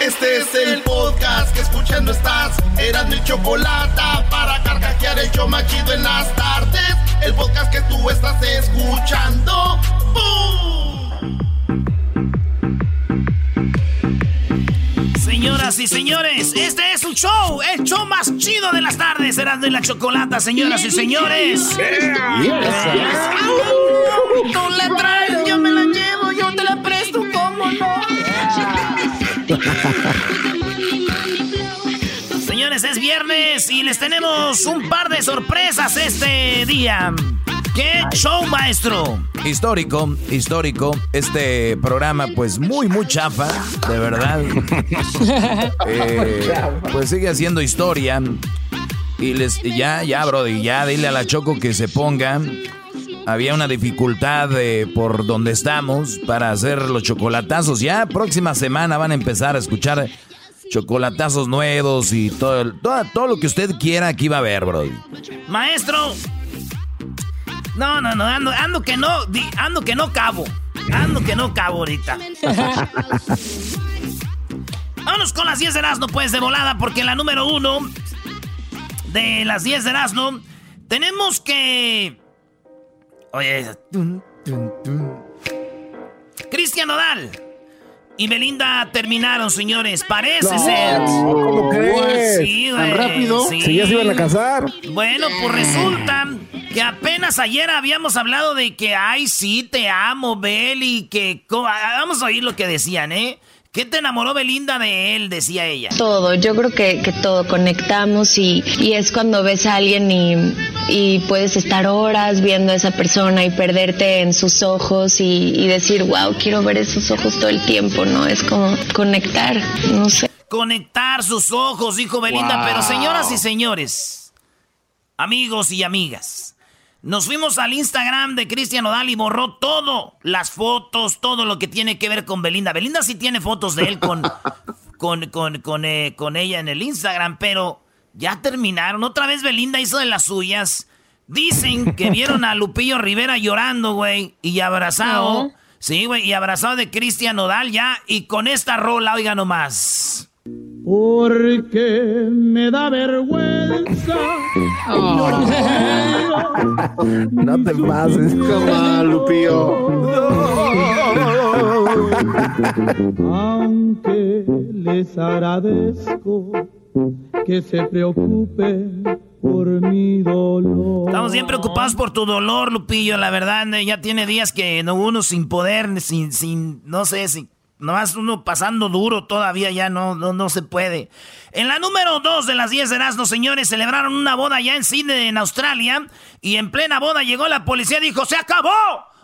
Este es el podcast que escuchando estás. Eran mi chocolate para carcajear el yo machido en las tardes. El podcast que tú estás escuchando. Señoras y señores, este es su show, el show más chido de las tardes, Erasmo y la Chocolata, señoras y señores. Tú la traes, yo me la llevo, Señores, es viernes y les tenemos un par de sorpresas este día. ¡Qué show, maestro! Histórico, histórico. Este programa, pues muy, muy chafa, de verdad. Eh, pues sigue haciendo historia. Y les, ya, ya, bro, ya dile a la Choco que se ponga. Había una dificultad eh, por donde estamos para hacer los chocolatazos. Ya próxima semana van a empezar a escuchar chocolatazos nuevos y todo, todo, todo lo que usted quiera aquí va a haber, bro. Maestro. No, no, no, ando, ando que no, di- ando que no cabo. Ando que no cabo ahorita. Vámonos con las 10 de Erasmo, pues, de volada, porque en la número uno de las 10 de Erasmo tenemos que... Oye. Cristian Nodal y Belinda terminaron, señores. Parece ser. ¿Cómo crees? Sí, güey. ¿Tan rápido? Sí. Si ya se iban a casar. Bueno, pues resulta que apenas ayer habíamos hablado de que, ay, sí, te amo, Beli, que... Vamos a oír lo que decían, ¿eh? ¿Qué te enamoró Belinda de él? Decía ella. Todo, yo creo que, que todo conectamos y, y es cuando ves a alguien y, y puedes estar horas viendo a esa persona y perderte en sus ojos y, y decir, wow, quiero ver esos ojos todo el tiempo, ¿no? Es como conectar, no sé. Conectar sus ojos, dijo Belinda. Wow. Pero señoras y señores, amigos y amigas, nos fuimos al Instagram de Cristian Odal y borró todo, las fotos, todo lo que tiene que ver con Belinda. Belinda sí tiene fotos de él con, con, con, con, eh, con ella en el Instagram, pero ya terminaron. Otra vez Belinda hizo de las suyas. Dicen que vieron a Lupillo Rivera llorando, güey, y abrazado. No. Sí, güey, y abrazado de Cristian Odal ya, y con esta rola, oiga nomás. Porque me da vergüenza. No te pases. Come Aunque les agradezco que se preocupen por mi dolor. Estamos bien preocupados por tu dolor, Lupillo, la verdad. Ya tiene días que no uno sin poder, sin, sin, no sé, sin, nomás uno pasando duro todavía ya no, no, no se puede. En la número 2 de las 10 de Erasmus, señores, celebraron una boda ya en Sydney, en Australia, y en plena boda llegó la policía y dijo, ¡se acabó!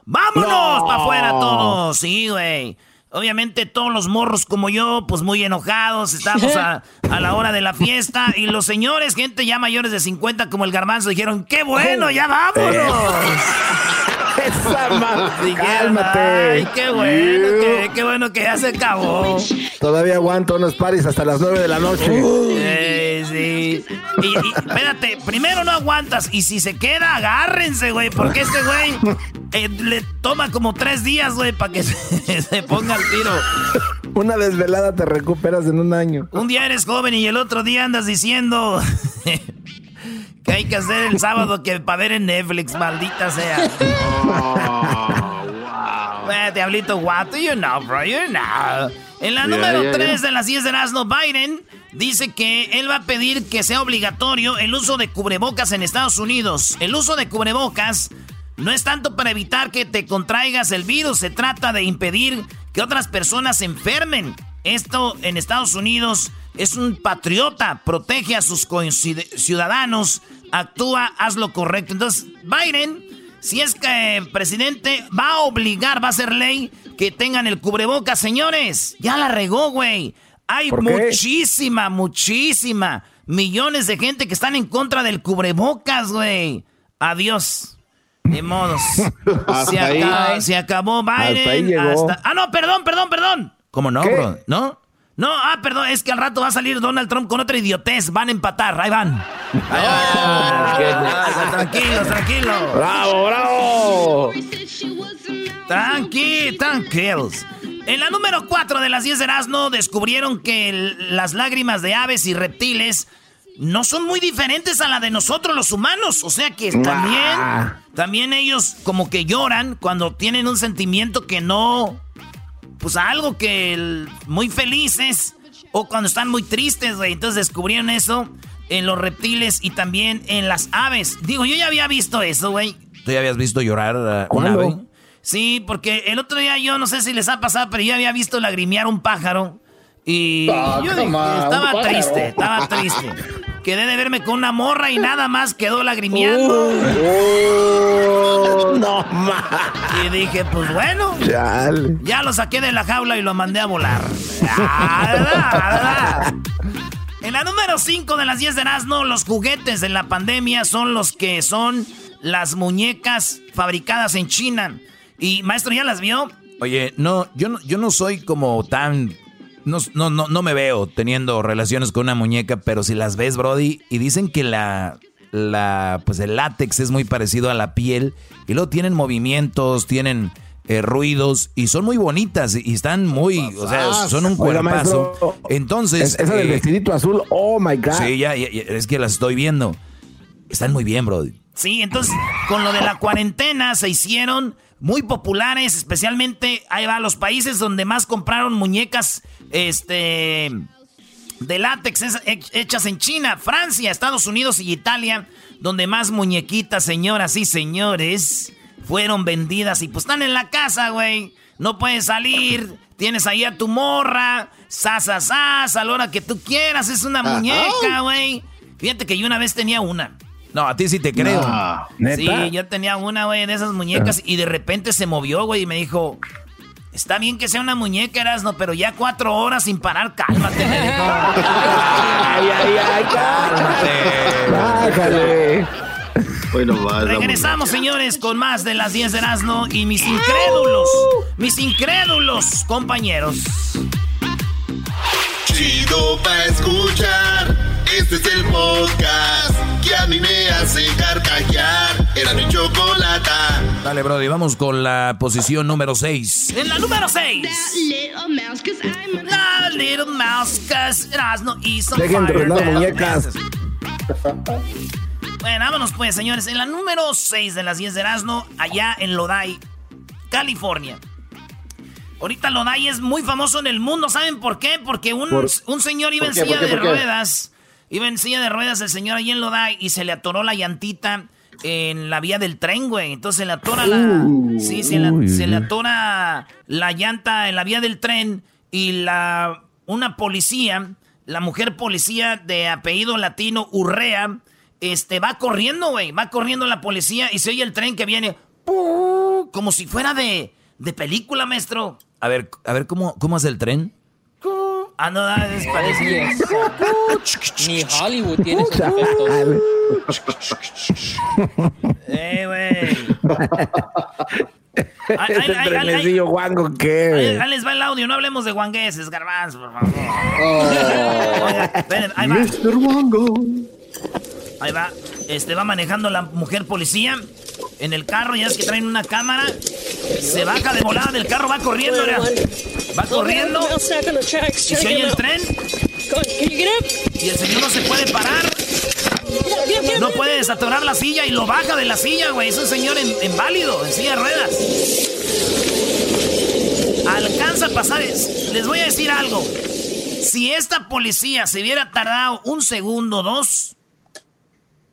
¡Vámonos! No. ¡Para afuera todos! Sí, güey. Obviamente todos los morros como yo, pues muy enojados, estamos a, a la hora de la fiesta y los señores, gente ya mayores de 50 como el garbanzo, dijeron, ¡qué bueno, ya vámonos! Esa ma- Dijeron, Cálmate. ¡Ay, qué bueno, que, qué bueno que ya se acabó! Todavía aguanto unos paris hasta las 9 de la noche. Eh, sí. Y, y, espérate, primero no aguantas y si se queda, agárrense, güey, porque este güey eh, le toma como tres días, güey, para que se, se ponga al tiro. Una desvelada te recuperas en un año. Un día eres joven y el otro día andas diciendo que hay que hacer el sábado que para ver en Netflix, maldita sea. Bueno, Eh, diablito, what do you know, bro? You know. En la número 3 de las 10 de Erasmo, Biden dice que él va a pedir que sea obligatorio el uso de cubrebocas en Estados Unidos. El uso de cubrebocas no es tanto para evitar que te contraigas el virus, se trata de impedir que otras personas se enfermen. Esto en Estados Unidos es un patriota, protege a sus ciudadanos, actúa, haz lo correcto. Entonces, Biden, si es que presidente, va a obligar, va a ser ley que tengan el cubrebocas, señores. Ya la regó, güey. Hay muchísima, muchísima, millones de gente que están en contra del cubrebocas, güey. Adiós. De modos. se, acabó, se, acabó Biden. Hasta Ah, no, perdón, perdón, perdón. ¿Cómo no, bro? ¿No? No, ah, perdón, es que al rato va a salir Donald Trump con otra idiotez. Van a empatar, ahí van. tranquilos, tranquilos. ¡Bravo, bravo! Tranqui, tranquilos. En la número 4 de las 10 de Erasmo descubrieron que las lágrimas de aves y reptiles no son muy diferentes a la de nosotros los humanos. O sea que también, también ellos como que lloran cuando tienen un sentimiento que no pues algo que muy felices o cuando están muy tristes, güey. Entonces descubrieron eso en los reptiles y también en las aves. Digo, yo ya había visto eso, güey. ¿Tú ya habías visto llorar a un ave? Sí, porque el otro día yo no sé si les ha pasado, pero yo había visto lagrimear un pájaro. Y ah, yo estaba triste, estaba triste. Quedé de verme con una morra y nada más quedó lagrimeando. Oh, no más. Y dije, pues bueno. Ya lo saqué de la jaula y lo mandé a volar. en la número 5 de las 10 de Erasmo, los juguetes de la pandemia son los que son las muñecas fabricadas en China. Y maestro, ¿ya las vio? Oye, no, yo no, yo no soy como tan no, no, no, me veo teniendo relaciones con una muñeca, pero si las ves, Brody, y dicen que la, la, pues el látex es muy parecido a la piel, y luego tienen movimientos, tienen eh, ruidos, y son muy bonitas, y están muy, o sea, son un cuerpazo. Entonces... esa del eh, vestidito azul, oh my God. Sí, ya, es que las estoy viendo. Están muy bien, Brody. Sí, entonces, con lo de la cuarentena se hicieron muy populares, especialmente ahí va los países donde más compraron muñecas este de látex hechas en China, Francia, Estados Unidos y Italia, donde más muñequitas, señoras y señores, fueron vendidas y pues están en la casa, güey. No puedes salir, tienes ahí a tu morra, sas, a la hora que tú quieras, es una muñeca, güey. Fíjate que yo una vez tenía una. No, a ti sí te creo. Sí, yo tenía una, güey, de esas muñecas y de repente se movió, güey, y me dijo, Está bien que sea una muñeca, Erasno, pero ya cuatro horas sin parar, cálmate, me dijo. Ay, ay, ay, cálmate. Bájale. Bueno, Regresamos, señores, con más de las 10 de Erasmo y mis incrédulos, mis incrédulos compañeros. Chido pa' escuchar, este es el podcast que a mí me hace carcajear. Era mi chocolata. Dale, Brody, vamos con la posición número 6. En la número 6. La little mouse, cause Erasmo y some Dejen de las muñecas. Bueno, vámonos pues, señores. En la número 6 de las 10 de Erasmo, allá en Lodi, California. Ahorita Lodi es muy famoso en el mundo. ¿Saben por qué? Porque un, un señor iba en silla de ruedas Iba en silla de ruedas el señor ahí en Lodai y se le atoró la llantita en la vía del tren, güey. Entonces se le atora la. sí, se, le atora la llanta en la vía del tren y la. Una policía, la mujer policía de apellido latino Urrea, este, va corriendo, güey. Va corriendo la policía y se oye el tren que viene. Como si fuera de, de película, maestro. A ver, a ver, ¿cómo, cómo es el tren? Ah, no, es parecido. Ni Hollywood tiene esos efectos. eh, güey. Este trenecillo guango, ¿qué? Ahí les va el audio, no hablemos de guangueses, garbanzo, por favor. Oh. ahí va. Mr. Wango. Ahí va. Este va manejando la mujer policía en el carro, ya es que traen una cámara. Se baja de volada del carro, va corriendo, Va corriendo. Y se oye el tren. Y el señor no se puede parar. No puede desatorar la silla y lo baja de la silla, güey. Es un señor inválido, en silla de ruedas. alcanza a pasar. Les voy a decir algo. Si esta policía se hubiera tardado un segundo, dos,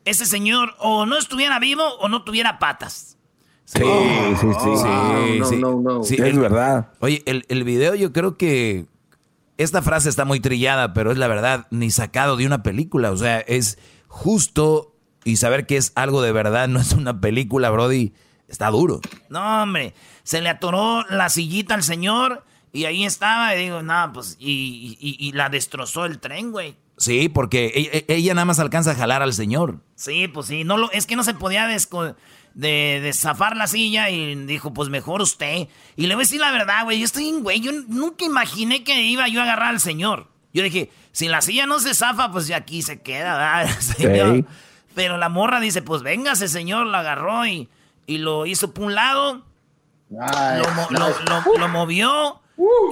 ese señor o no estuviera vivo o no tuviera patas. Sí, sí, sí. sí, no, no, sí, es verdad. Oye, el, el video yo creo que esta frase está muy trillada, pero es la verdad, ni sacado de una película. O sea, es justo y saber que es algo de verdad, no es una película, Brody, está duro. No, hombre, se le atoró la sillita al señor y ahí estaba y digo, no, pues, y, y, la destrozó el tren, güey. Sí, porque ella, ella, nada más alcanza a jalar al señor. Sí, pues sí, no lo, es que no se podía desco de, zafar la silla y dijo, pues mejor usted. Y le voy a decir la verdad, güey, yo estoy en güey, yo nunca imaginé que iba yo a agarrar al señor. Yo dije, si la silla no se zafa, pues ya aquí se queda, ¿verdad, señor? Pero la morra dice, pues véngase, señor, la agarró y, y lo hizo por un lado, lo, lo, movió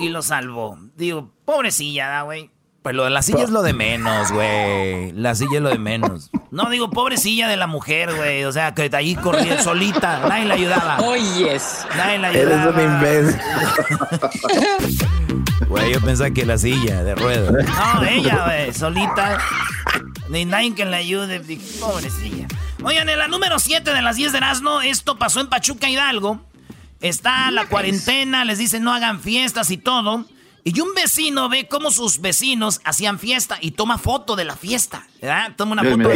y lo salvó. Digo, pobrecilla, güey. Pues lo de la silla es lo de menos, güey. La silla es lo de menos. No, digo, pobrecilla de la mujer, güey. O sea, que ahí corría solita. Nadie la ayudaba. Oh, yes. Nadie la ayudaba. Eres un imbécil. Güey, yo pensaba que la silla de ruedas. No, ella, güey, solita. Ni nadie que la ayude. Pobrecilla. Oigan, en la número 7 de las 10 de Erasmo, esto pasó en Pachuca Hidalgo. Está la cuarentena, les dicen no hagan fiestas y todo. Y un vecino ve cómo sus vecinos hacían fiesta y toma foto de la fiesta. ¿verdad? Toma una foto.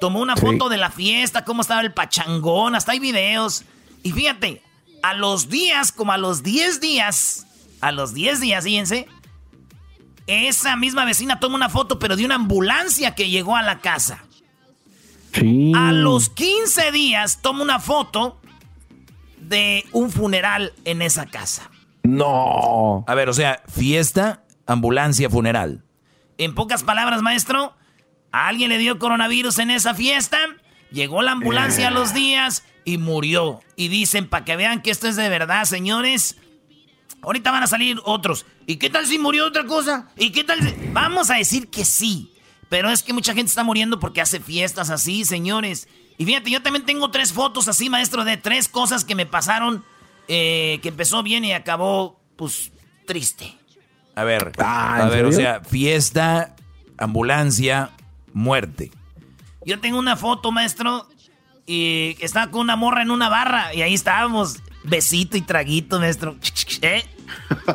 tomó una foto de la fiesta, cómo estaba el pachangón, hasta hay videos. Y fíjate, a los días, como a los 10 días, a los 10 días, fíjense, esa misma vecina toma una foto, pero de una ambulancia que llegó a la casa. A los 15 días toma una foto de un funeral en esa casa. No. A ver, o sea, fiesta, ambulancia, funeral. En pocas palabras, maestro, a alguien le dio coronavirus en esa fiesta, llegó la ambulancia a los días y murió. Y dicen, para que vean que esto es de verdad, señores, ahorita van a salir otros. ¿Y qué tal si murió otra cosa? ¿Y qué tal si... Vamos a decir que sí. Pero es que mucha gente está muriendo porque hace fiestas así, señores. Y fíjate, yo también tengo tres fotos así, maestro, de tres cosas que me pasaron eh, que empezó bien y acabó, pues, triste. A ver, ah, a ver, o sea, fiesta, ambulancia, muerte. Yo tengo una foto, maestro, y estaba con una morra en una barra y ahí estábamos, besito y traguito, maestro. ¿Eh?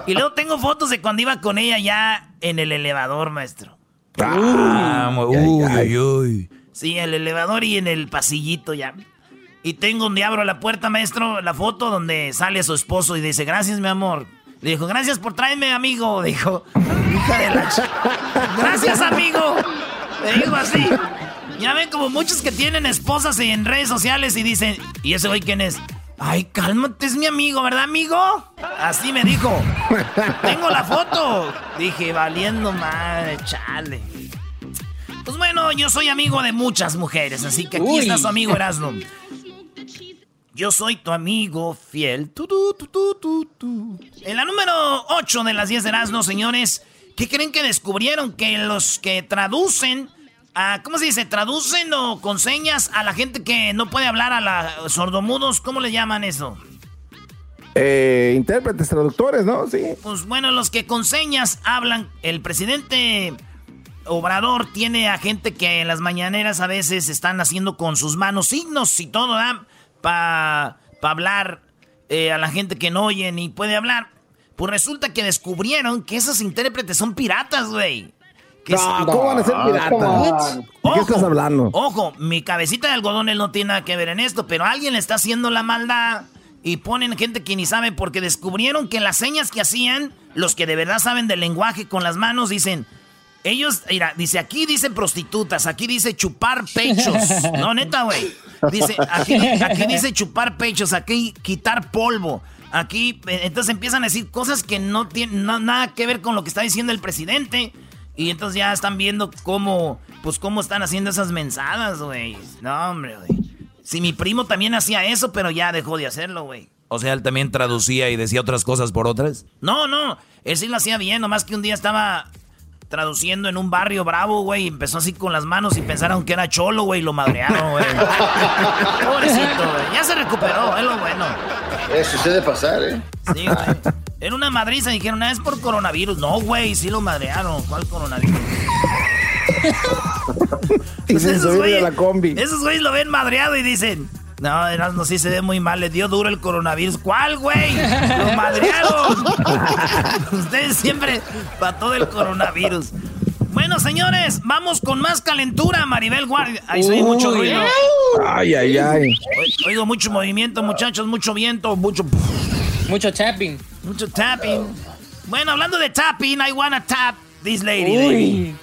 Y luego tengo fotos de cuando iba con ella ya en el elevador, maestro. Ah, uy, uy, uy. Sí, el elevador y en el pasillito ya. Y tengo donde abro la puerta, maestro, la foto donde sale su esposo y dice, gracias, mi amor. Le dijo, gracias por traerme, amigo. Dijo, hija de la Gracias, amigo. Le dijo así. Ya ven como muchos que tienen esposas en redes sociales y dicen, ¿y ese güey quién es? Ay, cálmate, es mi amigo, ¿verdad, amigo? Así me dijo. Tengo la foto. Dije, valiendo madre, chale. Pues bueno, yo soy amigo de muchas mujeres, así que aquí está su amigo Erasmo. Yo soy tu amigo fiel. en la número 8 de las 10 de Erasmo, señores, ¿qué creen que descubrieron? Que los que traducen, a, ¿cómo se dice? Traducen o con señas a la gente que no puede hablar a los sordomudos, ¿cómo le llaman eso? Eh, intérpretes, traductores, ¿no? Sí. Pues bueno, los que con señas hablan, el presidente Obrador tiene a gente que en las mañaneras a veces están haciendo con sus manos signos y todo, ¿ah? para hablar eh, a la gente que no oye ni puede hablar. Pues resulta que descubrieron que esos intérpretes son piratas, güey. ¿Cómo van a ser piratas? ¿De qué estás hablando? Ojo, mi cabecita de algodón él no tiene nada que ver en esto, pero alguien le está haciendo la maldad y ponen gente que ni sabe porque descubrieron que las señas que hacían, los que de verdad saben del lenguaje con las manos, dicen, ellos, mira, dice, aquí dice prostitutas, aquí dice chupar pechos. No, neta, güey. Dice, aquí, dice chupar pechos, aquí quitar polvo. Aquí, eh, entonces empiezan a decir cosas que no tienen nada que ver con lo que está diciendo el presidente. Y entonces ya están viendo cómo, pues cómo están haciendo esas mensadas, güey. No, hombre, güey. Si mi primo también hacía eso, pero ya dejó de hacerlo, güey. O sea, él también traducía y decía otras cosas por otras. No, no, él sí lo hacía bien, nomás que un día estaba traduciendo en un barrio bravo, güey. Empezó así con las manos y pensaron que era cholo, güey, y lo madrearon, güey. Pobrecito, güey. Ya se recuperó, es lo bueno. Eso sucede pasar, ¿eh? Sí, güey. En una madriza dijeron, ah, es por coronavirus. No, güey, sí lo madrearon. ¿Cuál coronavirus? y pues esos güeyes, la combi. Esos güeyes lo ven madreado y dicen, no, no, sí se ve muy mal, le dio duro el coronavirus. ¿Cuál, güey? Lo madrearon. Ustedes siempre para todo el coronavirus. Bueno, señores, vamos con más calentura, Maribel Guardia. Ahí se mucho ruido. Ay, ay, ay. Oigo mucho movimiento, muchachos, mucho viento, mucho... Mucho tapping. Mucho tapping. Bueno, hablando de tapping, I wanna tap this lady.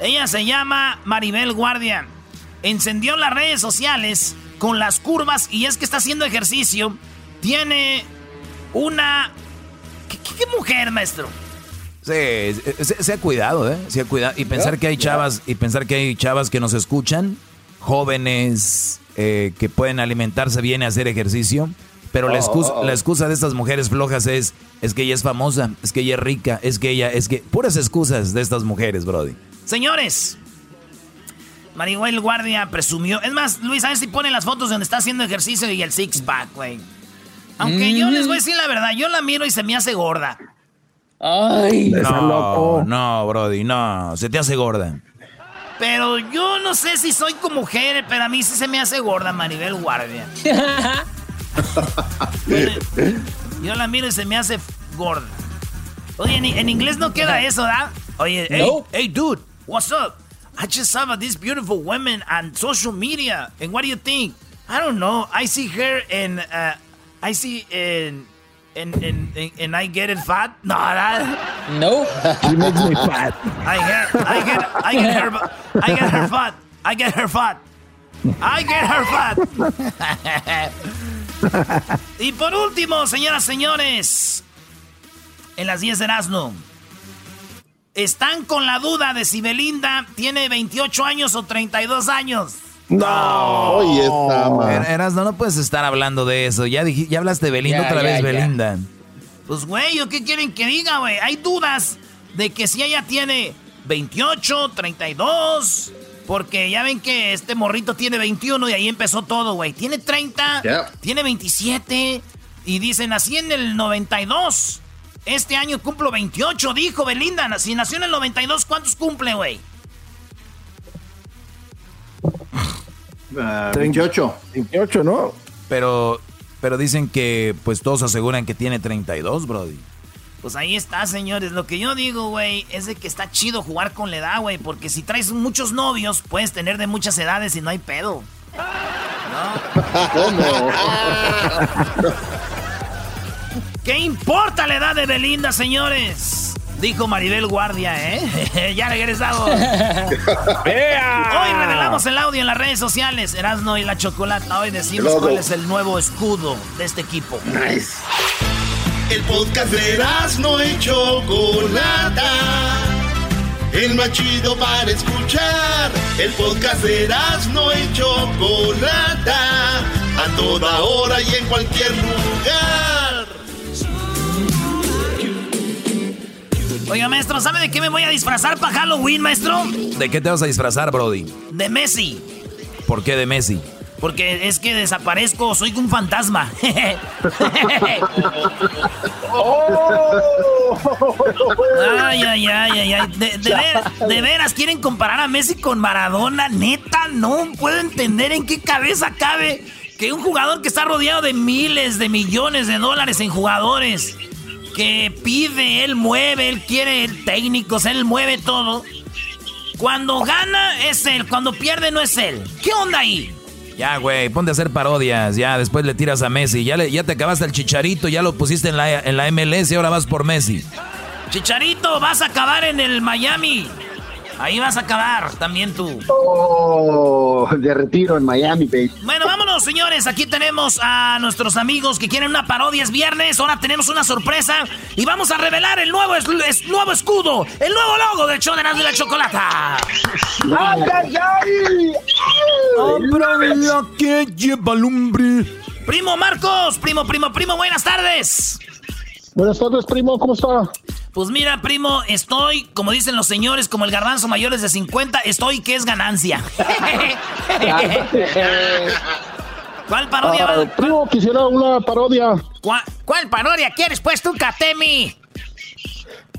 Ella se llama Maribel Guardia. Encendió las redes sociales con las curvas y es que está haciendo ejercicio. Tiene una... ¿Qué, mujer, maestro? Sí, se, ha cuidado, ¿eh? Se ha cuidado. Y pensar que hay chavas, y pensar que hay chavas que nos escuchan, jóvenes eh, que pueden alimentarse bien y hacer ejercicio. Pero la, excusa, la excusa de estas mujeres flojas es, es que ella es famosa, es que ella es rica, es que ella, es que... Puras excusas de estas mujeres, Brody. Señores, Maribel Guardia presumió. Es más, Luis, a ver si pone las fotos donde está haciendo ejercicio y el six pack, güey. Aunque yo les voy a decir la verdad, yo la miro y se me hace gorda. Ay, no, no, Brody, no, se te hace gorda. Pero yo no sé si soy como mujer, pero a mí sí se me hace gorda Maribel Guardia. yo, la miro y se me hace gorda. Oye, en, inglés no queda eso, ¿verdad? Oye, hey, hey, dude, what's up? I just saw these beautiful women on social media. And what do you think? I don't know. I see her and uh, I see and and, and and I get it fat. No, that, no. she makes me fat. I get I get I get her I get her fat. I get her fat. I get her fat. y por último, señoras, señores, en las 10 de Erasmo. Están con la duda de si Belinda tiene 28 años o 32 años. No, oye, está Eras, no, no puedes estar hablando de eso. Ya, ya hablaste de Belinda otra vez, Belinda. Pues, güey, ¿qué quieren que diga, güey? Hay dudas de que si ella tiene 28, 32. Porque ya ven que este morrito tiene 21 y ahí empezó todo, güey. Tiene 30, tiene 27. Y dicen, así en el 92. Este año cumplo 28, dijo Belinda. Si nació en el 92, ¿cuántos cumple, güey? 38. 28, ¿no? Pero, pero dicen que pues todos aseguran que tiene 32, Brody. Pues ahí está, señores. Lo que yo digo, güey, es de que está chido jugar con la edad, güey. Porque si traes muchos novios, puedes tener de muchas edades y no hay pedo. ¿No? ¿Cómo? ¿Qué importa la edad de Belinda, señores? Dijo Maribel Guardia, ¿eh? ya regresamos. Hoy revelamos el audio en las redes sociales. Erasno y la Chocolata. Hoy decimos cuál es el nuevo escudo de este equipo. Nice. El podcast de Erasno y Chocolata. El más chido para escuchar. El podcast de Erasno y Chocolata. A toda hora y en cualquier lugar. Oiga, maestro, ¿sabe de qué me voy a disfrazar para Halloween, maestro? ¿De qué te vas a disfrazar, Brody? De Messi. ¿Por qué de Messi? Porque es que desaparezco, soy un fantasma. ay, ay, ay, ay, De, veras, quieren comparar a Messi con Maradona. Neta, no puedo entender en qué cabeza cabe que un jugador que está rodeado de miles de millones de dólares en jugadores que pide, él mueve, él quiere el técnicos, él mueve todo. Cuando gana es él, cuando pierde no es él. ¿Qué onda ahí? Ya, güey, ponte a hacer parodias. Ya, después le tiras a Messi. Ya, le, ya te acabaste el chicharito, ya lo pusiste en la, en la MLS y ahora vas por Messi. Chicharito, vas a acabar en el Miami. Ahí vas a acabar también tú. Oh, de retiro en Miami, baby. Bueno, vámonos, señores. Aquí tenemos a nuestros amigos que quieren una parodia. Es viernes. Ahora tenemos una sorpresa. Y vamos a revelar el nuevo, es, nuevo escudo, el nuevo logo del show de la Chocolata. ¡Ay, ay, ay! la que lleva lumbre! Primo Marcos, primo, primo, primo, buenas tardes. Buenas tardes, primo, ¿cómo está? Pues mira, primo, estoy, como dicen los señores, como el garbanzo mayores de 50, estoy que es ganancia. ¿Cuál parodia? Ah, primo, quisiera una parodia. ¿Cuál, ¿Cuál parodia quieres, pues, tú, Katemi?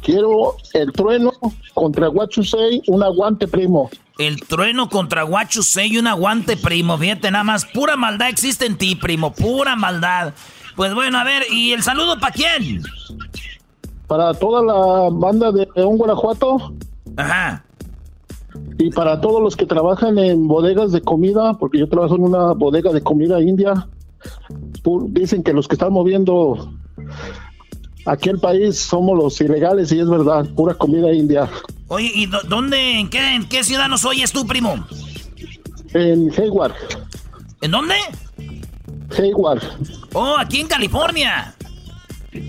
Quiero el trueno contra Guachusei, un aguante, primo. El trueno contra Guachusei y un aguante, primo. Fíjate, nada más, pura maldad existe en ti, primo, pura maldad. Pues bueno, a ver, ¿y el saludo para quién? Para toda la banda de un Guanajuato. Ajá. Y para todos los que trabajan en bodegas de comida, porque yo trabajo en una bodega de comida india, dicen que los que están moviendo aquí el país somos los ilegales y es verdad, pura comida india. Oye, ¿y dó- dónde, en qué, en qué ciudad nos oyes tú, primo? En Hayward, ¿En dónde? Hayward, Oh, aquí en California.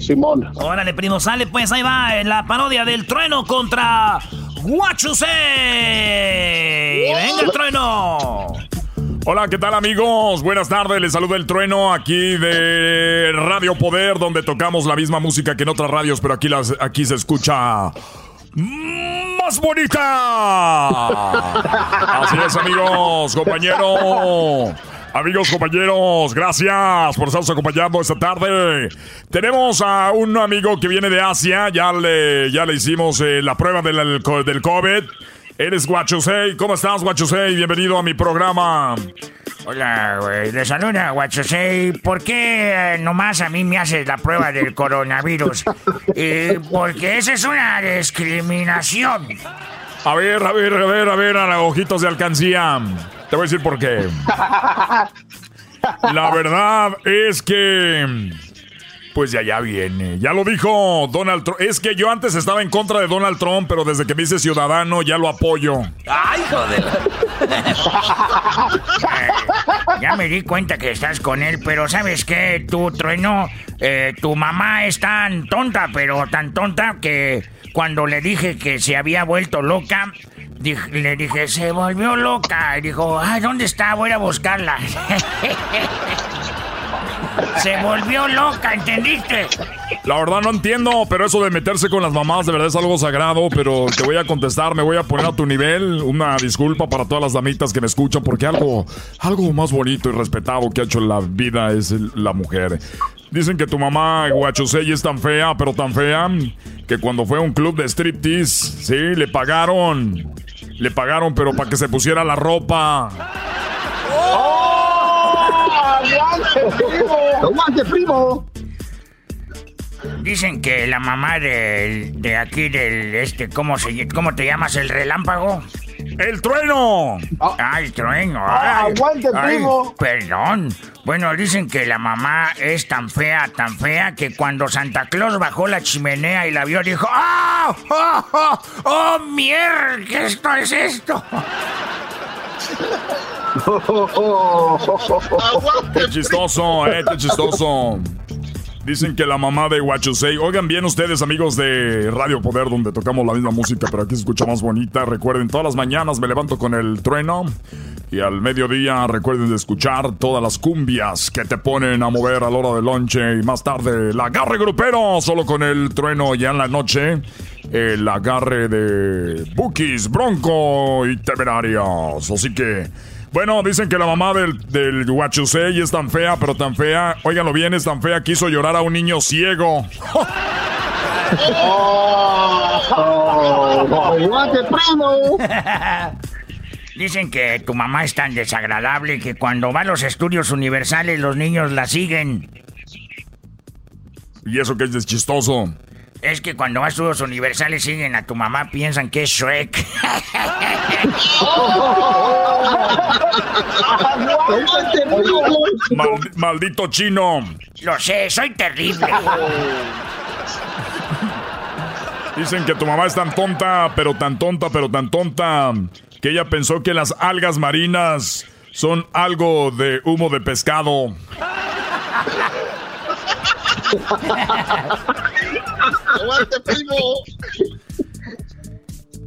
Simón. Órale, primo, sale pues, ahí va, en la parodia del trueno contra Guachusei. ¡Venga el trueno! Hola, ¿qué tal amigos? Buenas tardes, les saluda el trueno aquí de Radio Poder, donde tocamos la misma música que en otras radios, pero aquí, las, aquí se escucha más bonita. Así es, amigos, compañeros. Amigos, compañeros, gracias por estarnos acompañando esta tarde. Tenemos a un amigo que viene de Asia, ya le, ya le hicimos eh, la prueba del, del COVID. Eres Guachusei. ¿Cómo estás, Guachusei? Bienvenido a mi programa. Hola, güey. Le saluda, Guachosei. ¿Por qué eh, nomás a mí me haces la prueba del coronavirus? Porque esa es una discriminación. A ver, a ver, a ver, a ver, a los ojitos de alcancía. Te voy a decir por qué. La verdad es que. Pues ya, ya viene. Ya lo dijo Donald Trump. Es que yo antes estaba en contra de Donald Trump, pero desde que me hice ciudadano ya lo apoyo. ¡Ay, joder! Ya me di cuenta que estás con él, pero ¿sabes qué? Tu trueno, eh, tu mamá es tan tonta, pero tan tonta que cuando le dije que se había vuelto loca, le dije, se volvió loca. Y dijo, ah, ¿dónde está? Voy a buscarla. se volvió loca, ¿entendiste? La verdad no entiendo, pero eso de meterse con las mamás de verdad es algo sagrado, pero te voy a contestar, me voy a poner a tu nivel. Una disculpa para todas las damitas que me escuchan, porque algo, algo más bonito y respetado que ha hecho en la vida es la mujer. Dicen que tu mamá Guachusei es tan fea, pero tan fea, que cuando fue a un club de striptease, sí, le pagaron. Le pagaron, pero para que se pusiera la ropa. ¡Aguante, primo! ¡Aguante, primo! Dicen que la mamá del, de aquí del este, ¿cómo se cómo te llamas? ¿El relámpago? ¡El trueno! Ah, el trueno. Ah, ay, aguante, ay, primo. Perdón. Bueno, dicen que la mamá es tan fea, tan fea, que cuando Santa Claus bajó la chimenea y la vio, dijo, ¡Ah! ¡Oh, oh, oh, mierda! ¿Qué esto es esto? Qué chistoso, eh, qué chistoso. Dicen que la mamá de Huachusei. Oigan bien ustedes, amigos de Radio Poder, donde tocamos la misma música, pero aquí se escucha más bonita. Recuerden, todas las mañanas me levanto con el trueno. Y al mediodía recuerden de escuchar todas las cumbias que te ponen a mover a la hora del lonche. Y más tarde, el agarre grupero, solo con el trueno ya en la noche. El agarre de Bookies, Bronco y Temerarios. Así que... Bueno, dicen que la mamá del, del Huachusei es tan fea, pero tan fea. Óiganlo bien, es tan fea que hizo llorar a un niño ciego. ¡Aguante, primo! Dicen que tu mamá es tan desagradable que cuando va a los estudios universales los niños la siguen. Y eso que es chistoso. Es que cuando va a estudios universales siguen a tu mamá, piensan que es Shrek. Maldito chino. Lo sé, soy terrible. Dicen que tu mamá es tan tonta, pero tan tonta, pero tan tonta, que ella pensó que las algas marinas son algo de humo de pescado. ¡Aguante, primo!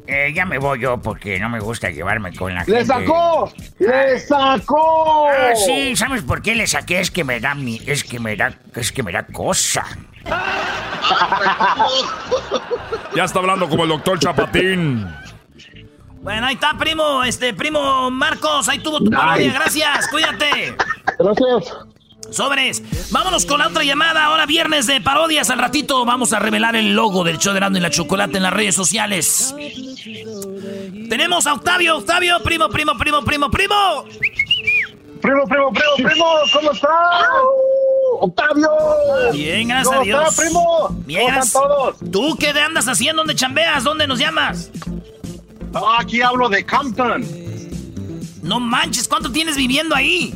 Eh, ya me voy yo porque no me gusta llevarme con la ¡Le gente. sacó! ¡Le sacó! Ah, sí, ¿sabes por qué le saqué? Es que me da mi, es que me da, es que me da cosa. Ya está hablando como el doctor Chapatín. Bueno, ahí está, primo. Este, primo Marcos, ahí tuvo tu parodia. Gracias, cuídate. Gracias. Sobres. Vámonos con la otra llamada. Ahora viernes de parodias. Al ratito vamos a revelar el logo del show de Erasmo y la Chocolate en las redes sociales. Tenemos a Octavio. Octavio, primo, primo, primo, primo, primo. Primo, primo, primo, primo, ¿cómo estás? Octavio. Bien, gracias a ¿Cómo Dios. estás, primo? Bien, ¿Cómo están todos? ¿Tú qué andas haciendo? ¿Dónde chambeas? ¿Dónde nos llamas? Ah, aquí hablo de Compton. No manches, ¿cuánto tienes viviendo ahí?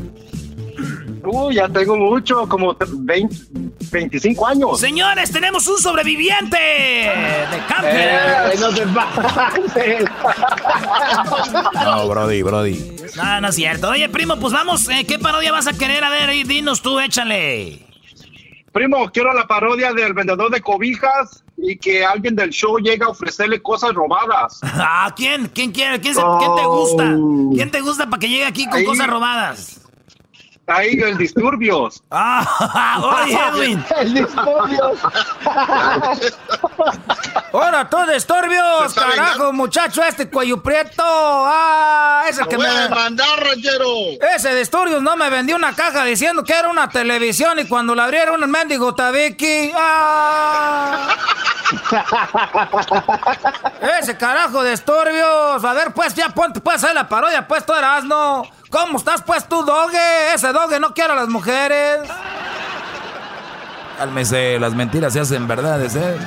Uy, ya tengo mucho, como 20, 25 años. Señores, tenemos un sobreviviente de Campbell. Eh, no te pases. No, Brody, Brody. No, no es cierto. Oye, primo, pues vamos, eh, ¿qué parodia vas a querer? A ver, ahí, dinos tú, échale. Primo, quiero la parodia del vendedor de cobijas y que alguien del show llegue a ofrecerle cosas robadas. Ah, ¿quién? ¿Quién quiere? ¿Quién, se- quién te gusta? ¿Quién te gusta para que llegue aquí con Ahí. cosas robadas? Ahí, el disturbios. Ah, oye, Edwin. el disturbios. Ahora tú disturbios, carajo, muchacho, este cuello prieto. Ah, ese que me. mandar, ranchero. Ese disturbios no me vendió una caja diciendo que era una televisión y cuando la abrieron el mendigo tabiqui. Ah. Ese carajo de disturbios. A ver, pues ya ponte, pues ahí la parodia, pues tú eras, ¿no? ¿Cómo estás, pues tú, doge? Ese doge no quiere a las mujeres. Cálmese, las mentiras se hacen verdades, ¿eh?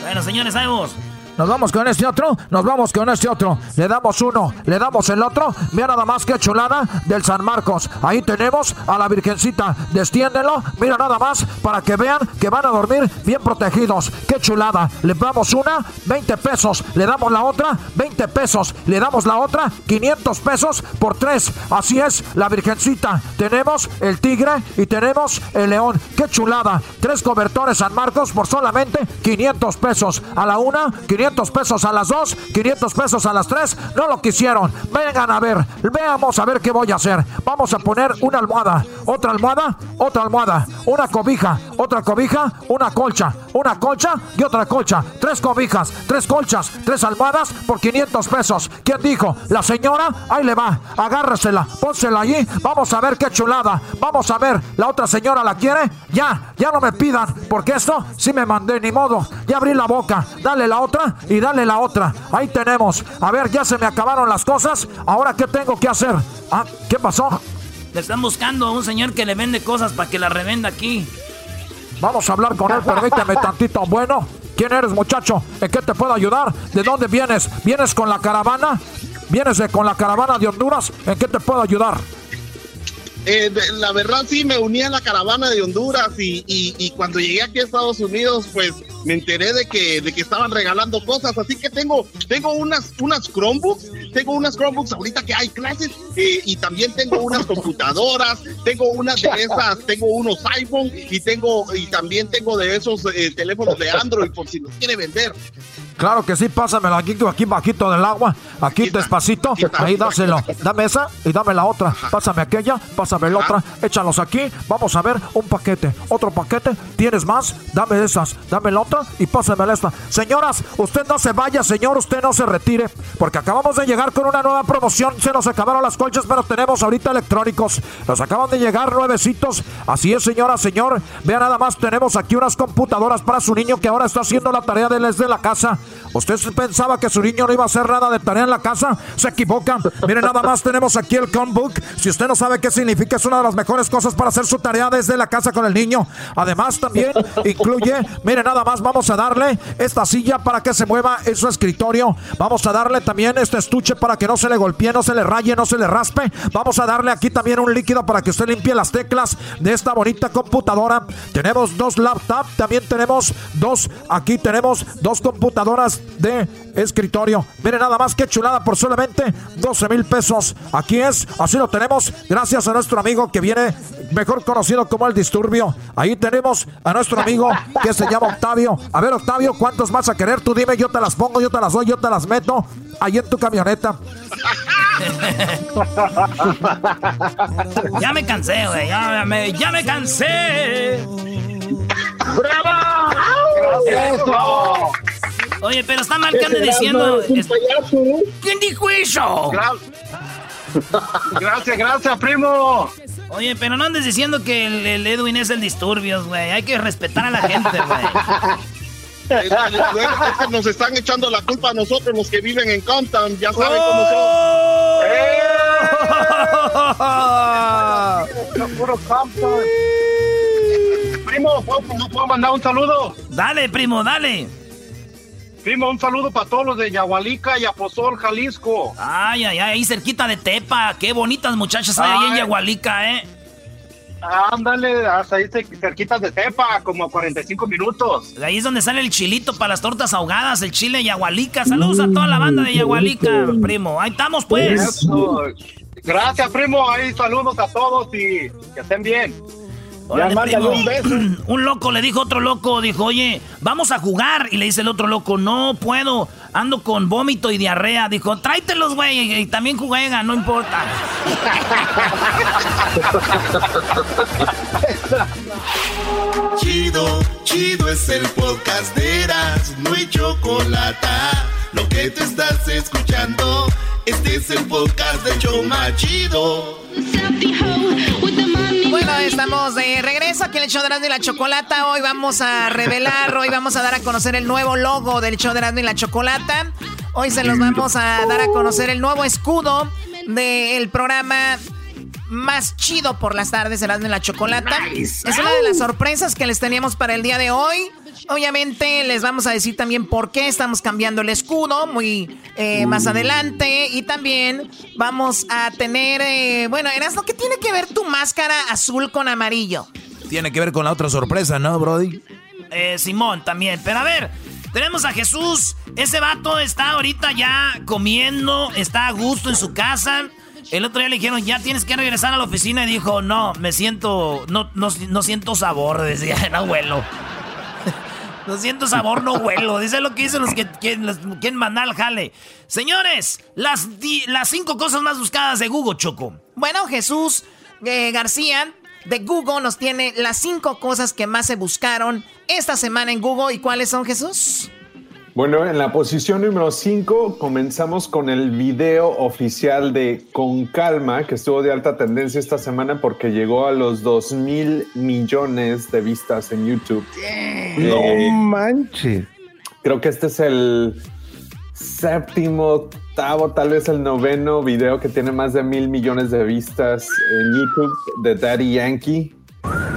Bueno, señores, vamos. Nos vamos con este otro, nos vamos con este otro. Le damos uno, le damos el otro. Mira nada más que chulada del San Marcos. Ahí tenemos a la Virgencita. Destiéndelo, mira nada más para que vean que van a dormir bien protegidos. Qué chulada. Le damos una, 20 pesos. Le damos la otra, 20 pesos. Le damos la otra, 500 pesos por tres. Así es, la Virgencita. Tenemos el tigre y tenemos el león. Qué chulada. Tres cobertores San Marcos por solamente 500 pesos. A la una, 500 pesos a las dos, 500 pesos a las tres. No lo quisieron. Vengan a ver. Veamos a ver qué voy a hacer. Vamos a poner una almohada, otra almohada, otra almohada, una cobija, otra cobija, una colcha, una colcha y otra colcha. Tres cobijas, tres colchas, tres almohadas por 500 pesos. ¿Quién dijo? La señora, ahí le va. Agárresela, pónsela allí. Vamos a ver qué chulada. Vamos a ver. ¿La otra señora la quiere? Ya, ya no me pidan, porque esto sí me mandé, ni modo. Ya abrí la boca. Dale la otra y dale la otra. Ahí tenemos. A ver, ya se me acabaron las cosas. Ahora, ¿qué tengo que hacer? Ah, ¿qué pasó? Le están buscando a un señor que le vende cosas para que las revenda aquí. Vamos a hablar con él, permíteme tantito. Bueno, ¿quién eres, muchacho? ¿En qué te puedo ayudar? ¿De dónde vienes? ¿Vienes con la caravana? ¿Vienes de- con la caravana de Honduras? ¿En qué te puedo ayudar? Eh, de- la verdad sí me uní a la caravana de Honduras y, y- y cuando llegué aquí a Estados Unidos pues me enteré de que, de que estaban regalando cosas así que tengo tengo unas unas Chromebooks tengo unas Chromebooks ahorita que hay clases y también tengo unas computadoras tengo unas de esas tengo unos iPhone y tengo y también tengo de esos eh, teléfonos de Android por si los quiere vender Claro que sí, pásamelo aquí, aquí bajito del agua, aquí despacito, ahí dáselo. Dame esa y dame la otra. Pásame aquella, pásame la otra, échalos aquí. Vamos a ver un paquete, otro paquete. ¿Tienes más? Dame esas, dame la otra y pásamela esta. Señoras, usted no se vaya, señor, usted no se retire, porque acabamos de llegar con una nueva promoción. Se nos acabaron las colchas, pero tenemos ahorita electrónicos. Nos acaban de llegar nuevecitos. Así es, señora, señor. Vea nada más, tenemos aquí unas computadoras para su niño que ahora está haciendo la tarea de desde la casa. ¿Usted pensaba que su niño no iba a hacer nada de tarea en la casa? Se equivoca. Mire, nada más tenemos aquí el Chromebook. Si usted no sabe qué significa, es una de las mejores cosas para hacer su tarea desde la casa con el niño. Además, también incluye, mire, nada más vamos a darle esta silla para que se mueva en su escritorio. Vamos a darle también este estuche para que no se le golpee, no se le raye, no se le raspe. Vamos a darle aquí también un líquido para que usted limpie las teclas de esta bonita computadora. Tenemos dos laptops, también tenemos dos, aquí tenemos dos computadoras de escritorio. Mire nada más que chulada por solamente 12 mil pesos. Aquí es, así lo tenemos, gracias a nuestro amigo que viene mejor conocido como el disturbio. Ahí tenemos a nuestro amigo que se llama Octavio. A ver, Octavio, ¿cuántos vas a querer? Tú dime, yo te las pongo, yo te las doy, yo te las meto ahí en tu camioneta. Ya me cansé, güey. Ya me, ya me cansé. ¡Bravo! ¡Eso! Oye, pero está mal que ande diciendo. es- ¿Quién dijo eso? Gracias, gracias, primo. Oye, pero no andes diciendo que el, Edwin es el disturbios, güey. Hay que respetar a la gente, güey. nos están echando la culpa a nosotros, los que viven en Compton. Ya saben cómo son. ¡Oh! ¡Eh! puro Compton. Primo, ¿puedo mandar un saludo? Dale, primo, dale. Primo, un saludo para todos los de Yahualica y Aposol, Jalisco. Ay, ay, ay, ahí cerquita de Tepa. Qué bonitas muchachas hay ahí en Yahualica, ¿eh? Ándale, hasta ahí cerquita de Tepa, como 45 minutos. Ahí es donde sale el chilito para las tortas ahogadas, el chile Yahualica. Saludos a toda la banda de Yahualica, primo. Ahí estamos, pues. Gracias, primo. Ahí saludos a todos y que estén bien un loco le dijo a otro loco, dijo, oye, vamos a jugar. Y le dice el otro loco, no puedo, ando con vómito y diarrea. Dijo, tráetelos, güey, y también juegan, no importa. chido, chido es el podcast de Eras, no hay chocolate. Lo que te estás escuchando, este es el podcast de Choma Chido. Bueno, estamos de regreso aquí en el show de y la Chocolata. Hoy vamos a revelar, hoy vamos a dar a conocer el nuevo logo del show de y la Chocolata. Hoy se los vamos a dar a conocer el nuevo escudo del programa más chido por las tardes, Erasmo y la Chocolata. Es una de las sorpresas que les teníamos para el día de hoy. Obviamente les vamos a decir también por qué estamos cambiando el escudo muy eh, más adelante. Y también vamos a tener, eh, bueno, Erasmo, ¿qué tiene que ver tu máscara azul con amarillo? Tiene que ver con la otra sorpresa, ¿no, Brody? Eh, Simón también. Pero a ver, tenemos a Jesús. Ese vato está ahorita ya comiendo, está a gusto en su casa. El otro día le dijeron, ya tienes que regresar a la oficina y dijo, no, me siento, no, no, no siento sabor, decía el abuelo. No siento sabor, no huelo. Dice lo que dicen los que quieren, mandar al jale. Señores, las, las cinco cosas más buscadas de Google, Choco. Bueno, Jesús eh, García de Google nos tiene las cinco cosas que más se buscaron esta semana en Google. ¿Y cuáles son, Jesús? Bueno, en la posición número 5 comenzamos con el video oficial de Con Calma, que estuvo de alta tendencia esta semana porque llegó a los 2 mil millones de vistas en YouTube. no eh, manches. Creo que este es el séptimo, octavo, tal vez el noveno video que tiene más de mil millones de vistas en YouTube de Daddy Yankee.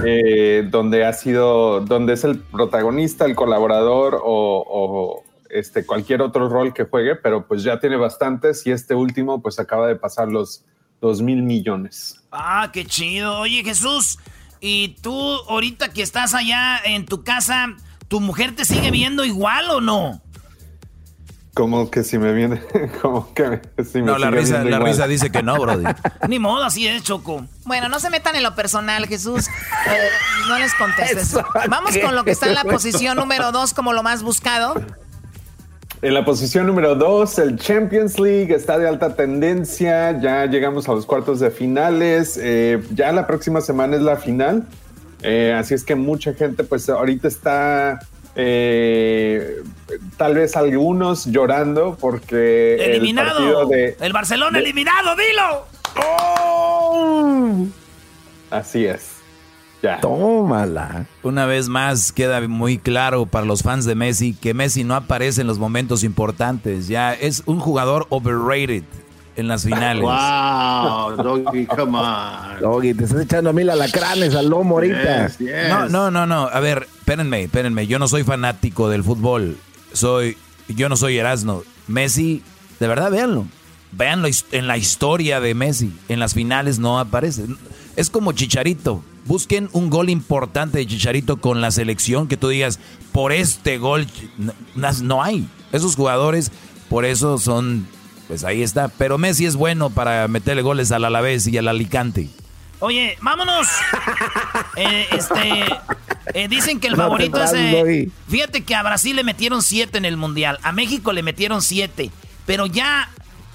Eh, donde ha sido, donde es el protagonista, el colaborador o, este, cualquier otro rol que juegue, pero pues ya tiene bastantes y este último pues acaba de pasar los dos mil millones. Ah, qué chido. Oye Jesús, ¿y tú ahorita que estás allá en tu casa, tu mujer te sigue viendo igual o no? Como que si me viene, como que si me No, la risa, la risa dice que no, Brody. Ni modo, así es, Choco. Bueno, no se metan en lo personal, Jesús. Eh, no les contestes. Vamos con lo que está en la posición número dos como lo más buscado. En la posición número 2, el Champions League está de alta tendencia. Ya llegamos a los cuartos de finales. Eh, ya la próxima semana es la final. Eh, así es que mucha gente, pues ahorita está. Eh, tal vez algunos llorando porque. ¡Eliminado! El, el Barcelona eliminado, dilo. ¡Oh! Así es. Tómala. Una vez más queda muy claro para los fans de Messi que Messi no aparece en los momentos importantes. Ya es un jugador overrated en las finales. Wow, Doggy, come on. Doggy, te estás echando a mil alacranes al lomo ahorita. No, no, no, no. A ver, espérenme, espérenme. Yo no soy fanático del fútbol. Soy, yo no soy Erasmo. Messi, de verdad, véanlo. Véanlo en la historia de Messi. En las finales no aparece. Es como Chicharito. Busquen un gol importante de Chicharito con la selección que tú digas, por este gol no, hay. Esos jugadores, por eso son, pues ahí está. Pero Messi es bueno para meterle goles al Alavés y al Alicante. Oye, vámonos. Eh, este, eh, dicen que el favorito es. Eh, fíjate que a Brasil le metieron siete en el mundial, a México le metieron siete, pero ya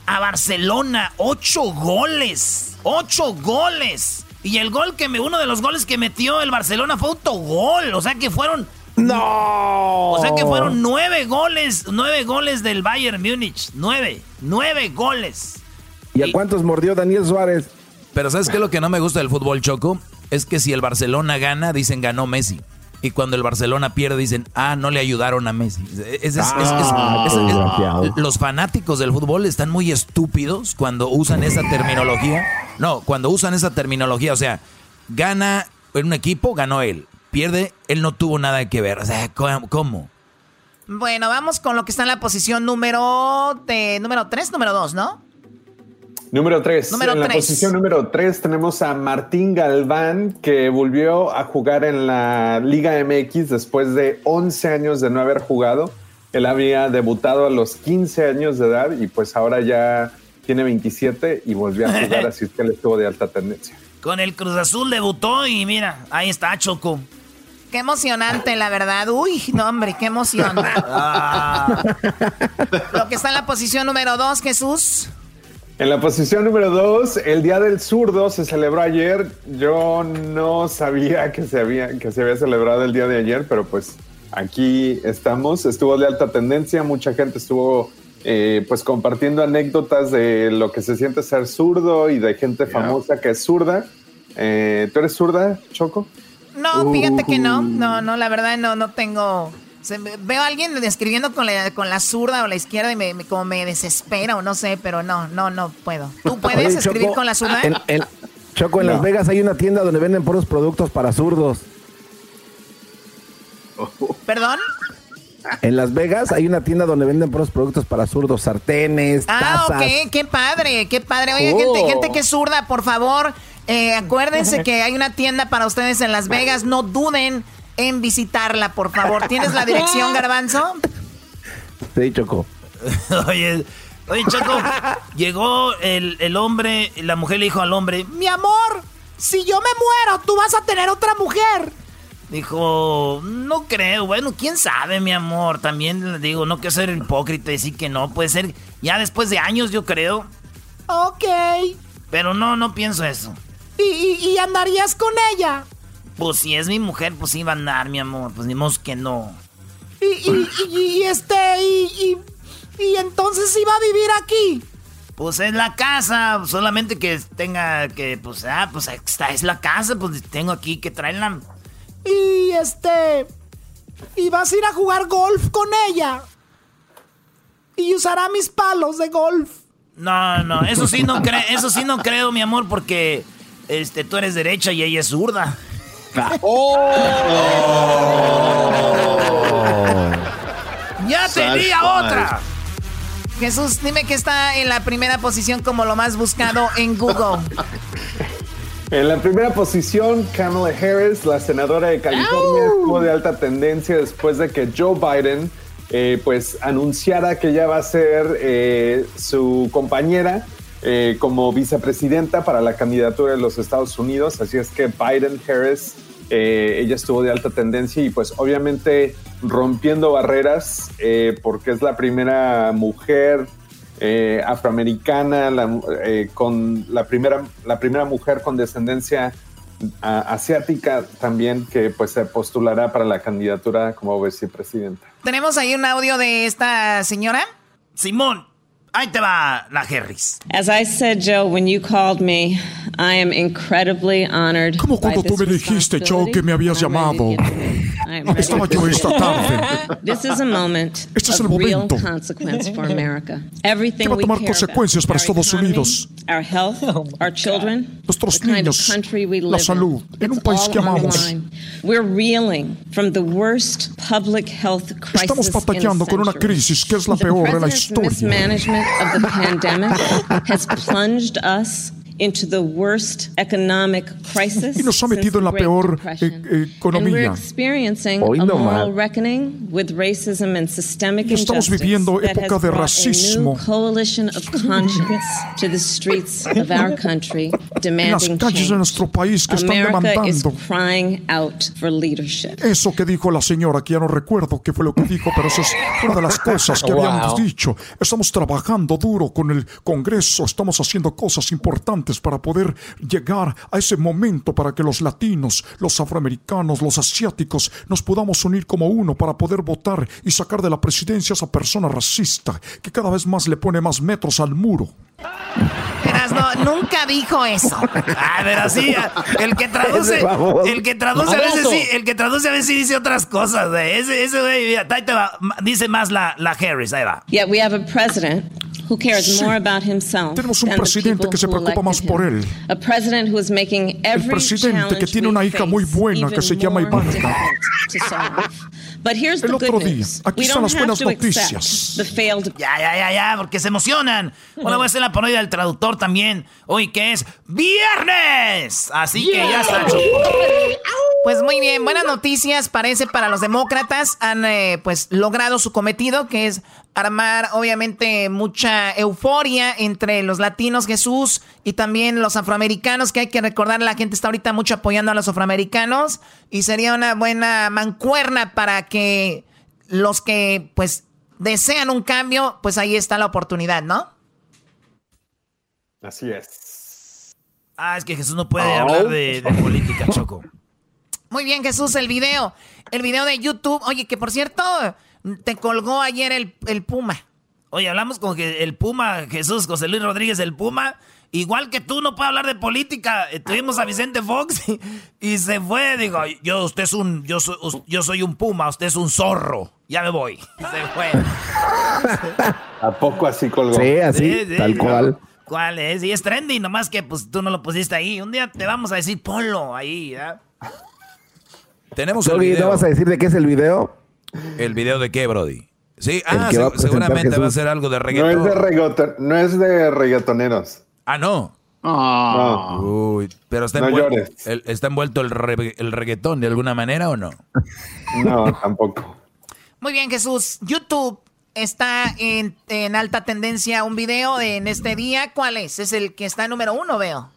a Barcelona ocho goles, ocho goles. Y el gol que me, uno de los goles que metió el Barcelona fue autogol. O sea que fueron. ¡No! O sea que fueron nueve goles, nueve goles del Bayern Múnich. Nueve, nueve goles. ¿Y a cuántos mordió Daniel Suárez? Pero ¿sabes qué es lo que no me gusta del fútbol, Choco? Es que si el Barcelona gana, dicen ganó Messi. Y cuando el Barcelona pierde, dicen, ah, no le ayudaron a Messi. Es- es- Ah, es- los fanáticos del fútbol están muy estúpidos cuando usan esa terminología. No, cuando usan esa terminología, o sea, gana en un equipo, ganó él. Pierde, él no tuvo nada que ver. O sea, ¿cómo? cómo? Bueno, vamos con lo que está en la posición número de número 3, número 2, ¿no? Número 3. Número en la tres. posición número 3 tenemos a Martín Galván, que volvió a jugar en la Liga MX después de 11 años de no haber jugado. Él había debutado a los 15 años de edad y pues ahora ya tiene 27 y volvió a jugar, así es que él estuvo de alta tendencia. Con el Cruz Azul debutó y mira, ahí está Choco. Qué emocionante, la verdad. Uy, no, hombre, qué emoción. Ah. Lo que está en la posición número 2, Jesús. En la posición número 2, el Día del Zurdo se celebró ayer. Yo no sabía que se había, que se había celebrado el día de ayer, pero pues aquí estamos. Estuvo de alta tendencia, mucha gente estuvo eh, pues compartiendo anécdotas de lo que se siente ser zurdo y de gente famosa que es zurda. Eh, ¿Tú eres zurda, Choco? No, fíjate que no. No, no, la verdad no, no tengo. Se me- veo a alguien escribiendo con la, con la zurda o la izquierda y me, me- como me desespera o no sé, pero no, no, no puedo. ¿Tú puedes Oye, escribir Choco, con la zurda? en- en- Choco, en No. Las Vegas hay una tienda donde venden puros productos para zurdos. ¿Perdón? En Las Vegas hay una tienda donde venden puros productos para zurdos, sartenes, Ah, tazas. ok, qué padre, qué padre. Oye, Oh. gente, gente que es zurda, por favor, eh, acuérdense que hay una tienda para ustedes en Las Vegas. No duden en visitarla, por favor. ¿Tienes la dirección, Garbanzo? Sí, Choco. oye, oye, Choco, llegó el, el hombre, y la mujer le dijo al hombre, Mi amor, si yo me muero, tú vas a tener otra mujer. dijo, no creo, bueno, quién sabe, mi amor. También le digo, no quiero ser hipócrita y decir que no, puede ser ya después de años, yo creo. Ok. Pero no, no pienso eso. ¿Y, y, y andarías con ella? Pues si es mi mujer, pues va a andar, mi amor. Pues ni modo que no. Y, y, y, y este, y, y, y entonces iba a vivir aquí. Pues es la casa, solamente que tenga que, pues, ah, pues esta es la casa, pues tengo aquí que traerla. Y este, y vas a ir a jugar golf con ella. Y usará mis palos de golf. No, no, eso sí no creo, eso sí no creo, mi amor, porque este tú eres derecha y ella es zurda. ¡Ya tenía otra! Jesús, dime que está en la primera posición como lo más buscado en Google. En la primera posición, Kamala Harris, la senadora de California, estuvo de alta tendencia después de que Joe Biden eh, pues anunciara que ya va a ser eh, su compañera eh, como vicepresidenta para la candidatura de los Estados Unidos. Así es que Biden Harris, eh, ella estuvo de alta tendencia y pues obviamente rompiendo barreras eh, porque es la primera mujer eh, afroamericana, la, eh, con la primera, la primera mujer con descendencia a- asiática también que pues se postulará para la candidatura como vicepresidenta. ¿Tenemos ahí un audio de esta señora? Simón, ahí te va la Harris. As I said, Joe, when you called me, I am incredibly honored. Como cuando tú me dijiste, Joe, que me habías llamado. Estaba yo esta tarde. This is a moment Este es of el real momento consequence for America. Everything que va a we tomar care consecuencias about, para our Estados Unidos. Our health, our children, Nuestros niños, country we la salud, en un It's país all que amamos. We're reeling from the worst public health crisis Estamos batallando con una crisis que es la peor de la historia. Of the pandemic has plunged us into the worst economic crisis Y nos ha metido en la peor eh, eh, And we're economía. experiencing Hoy a no moral mal. reckoning with racism and systemic Y estamos injustice viviendo época de racismo. A new coalition of conscience to the streets of our country, En las demanding calles de nuestro país que están demandando. Eso que dijo la señora, que ya no recuerdo qué fue lo que dijo, pero eso es una de las cosas que habíamos Wow. dicho. Estamos trabajando duro con el Congreso, estamos haciendo cosas importantes para poder llegar a ese momento para que los latinos, los afroamericanos, los asiáticos nos podamos unir como uno para poder votar y sacar de la presidencia a esa persona racista que cada vez más le pone más metros al muro. Erasno, nunca dijo eso. Ah, pero sí, el que traduce, el que traduce a veces sí, el que traduce a veces sí dice otras cosas, güey. Ese, ese güey, ahí te va, dice más la, la Harris, ahí va. Yet we have a president who cares more about himself Tenemos un presidente que se preocupa más por él. A president who is making El every presidente que tiene una hija muy buena que se llama Ivanka. But here's the El otro good día, aquí We están don't las buenas noticias. accept the failed Ya, ya, ya, ya, porque se emocionan. Ahora voy a hacer la parodia del traductor también. Hoy que es viernes. Así que ya está. Pues muy bien, buenas noticias parece para los demócratas. Han eh, pues logrado su cometido, que es armar obviamente mucha euforia entre los latinos, Jesús, y también los afroamericanos, que hay que recordar, la gente está ahorita mucho apoyando a los afroamericanos, y sería una buena mancuerna para que los que pues desean un cambio, pues ahí está la oportunidad, ¿no? Así es. Ah, es que Jesús no puede Oh. hablar de, de política, Choco. Muy bien, Jesús, el video. El video de YouTube. Oye, que por cierto, te colgó ayer el, el Puma. Oye, hablamos con que el Puma, Jesús, José Luis Rodríguez, el Puma. Igual que tú, no puede hablar de política. Eh, Tuvimos a Vicente Fox y, y se fue. Digo, yo, usted es un, yo soy, yo soy un Puma, usted es un zorro. Ya me voy. Se fue. ¿A poco así colgó? Sí, así, Sí, sí. tal cual. ¿Cuál es? Y es trendy, nomás que pues tú no lo pusiste ahí. Un día te vamos a decir, ponlo ahí, ¿ya? Tenemos el Doggy, ¿no video. vas a decir de qué es el video? ¿El video de qué, Brody? Sí, ah, va seguramente va a ser algo de No reggaetón. es de reggaeton, no es de reggaetoneros. Ah, no. No. Uy, pero está No envuelto, llores. el, ¿está envuelto el, re- el reggaetón de alguna manera o no? No, tampoco. Muy bien, Jesús. YouTube está en, en alta tendencia un video de- en este día. ¿Cuál es? Es el que está número uno, veo.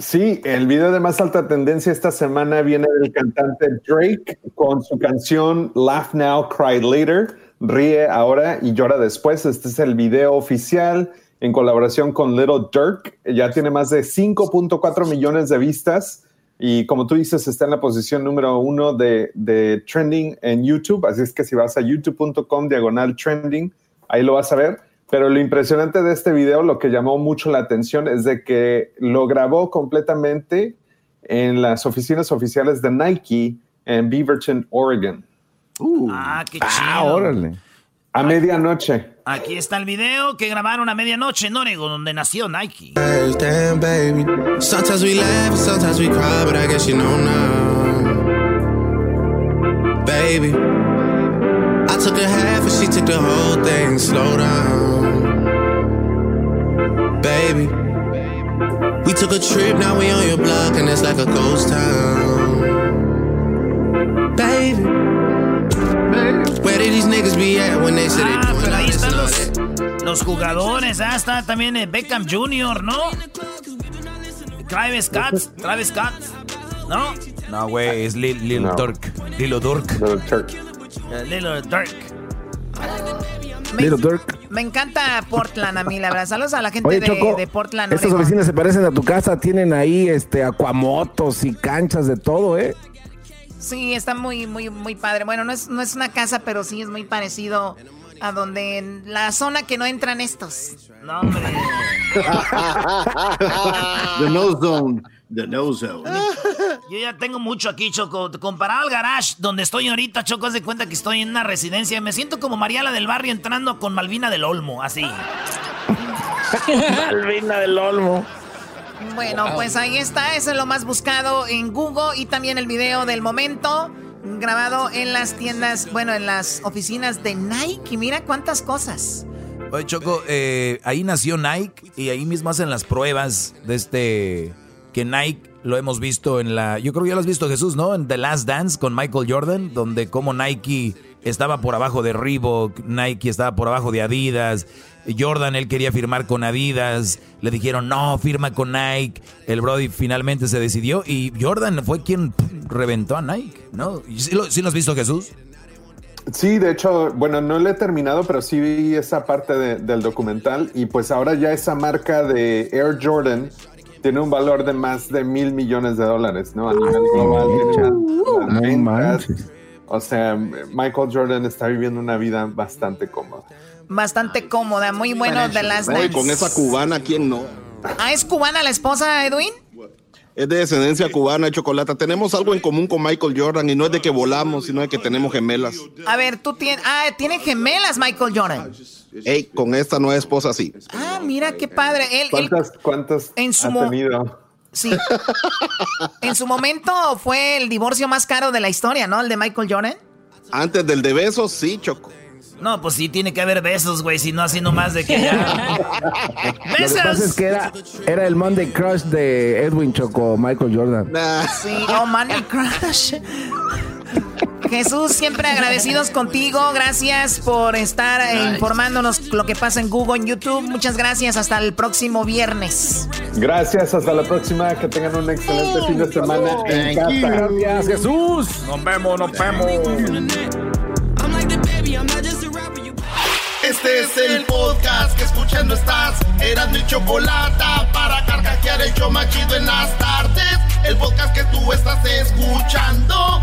Sí, el video de más alta tendencia esta semana viene del cantante Drake con su canción Laugh Now, Cry Later. Ríe ahora y llora después. Este es el video oficial en colaboración con Little Dirk. Ya tiene más de 5.4 millones de vistas. Y como tú dices, está en la posición número uno de, de trending en YouTube. Así es que si vas a youtube.com diagonal trending, ahí lo vas a ver. Pero lo impresionante de este video, lo que llamó mucho la atención, es de que lo grabó completamente en las oficinas oficiales de Nike en Beaverton, Oregon. ah, qué chido. Ah, órale. A medianoche. Aquí está el video que grabaron a medianoche en Oregon, donde nació Nike. Damn, baby. Sometimes we laugh, sometimes we cry, but I guess you know now. Baby, I took a half and she took the whole thing. Slow down. Baby, we took a trip, now we on your block, and it's like a ghost town. Baby, where did these niggas be at when they said they Ah, pero ahí están los, los jugadores. Ah, está también eh, Beckham Jr., ¿no? Travis Scott, Travis Scott, ¿no? No, güey, es Lil, Lil No. Durk. Lilo Durk. Little Turk. Eh, Little Little Dirk. Me encanta Portland a mí, la verdad. Saludos a la gente Oye, de, Choco, de Portland. estas Oregon. oficinas se parecen a tu casa, tienen ahí este acuamotos y canchas de todo, ¿eh? Sí, está muy, muy, muy padre. Bueno, no es, no es una casa, pero sí es muy parecido a donde en la zona que no entran estos. No, hombre. The no zone. The no zone. Yo ya tengo mucho aquí, Choco. Comparado al garage donde estoy ahorita, Choco, haz de cuenta que estoy en una residencia. Me siento como Mariala del Barrio entrando con Malvina del Olmo, así. Malvina del Olmo. Bueno, pues ahí está. Eso es lo más buscado en Google y también el video del momento grabado en las tiendas, bueno, en las oficinas de Nike. Mira cuántas cosas. Oye, Choco, eh, ahí nació Nike y ahí mismo hacen las pruebas de este. Que Nike lo hemos visto en la. Yo creo que ya lo has visto, Jesús, ¿no? En The Last Dance con Michael Jordan, donde como Nike estaba por abajo de Reebok, Nike estaba por abajo de Adidas. Jordan, él quería firmar con Adidas. Le dijeron, no, firma con Nike. El Brody finalmente se decidió y Jordan fue quien reventó a Nike, ¿no? ¿Sí lo, lo has visto, Jesús? Sí, de hecho, bueno, no lo he terminado, pero sí vi esa parte de- del documental y pues ahora ya esa marca de Air Jordan tiene un valor de más de mil millones de dólares, ¿no? A nivel global. tiene ventas. manches. O sea, Michael Jordan está viviendo una vida bastante cómoda. Bastante cómoda, muy bueno de las Oye, con esa cubana, ¿quién no? Ah, ¿es cubana la esposa, Edwin? Es de descendencia cubana, Chocolata. Tenemos algo en común con Michael Jordan y no es de que volamos, sino de que tenemos gemelas. A ver, tú tienes... Ah, tiene gemelas Michael Jordan. Ey, con esta nueva esposa sí. Ah, mira qué padre. Él, él- ¿Cuántas, cuántas En su ha tenido? sí. en su momento fue el divorcio más caro de la historia, ¿no? El de Michael Jordan. Antes del de besos, sí, Choco. No, pues sí, tiene que haber besos, güey, si no así nomás de que ya. Lo que pasa es que era, era el Monday Crush de Edwin Choco, Michael Jordan. Sí, oh, Money Crush. Jesús, siempre agradecidos contigo. Gracias por estar eh, informándonos lo que pasa en Google, en YouTube. Muchas gracias. Hasta el próximo viernes. Gracias, hasta la próxima. Que tengan un excelente fin de semana en Thank you. casa. Gracias, Jesús. Nos vemos, nos vemos. Este es el podcast que escuchando estás. Eran mi chocolate para carcajear el show machido en las tardes. El podcast que tú estás escuchando.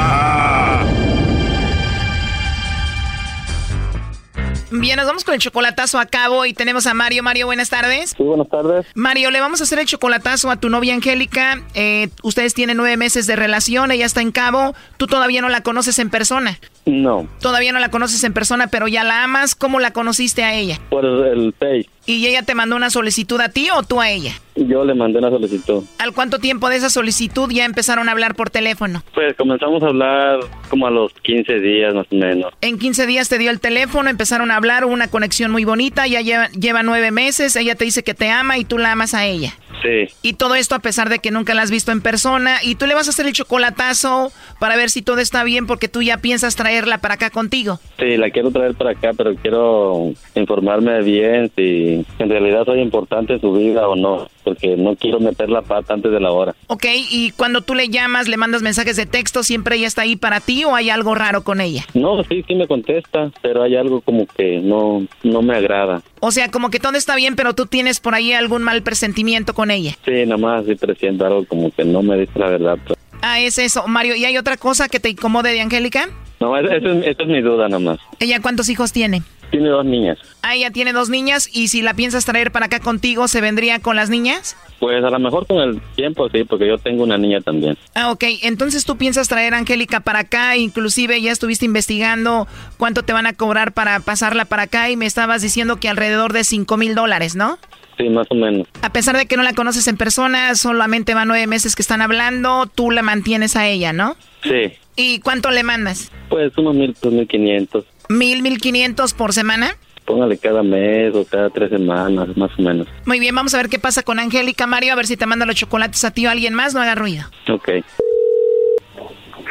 Bien, nos vamos con el chocolatazo a cabo y tenemos a Mario. Mario, buenas tardes. Sí, buenas tardes. Mario, le vamos a hacer el chocolatazo a tu novia Angélica. Eh, ustedes tienen nueve meses de relación, ella está en cabo. Tú todavía no la conoces en persona. No, Todavía no la conoces en persona, pero ya la amas. ¿Cómo la conociste a ella? por el Pay. ¿Y ella te mandó una solicitud a ti o tú a ella? Yo le mandé una solicitud. ¿Al cuánto tiempo de esa solicitud ya empezaron a hablar por teléfono? Pues comenzamos a hablar como a los 15 días más o menos. En 15 días te dio el teléfono, empezaron a hablar, hubo una conexión muy bonita, ya lleva, lleva nueve meses, ella te dice que te ama y tú la amas a ella. Sí, Y todo esto a pesar de que nunca la has visto en persona y tú le vas a hacer el chocolatazo para ver si todo está bien porque tú ya piensas traerla para acá contigo. sí, la quiero traer para acá, pero quiero informarme bien si en realidad soy importante en su vida o no, porque no quiero meter la pata antes de la hora. Ok, y cuando tú le llamas, le mandas mensajes de texto, ¿siempre ella está ahí para ti o hay algo raro con ella? No, sí, sí me contesta, pero hay algo como que no, no me agrada. O sea, como que todo está bien, pero tú tienes por ahí algún mal presentimiento con ella. Sí, nada más sí presiento algo como que no me dice la verdad. Ah, es eso, Mario. ¿Y hay otra cosa que te incomode de Angélica? No, esa es, esa es mi duda nada más. ¿Ella cuántos hijos tiene? Tiene dos niñas. Ah, ella tiene dos niñas y si la piensas traer para acá contigo, ¿se vendría con las niñas? Pues a lo mejor con el tiempo sí, porque yo tengo una niña también. Ah, ok. Entonces tú piensas traer a Angélica para acá, inclusive ya estuviste investigando cuánto te van a cobrar para pasarla para acá y me estabas diciendo que alrededor de 5 mil dólares, ¿no? Sí, más o menos. A pesar de que no la conoces en persona, solamente van nueve meses que están hablando, tú la mantienes a ella, ¿no? Sí, ¿Y cuánto le mandas? pues unos mil, dos mil quinientos. ¿Mil, mil quinientos por semana? Póngale cada mes o cada tres semanas, más o menos. Muy bien, vamos a ver qué pasa con Angélica, Mario, a ver si te manda los chocolates a ti o a alguien más, no haga ruido. Ok.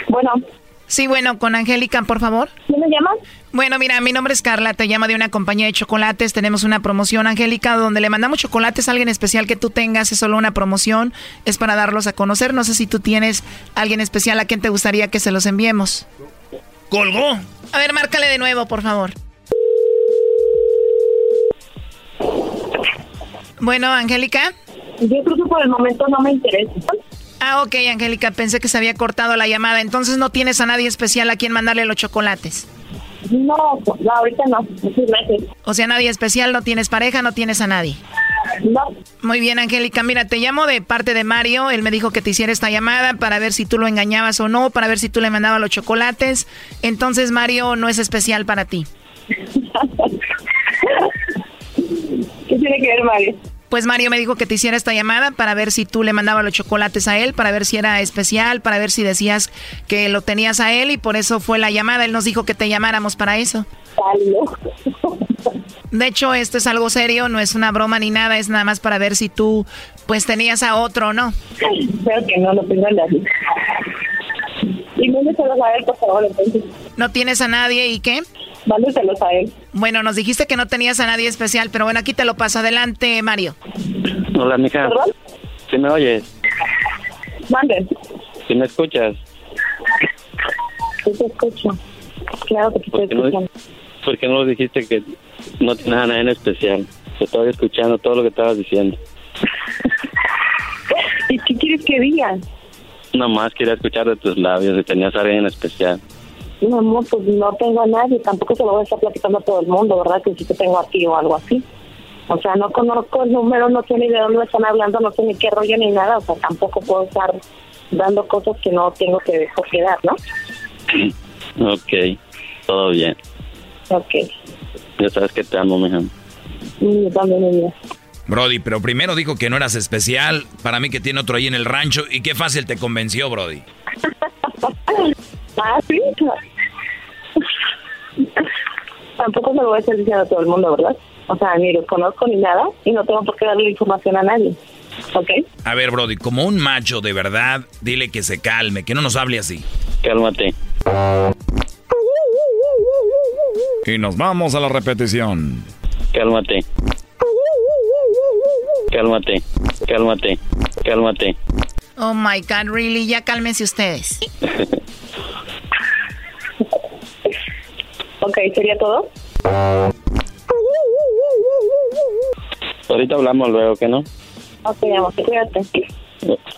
Bueno. Sí, bueno, con Angélica, por favor. ¿Quién me llama? Bueno, mira, mi nombre es Carla, te llamo de una compañía de chocolates. Tenemos una promoción, Angélica, donde le mandamos chocolates a alguien especial que tú tengas. Es solo una promoción, es para darlos a conocer. No sé si tú tienes alguien especial a quien te gustaría que se los enviemos. ¡Colgó! A ver, márcale de nuevo, por favor. Bueno, Angélica. Yo creo que por el momento no me interesa. Ah, ok, Angélica, pensé que se había cortado la llamada. Entonces no tienes a nadie especial a quien mandarle los chocolates. No, no, ahorita no. Gracias. O sea, nadie especial, no tienes pareja, no tienes a nadie. No. Muy bien, Angélica. Mira, te llamo de parte de Mario. Él me dijo que te hiciera esta llamada para ver si tú lo engañabas o no, para ver si tú le mandabas los chocolates. Entonces, Mario no es especial para ti. ¿Qué tiene que ver, Mario? Pues Mario me dijo que te hiciera esta llamada para ver si tú le mandabas los chocolates a él, para ver si era especial, para ver si decías que lo tenías a él y por eso fue la llamada. Él nos dijo que te llamáramos para eso. De hecho, esto es algo serio, no es una broma ni nada, es nada más para ver si tú pues tenías a otro o no. Que no lo. Y mándeselos a él, por favor, entonces. ¿No tienes a nadie y qué? Mándeselos a él. Bueno, nos dijiste que no tenías a nadie especial, pero bueno, aquí te lo paso. Adelante, Mario. Hola, mija. ¿Perdón? ¿Sí me oyes? Mande. ¿Sí me escuchas? Sí te escucho. Claro que te estoy ¿Por qué no, escuchando. por qué no lo dijiste que no tienes a nadie en especial? Te estaba escuchando todo lo que estabas diciendo. ¿Y qué quieres que diga? Nomás quería escuchar de tus labios si tenías a alguien en especial. No, amor, pues no tengo a nadie. Tampoco se lo voy a estar platicando a todo el mundo, ¿verdad? Que sí te tengo aquí o algo así. O sea, no conozco el número, no sé ni de dónde están hablando, no sé ni qué rollo ni nada. O sea, tampoco puedo estar dando cosas que no tengo que que dar, ¿no? Ok, todo bien. Ok. Ya sabes que te amo, mija. Y yo también, mi. Brody, pero primero dijo que no eras especial. Para mí que tiene otro ahí en el rancho. Y qué fácil te convenció, Brody. Ah, sí. Tampoco se lo voy a estar diciendo a todo el mundo, ¿verdad? O sea, ni los conozco ni nada y no tengo por qué darle información a nadie. ¿Ok? A ver, Brody, como un macho de verdad, dile que se calme, que no nos hable así. Cálmate. Y nos vamos a la repetición. Cálmate. Cálmate. Cálmate. Cálmate. Oh my God, really, ya cálmense ustedes. Ok, ¿sería todo? Ahorita hablamos luego, ¿qué no? Ok, amor, cuídate.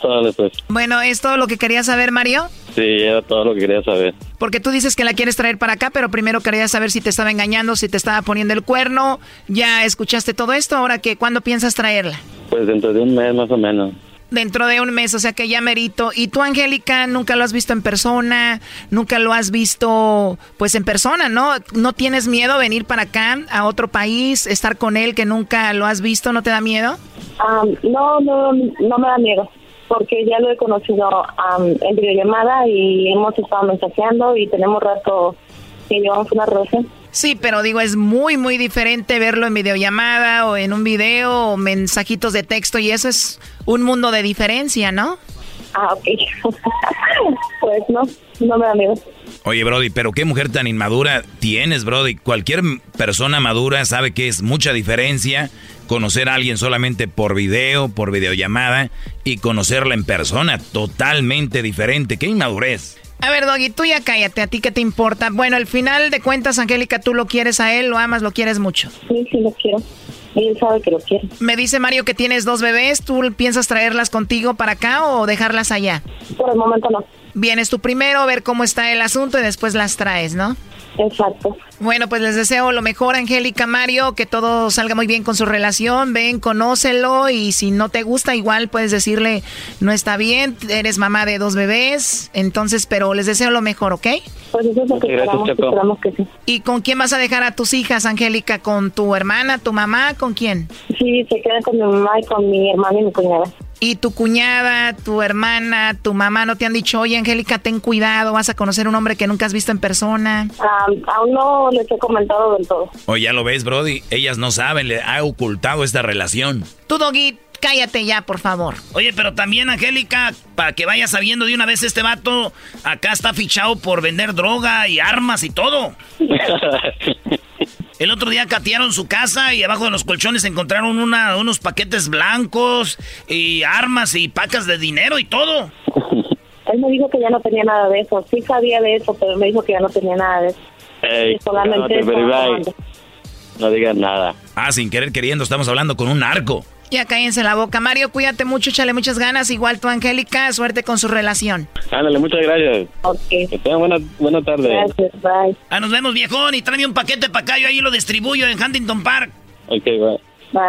Dale, pues. Bueno, ¿es todo lo que quería saber, Mario? Sí, era todo lo que quería saber. Porque tú dices que la quieres traer para acá, pero primero quería saber si te estaba engañando, si te estaba poniendo el cuerno. Ya escuchaste todo esto, ahora que ¿cuándo piensas traerla? Pues dentro de un mes más o menos. Dentro de un mes, o sea que ya merito. ¿Y tú, Angélica, nunca lo has visto en persona? ¿Nunca lo has visto, pues, en persona, no? ¿No tienes miedo venir para acá, a otro país, estar con él que nunca lo has visto? ¿No te da miedo? Am, no, no, no me da miedo, porque ya lo he conocido am, en videollamada y hemos estado mensajeando y tenemos rato que llevamos una relación. Sí, pero digo, es muy, muy diferente verlo en videollamada o en un video o mensajitos de texto y eso es un mundo de diferencia, ¿no? Ah, ok. pues no, no me da miedo. Oye, Brody, pero qué mujer tan inmadura tienes, Brody. Cualquier persona madura sabe que es mucha diferencia conocer a alguien solamente por video, por videollamada y conocerla en persona. Totalmente diferente. Qué inmadurez. A ver, Doggy, tú ya cállate, ¿a ti qué te importa? Bueno, al final de cuentas, Angélica, tú lo quieres a él, lo amas, lo quieres mucho. Sí, sí, lo quiero. Él sabe que lo quiero. Me dice Mario que tienes dos bebés, ¿tú piensas traerlas contigo para acá o dejarlas allá? Por el momento no. Vienes tú primero, ver cómo está el asunto y después las traes, ¿no? Exacto. Bueno, pues les deseo lo mejor, Angélica, Mario, que todo salga muy bien con su relación. Ven, conócelo y si no te gusta, igual puedes decirle, no está bien, eres mamá de dos bebés. Entonces, pero les deseo lo mejor, ¿ok? Pues eso es lo que Gracias, esperamos, esperamos que sí. ¿Y con quién vas a dejar a tus hijas, Angélica? ¿Con tu hermana, tu mamá? ¿Con quién? Sí, se quedan con mi mamá y con mi hermana y mi cuñada. ¿Y tu cuñada, tu hermana, tu mamá no te han dicho, oye, Angélica, ten cuidado, vas a conocer un hombre que nunca has visto en persona? Am, aún no les he comentado del todo. Oye, ya lo ves, Brody. Ellas no saben, le ha ocultado esta relación. Tú, Doggy, cállate ya, por favor. Oye, pero también, Angélica, para que vayas sabiendo de una vez este vato, acá está fichado por vender droga y armas y todo. El otro día catearon su casa y abajo de los colchones encontraron una, unos paquetes blancos y armas y pacas de dinero y todo. Él me dijo que ya no tenía nada de eso. Sí sabía de eso, pero me dijo que ya no tenía nada de eso. Ey, solamente grabando. No digas nada. Ah, sin querer queriendo, estamos hablando con un narco. Ya cállense la boca. Mario, cuídate mucho, échale muchas ganas. Igual tú, Angélica, suerte con su relación. Ándale, muchas gracias. Ok. Que tengan buena, buena tarde. Gracias, bye. Ah, nos vemos, viejón, y tráeme un paquete para acá, yo ahí lo distribuyo en Huntington Park. Ok, va.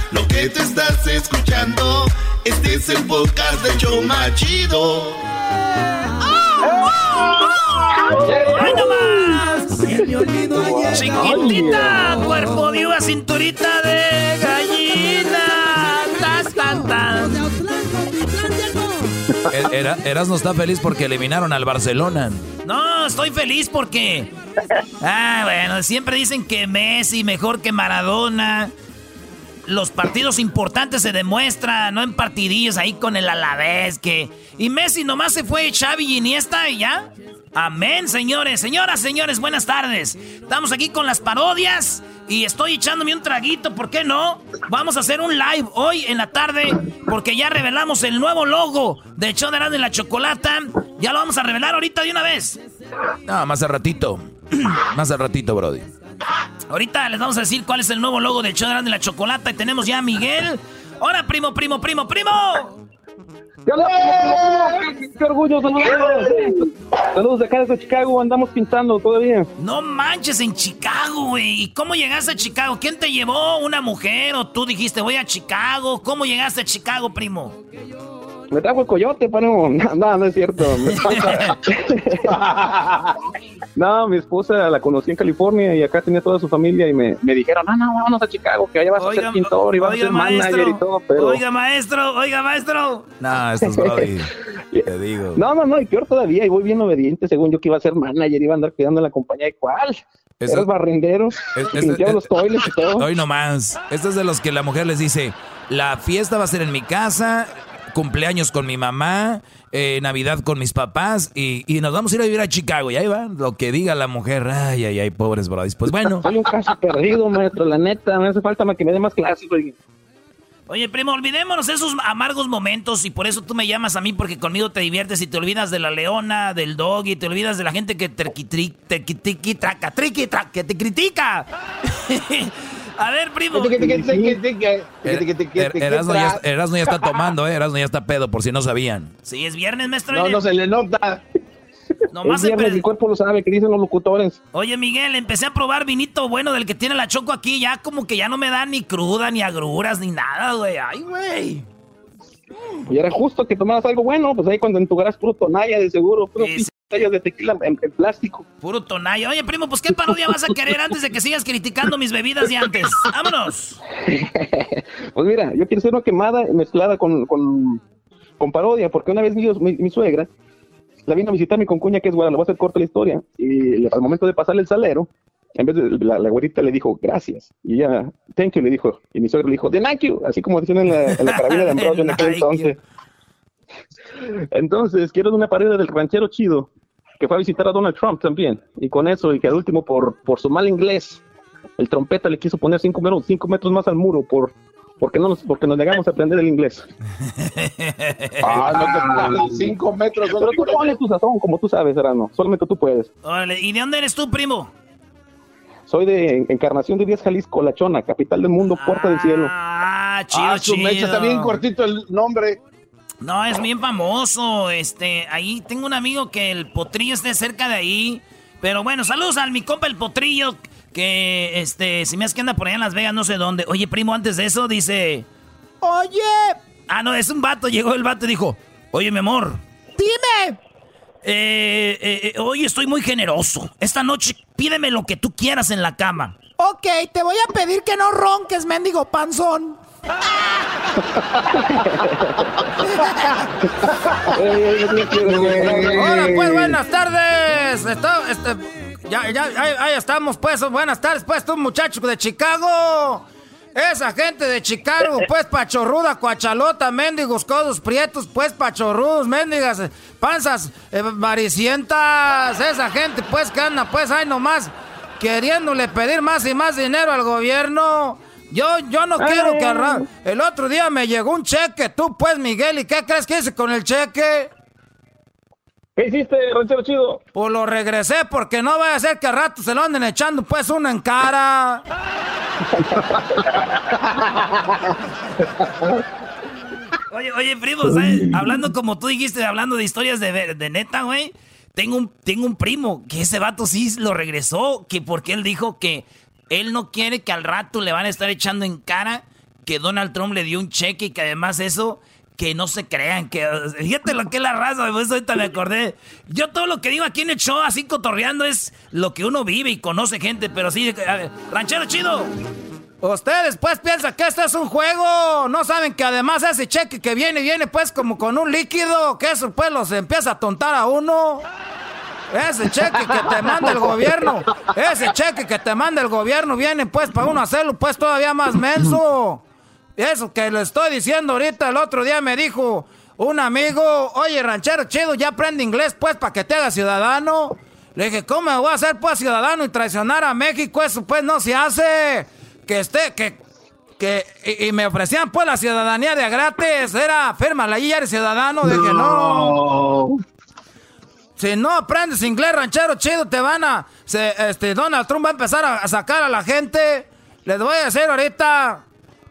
Lo que te estás escuchando, este es el podcast de Choma Chido. ¡Ay, no más! Chiquitita, cuerpo de uva, cinturita de gallina. Tas, tan, tan. E-, Era, Eras no está feliz porque eliminaron al Barcelona. No, estoy feliz porque. Ah, bueno, siempre dicen que Messi mejor que Maradona. Los partidos importantes se demuestran, no en partidillos ahí con el Alavés que. Y Messi nomás se fue Xavi y Iniesta y ya. Amén, señores. Señoras, señores, buenas tardes. Estamos aquí con las parodias y estoy echándome un traguito, ¿por qué no? Vamos a hacer un live hoy en la tarde porque ya revelamos el nuevo logo de show de la Chocolata. Ya lo vamos a revelar ahorita de una vez. No, más al ratito. más al ratito, Brody. Ahorita les vamos a decir cuál es el nuevo logo del show de la Chocolata y tenemos ya a Miguel. Hola, primo, primo, primo, primo. ¡Qué, qué orgullo! Saludos. Saludos de acá desde Chicago. Andamos pintando todavía. No manches, en Chicago, güey. ¿Y cómo llegaste a Chicago? ¿Quién te llevó? ¿Una mujer? ¿O tú dijiste voy a Chicago? ¿Cómo llegaste a Chicago, primo? Me trajo el coyote, pero no, no, no es cierto. No, mi esposa la conocí en California y acá tenía toda su familia y me, me dijeron, no, no, vámonos a Chicago, que allá vas a ser pintor y vas a ser manager y todo, pero... Oiga, maestro, oiga, maestro. No, esto es Brody. Te digo. No, no, no, y peor todavía, y voy bien obediente, según yo que iba a ser manager, iba a andar cuidando la compañía de cuál. Eso- Eres barrendero, Es- los toiles y todo. Hoy nomás. Este es de los que la mujer les dice, la fiesta va a ser en mi casa, cumpleaños con mi mamá, eh, Navidad con mis papás y, y nos vamos a ir a vivir a Chicago. Y ahí va, lo que diga la mujer. Ay, ay, ay, pobres brodis. Pues bueno. Soy un caso perdido, maestro, la neta, me hace falta que me dé más clases, oye. Oye, primo, olvidémonos esos amargos momentos y por eso tú me llamas a mí porque conmigo te diviertes y te olvidas de la leona, del dog y te olvidas de la gente que te te que te critica. a ver, primo. Er- Er- Erasmo ya, Erasmo ya está tomando, eh. Erasmo ya está pedo, por si no sabían. Sí, es viernes, maestro. No, no se le nota. Nomás es viernes, mi cuerpo lo sabe, que dicen los locutores. Oye, Miguel, empecé a probar vinito bueno del que tiene la choco aquí. Ya como que ya no me da ni cruda, ni agruras, ni nada, güey. Ay, güey. Y era justo que tomaras algo bueno, pues ahí cuando en tu puro tonalla de seguro, puro botellas de tequila en, en plástico. Puro tonayo. Oye, primo, pues ¿qué parodia vas a querer antes de que sigas criticando mis bebidas de antes? ¡Vámonos! Pues mira, yo quiero hacer una quemada mezclada con, con, con parodia, porque una vez mi, mi, mi suegra la vino a visitar mi concuña, que es güera, le voy a hacer corta la historia, y al momento de pasarle el salero, en vez de la, la güerita le dijo gracias, y ella, thank you, le dijo, y mi suegra le dijo, de thank you, así como decían en la, en la carabina de Ambrosio en aquel entonces. Entonces, quiero una parodia del ranchero chido, que fue a visitar a Donald Trump también, y con eso, y que al último, por, por su mal inglés, el trompeta le quiso poner cinco metros, cinco metros más al muro por porque no nos, porque nos negamos a aprender el inglés. Ah, no te cinco metros. Pero tú ponle tu sazón, como tú sabes, Erano. Solamente tú puedes. Órale, ¿y de dónde eres tú, primo? Soy de Encarnación de Díaz, Jalisco, La Chona, capital del mundo, puerta del cielo. Ah, chido, Ah, mecha, chido. está bien cortito el nombre. No, es bien famoso. Este, ahí tengo un amigo que el potrillo esté cerca de ahí. Pero bueno, saludos al mi compa el potrillo. Que este, si me hace que anda por allá en Las Vegas, no sé dónde. Oye, primo, antes de eso dice. Oye. Ah, no, es un vato. Llegó el vato y dijo: Oye, mi amor. Dime. Eh, eh, eh, hoy estoy muy generoso. Esta noche pídeme lo que tú quieras en la cama. Ok, te voy a pedir que no ronques, mendigo panzón. Hola, pues, buenas tardes. Está- este, ya, ya, ahí, ahí estamos, pues. Buenas tardes, pues, tú, muchacho de Chicago. Esa gente de Chicago, pues, pachorruda, cuachalota, mendigos, codos prietos, pues, pachorrudos, mendigas, panzas eh, maricientas. Esa gente, pues, que anda, pues, ahí nomás, queriéndole pedir más y más dinero al gobierno. Yo, yo no quiero que al ra- El otro día me llegó un cheque, tú, pues, Miguel, ¿y qué crees que hice con el cheque? ¿Qué hiciste, ranchero chido? Pues lo regresé porque no vaya a ser que al rato se lo anden echando pues uno en cara. Oye, oye, primo, ¿sabes? Hablando como tú dijiste, hablando de historias de, de neta, güey. Tengo un, tengo un primo que ese vato sí lo regresó, que porque él dijo que él no quiere que al rato le van a estar echando en cara que Donald Trump le dio un cheque y que además eso, que no se crean, que fíjate lo que es la raza, pues ahorita me acordé. Yo todo lo que digo aquí en el show, así cotorreando, es lo que uno vive y conoce gente, pero sí, a ver, ranchero chido. Ustedes pues piensan que esto es un juego. No saben que además ese cheque que viene, viene pues como con un líquido. Que eso pues los empieza a tontar a uno. Ese cheque que te manda el gobierno. Ese cheque que te manda el gobierno viene pues para uno hacerlo pues todavía más menso. Eso que le estoy diciendo ahorita. El otro día me dijo un amigo, oye ranchero chido, ya aprende inglés pues para que te haga ciudadano. Le dije, ¿cómo me voy a hacer pues ciudadano y traicionar a México? Eso pues no se hace. Que esté, que, que, y, me ofrecían pues la ciudadanía de gratis. Era, fírmala y ya eres ciudadano. Dije, no. Si no aprendes inglés ranchero chido, te van a, se, este, Donald Trump va a empezar a, sacar a la gente. Les voy a decir ahorita,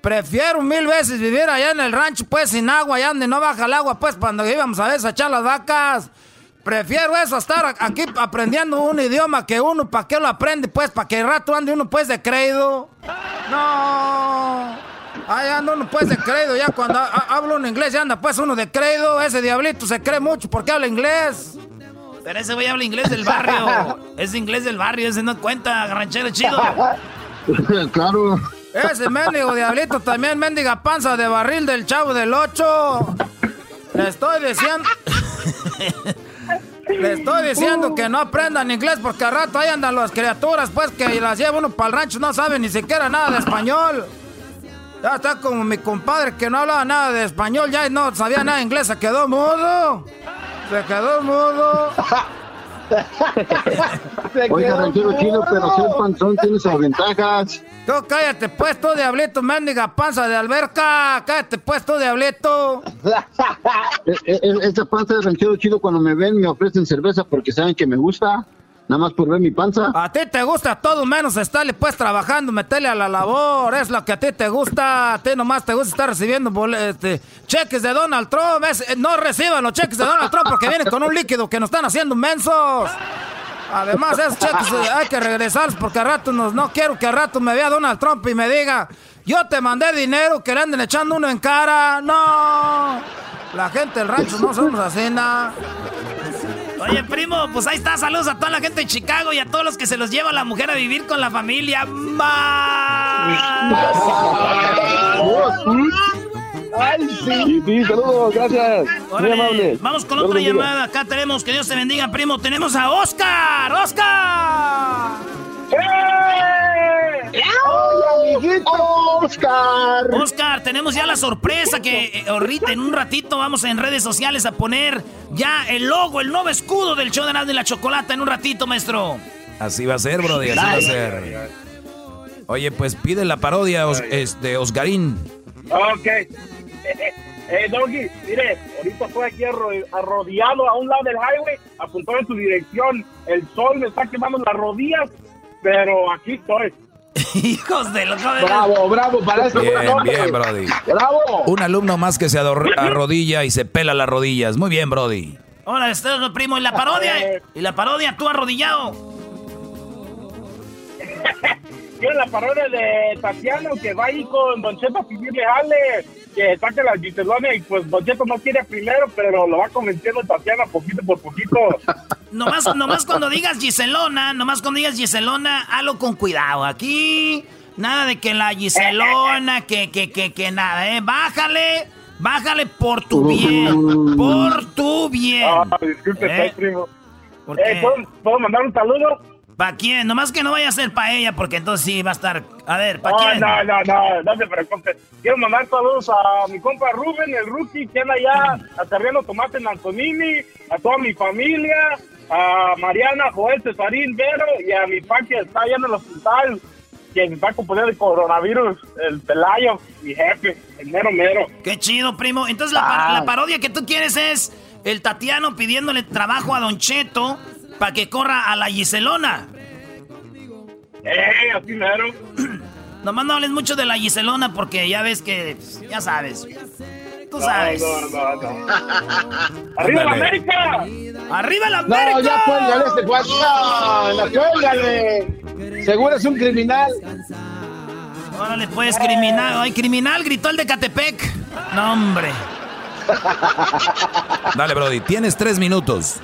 prefiero mil veces vivir allá en el rancho pues sin agua, allá donde no baja el agua pues cuando íbamos a desechar las vacas. Prefiero eso estar aquí aprendiendo un idioma que uno, ¿para qué lo aprende? Pues, ¿para que el rato ande uno pues de creído? No. Ahí anda uno pues de creído, ya cuando ha- ha- habla uno inglés ya anda pues uno de creído. Ese diablito se cree mucho porque habla inglés. Pero ese güey habla inglés del barrio. es inglés del barrio, ese no cuenta, ranchero chido. claro. Ese mendigo diablito también, mendiga panza de barril del chavo del 8. Le estoy diciendo. Le estoy diciendo que no aprendan inglés porque al rato ahí andan las criaturas, pues que las lleva uno para el rancho, no saben ni siquiera nada de español. Ya está como mi compadre que no hablaba nada de español, ya no sabía nada de inglés, se quedó mudo. Se quedó mudo. Oiga, ranchero chido, pero ser panzón tiene sus ventajas. Tú cállate pues, tú diablito, mendiga panza de alberca. Cállate pues, tú diablito. E- e- Esta panza de ranchero chido, cuando me ven, me ofrecen cerveza porque saben que me gusta. Nada más por ver mi panza. A ti te gusta todo menos estarle pues trabajando, meterle a la labor, es lo que a ti te gusta, a ti nomás te gusta estar recibiendo este, cheques de Donald Trump, eh, no reciban los cheques de Donald Trump porque vienen con un líquido que nos están haciendo mensos. Además, esos cheques eh, hay que regresarlos porque a rato nos, no quiero que a rato me vea Donald Trump y me diga, yo te mandé dinero que le anden echando uno en cara. No, la gente del rancho no somos así, nada. Oye, primo, pues ahí está. Saludos a toda la gente de Chicago y a todos los que se los lleva la mujer a vivir con la familia. Ay, sí. Sí, saludos, gracias. Muy amable. Vamos con otra llamada. Acá tenemos, que Dios te bendiga, primo. Tenemos a Oscar. ¡Oscar! Oscar. Oscar, tenemos ya la sorpresa que eh, ahorita en un ratito vamos en redes sociales a poner ya el logo, el nuevo escudo del show de Erasmo y la Chocolata en un ratito, maestro. Así va a ser, Brody, así va a ser. Oye, pues pide la parodia Os- este, Osgarín. Ok. Eh, eh, eh, Doggy, mire, ahorita estoy aquí arro- arrodillado a un lado del highway, apuntado en tu dirección. El sol me está quemando las rodillas, pero aquí estoy. Hijos de los Bravo, bravo para eso. Bien, bien, Brody. Bravo. Un alumno más que se ador- arrodilla y se pela las rodillas. Muy bien, Brody. Hola, este es primo. ¿Y la parodia? ¿Y la parodia tú arrodillado? Tiene la parodia de Tatiano que va ahí con Don Cheto a pedirle jale, que saque la Giselona y pues Don Cheto no quiere primero, pero lo va convenciendo Tatiana poquito por poquito. Nomás, nomás cuando digas Giselona, nomás cuando digas Giselona, hazlo con cuidado. Aquí, nada de que la Giselona, que, que, que, que nada, ¿eh? Bájale, bájale por tu bien, por tu bien. Ah, disculpe, ¿Eh? primo. ¿Por Eh, puedo mandar un saludo? ¿Para quién? Nomás que no vaya a ser para ella, porque entonces sí va a estar... A ver, ¿para No, quién? no, no, no, no te preocupes. Quiero mandar saludos a mi compa Rubén, el rookie, que anda allá acarreando tomate en Antonini, a toda mi familia, a Mariana, Joel, Cesarín, Vero y a mi pa que está allá en el hospital, que va a componer el coronavirus, el Pelayo, mi jefe, el mero mero. Qué chido, primo. Entonces la, la parodia que tú quieres es el Tatiano pidiéndole trabajo a Don Cheto para que corra a la Giselona. Eh, así mero. Nomás no hables mucho de la Giselona porque ya ves que, pues, ya sabes. Tú sabes. no, no, no. ¡Arriba la. América! ¡Arriba la América! No, ya cuélgale este cuate. No, no, cuélgale. Seguro es un criminal. Órale, pues, criminal. Ay, criminal, gritó el de Catepec. No, hombre. Dale, Brody, tienes tres minutos.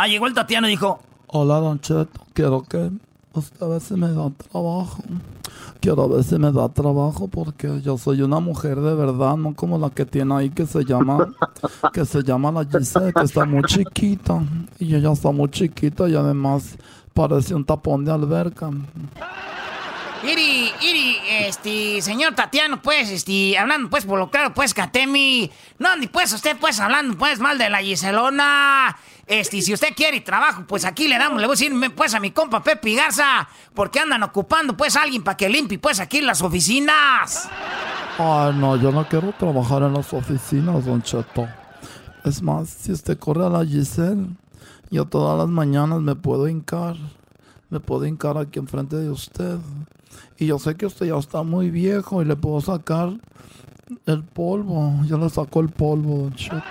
Ah, llegó el Tatiano y dijo... Hola, Don Cheto. Quiero que usted a veces me da trabajo. quiero ver si me da trabajo porque yo soy una mujer de verdad, no como la que tiene ahí que se llama, que se llama la Giselle, que está muy chiquita. Y ella está muy chiquita y además parece un tapón de alberca. Iri, Iri, este, señor Tatiano, pues, este, hablando, pues, por lo claro, pues, Catemi, no, ni pues, usted, pues, hablando, pues, mal de la Giselona, este, si usted quiere trabajo, pues, aquí le damos, le voy a decir, pues, a mi compa Pepe Garza, porque andan ocupando, pues, a alguien para que limpie, pues, aquí las oficinas. Ay, no, yo no quiero trabajar en las oficinas, don Cheto. Es más, si usted corre a la Giselle, yo todas las mañanas me puedo hincar, me puedo hincar aquí enfrente de usted. Y yo sé que usted ya está muy viejo y le puedo sacar el polvo. Yo le saco el polvo, don Cheto.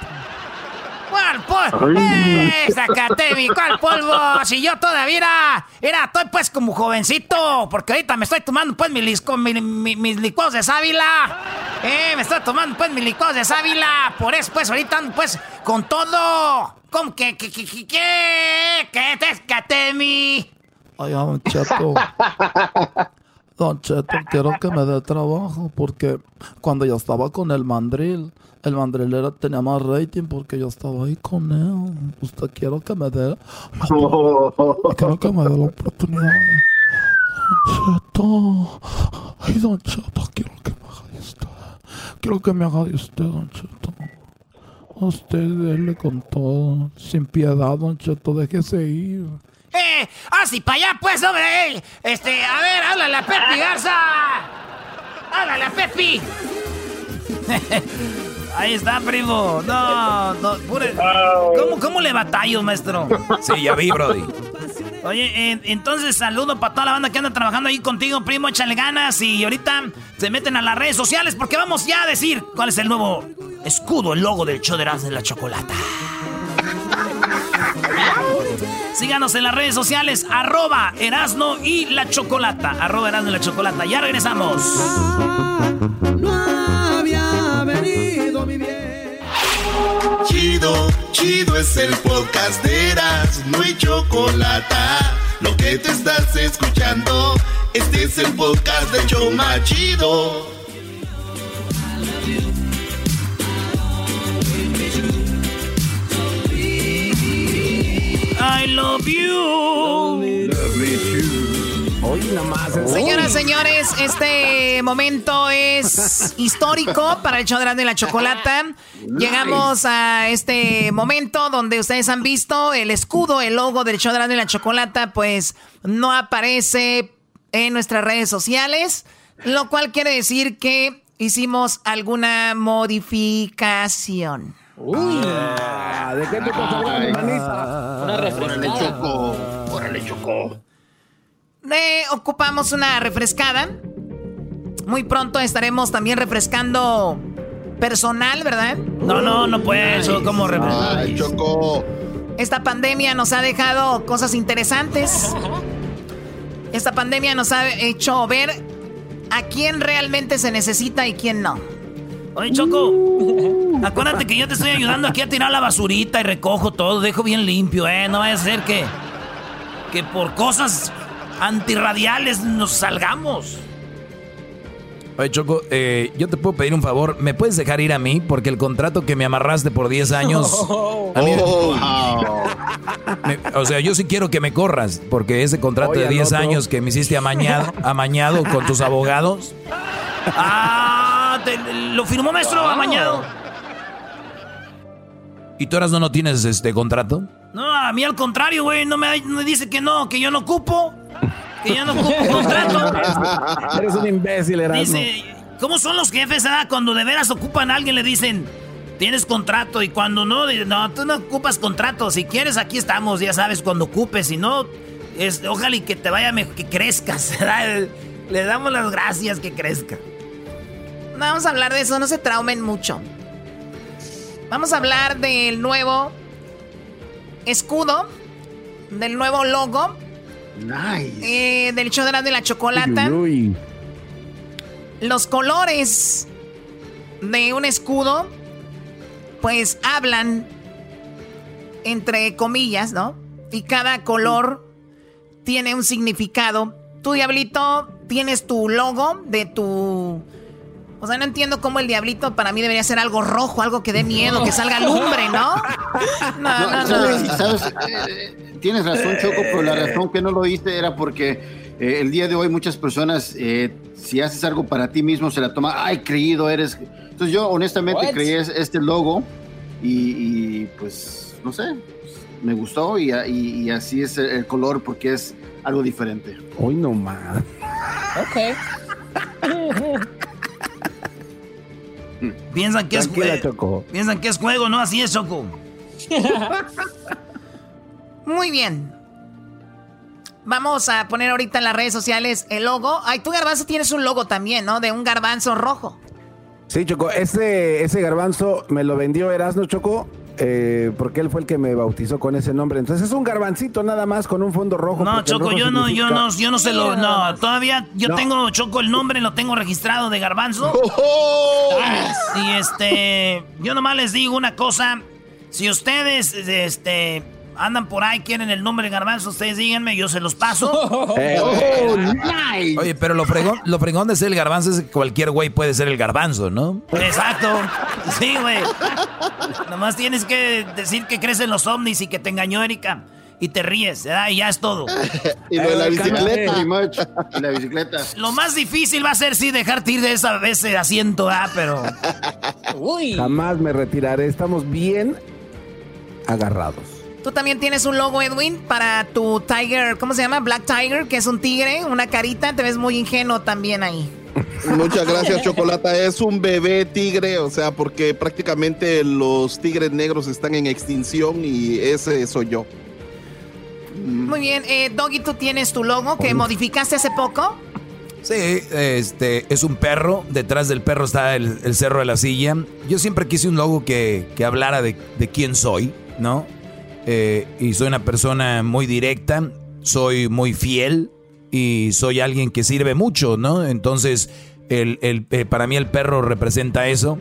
¿Cuál polvo? ¡Eh, Zacatemi! ¿Cuál polvo? Si yo todavía era, era, estoy pues como jovencito, porque ahorita me estoy tomando pues mis, lisco, mi- mi- mis licuados de sábila. Eh, me estoy tomando pues mis licuados de sábila. Por eso pues ahorita ando pues con todo. ¿Cómo que, que, que, que, que, que? Ay. Don Cheto, quiero que me dé trabajo porque cuando yo estaba con el mandril, el mandril era, tenía más rating porque yo estaba ahí con él. Usted quiero que me dé. quiero que me dé la oportunidad. Don Cheto. Ay, Don Cheto, quiero que me haga de usted. Quiero que me haga de usted, Don Cheto. Usted déle con todo, sin piedad, Don Cheto, déjese ir. Eh, así para allá pues, hombre. eh. Este, a ver, háblale a Pepi Garza. Háblale a Pepi. Ahí está, primo. No, no, pure- ¿Cómo, ¿Cómo le batallo, maestro? Sí, ya vi, Brody. Oye, eh, entonces saludo para toda la banda que anda trabajando ahí contigo, primo. Échale ganas y ahorita se meten a las redes sociales porque vamos ya a decir cuál es el nuevo escudo, el logo del show de Erasmo de la Chocolata. Síganos en las redes sociales, arroba Erasno y la Chocolata. Arroba Erasno y la Chocolata. Ya regresamos. había venido mi bien. Chido, chido es el podcast de Eras, no hay chocolate. Lo que te estás escuchando, este es el podcast de Choma Chido. Love you. Hoy nomás. ¿en Señoras, señores, este momento es histórico para el show de la Chocolata. Llegamos a este momento donde ustedes han visto el escudo, el logo del show de la Chocolata, pues no aparece en nuestras redes sociales, lo cual quiere decir que hicimos alguna modificación. Ah, ¿De qué te pasa, hermanita? Una refrescada. Choco. Órale, Choco. Eh, ocupamos una refrescada. Muy pronto estaremos también refrescando personal, ¿verdad? No, no, no puede eso. ¿Cómo refrescar? Ay, Choco. Esta pandemia nos ha dejado cosas interesantes. Esta pandemia nos ha hecho ver a quién realmente se necesita y quién no. Oye, Choco, acuérdate que yo te estoy ayudando aquí a tirar la basurita y recojo todo, dejo bien limpio, ¿eh? No vaya a ser que, que por cosas antirradiales nos salgamos. Oye, Choco, eh, yo te puedo pedir un favor. ¿Me puedes dejar ir a mí? Porque el contrato que me amarraste por 10 años. a mí- me- o sea, yo sí quiero que me corras. Porque ese contrato Oye, de al 10 otro. años que me hiciste amañado, amañado con tus abogados. Ah, te- lo firmó maestro amañado. ¿Y tú ahora no, no tienes este contrato? No, a mí al contrario, güey, no me, me dice que no, que yo no ocupo, que yo no ocupo contrato. Eres un imbécil, Erasmo. Dice, ¿cómo son los jefes, ah? Cuando de veras ocupan a alguien le dicen, tienes contrato, y cuando no, dicen, no, tú no ocupas contrato, si quieres aquí estamos, ya sabes, cuando ocupes, si no, es, ojalá y que te vaya mejor, que crezcas. Le damos las gracias que crezca. Vamos a hablar de eso, no se traumen mucho. Vamos a hablar del nuevo escudo, del nuevo logo eh, del show de Erasmo y la Chocolata. Uy, uy. Los colores de un escudo, pues hablan entre comillas, ¿no? Y cada color tiene un significado. tú, Diablito, tienes tu logo de tu... O sea, no entiendo cómo el diablito para mí debería ser algo rojo, algo que dé miedo, que salga lumbre, ¿no? No, no, no. ¿sabes? ¿sabes? Eh, tienes razón, Choco, pero la razón que no lo hice era porque eh, el día de hoy muchas personas, eh, si haces algo para ti mismo, se la toma, ay, creído eres. Entonces yo honestamente creí es- este logo y, y, pues, no sé, me gustó y, y- y así es el, el color porque es algo diferente. Hoy no más. Piensan que es juego. Piensan que es juego, no, así es, Choco. Muy bien. Vamos a poner ahorita en las redes sociales el logo. Ay, tú, Garbanzo, tienes un logo también, ¿no? De un garbanzo rojo. Sí, Choco, ese, ese garbanzo me lo vendió Erasmo Choco, eh, porque él fue el que me bautizó con ese nombre. Entonces es un garbancito nada más con un fondo rojo. No, Choco, rojo yo no, yo no, yo no se lo, no, todavía yo No. tengo, Choco, el nombre lo tengo registrado de Garbanzo. Y este, yo nomás les digo una cosa, si ustedes, este, andan por ahí, quieren el nombre de Garbanzo, ustedes díganme, yo se los paso. Eh, Oye, pero lo fregón, lo fregón de ser el garbanzo es que cualquier güey puede ser el garbanzo, ¿no? Exacto. Sí, güey. Nomás tienes que decir que crecen los ovnis y que te engañó Erika. Y te ríes, ¿verdad? Y ya es todo. Y lo de la bicicleta. Y la bicicleta. Lo más difícil va a ser, sí, dejarte ir de esa, de ese asiento, ¿ah? Pero... Jamás me retiraré. Estamos bien agarrados. Tú también tienes un logo, Edwin, para tu Tiger, ¿cómo se llama? Black Tiger, que es un tigre, una carita. Te ves muy ingenuo también ahí. Muchas gracias, Chocolata. Es un bebé tigre, o sea, porque prácticamente los tigres negros están en extinción y ese soy yo. Muy bien, eh, Doggy, tú tienes tu logo que modificaste hace poco. Sí, este, es un perro. Detrás del perro está el, el cerro de la silla. Yo siempre quise un logo que, que hablara de, de quién soy, ¿no? Eh, y soy una persona muy directa, soy muy fiel y soy alguien que sirve mucho, ¿no? Entonces, el, el- eh, para mí el perro representa eso.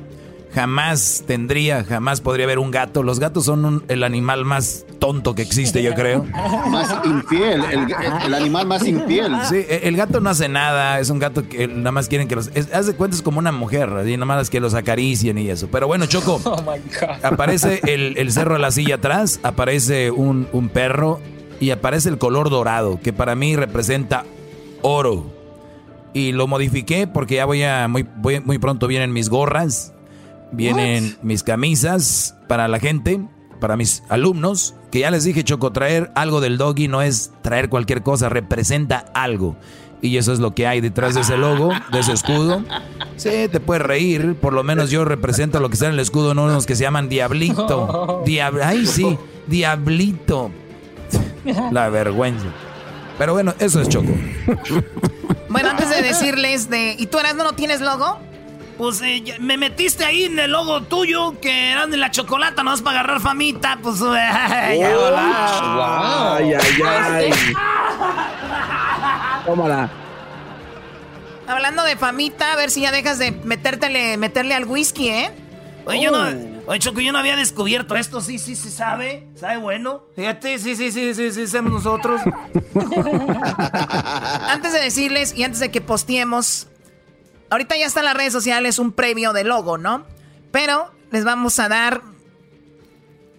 Jamás tendría, jamás podría haber un gato. Los gatos son un- el animal más tonto que existe, yo creo. Más infiel, el, el animal más infiel. Sí, e- el gato no hace nada, es un gato que nada más quieren que los... Es, haz de cuenta es como una mujer, así nada más que los acaricien y eso. Pero bueno, Choco, Oh my God. aparece el, el cerro de la silla atrás, aparece un, un perro y aparece el color dorado, que para mí representa oro. Y lo modifiqué porque ya voy a... Muy, voy- muy pronto vienen mis gorras, vienen mis camisas para la gente, para mis alumnos, que ya les dije, Choco, traer algo del doggy no es traer cualquier cosa, representa algo. Y eso es lo que hay detrás de ese logo, de ese escudo. Sí, te puedes reír, por lo menos yo represento lo que está en el escudo, no unos que se llaman Diablito. Diab Ay, sí, Diablito. La vergüenza. Pero bueno, eso es Choco. Bueno, antes de decirles de... ¿Y tú, Erasmo, no tienes logo? Pues eh, ya- me metiste ahí en el logo tuyo, que eran de la chocolata, no es para agarrar famita, pues... ya Oh, volá. Ay, ay, ay. Tómala. Hablando de famita, a ver si ya dejas de metértele, meterle al whisky, ¿eh? Oye, yo no... Oye, Choco, yo no había descubierto esto, sí, sí, sí, sabe, sabe bueno. Fíjate, sí, sí, sí, sí, sí, somos nosotros. Antes de decirles y antes de que posteemos, ahorita ya está en las redes sociales un previo de logo, ¿no? Pero les vamos a dar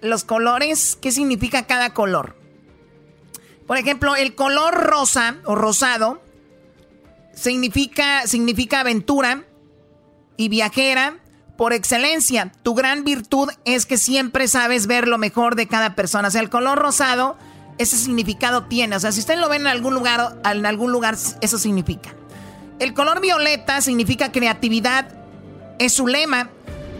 los colores, qué significa cada color. Por ejemplo, el color rosa o rosado significa, significa aventura y viajera por excelencia. Tu gran virtud es que siempre sabes ver lo mejor de cada persona. O sea, el color rosado, ese significado tiene. O sea, si ustedes lo ven en algún lugar, en algún lugar, eso significa. El color violeta significa creatividad, es su lema.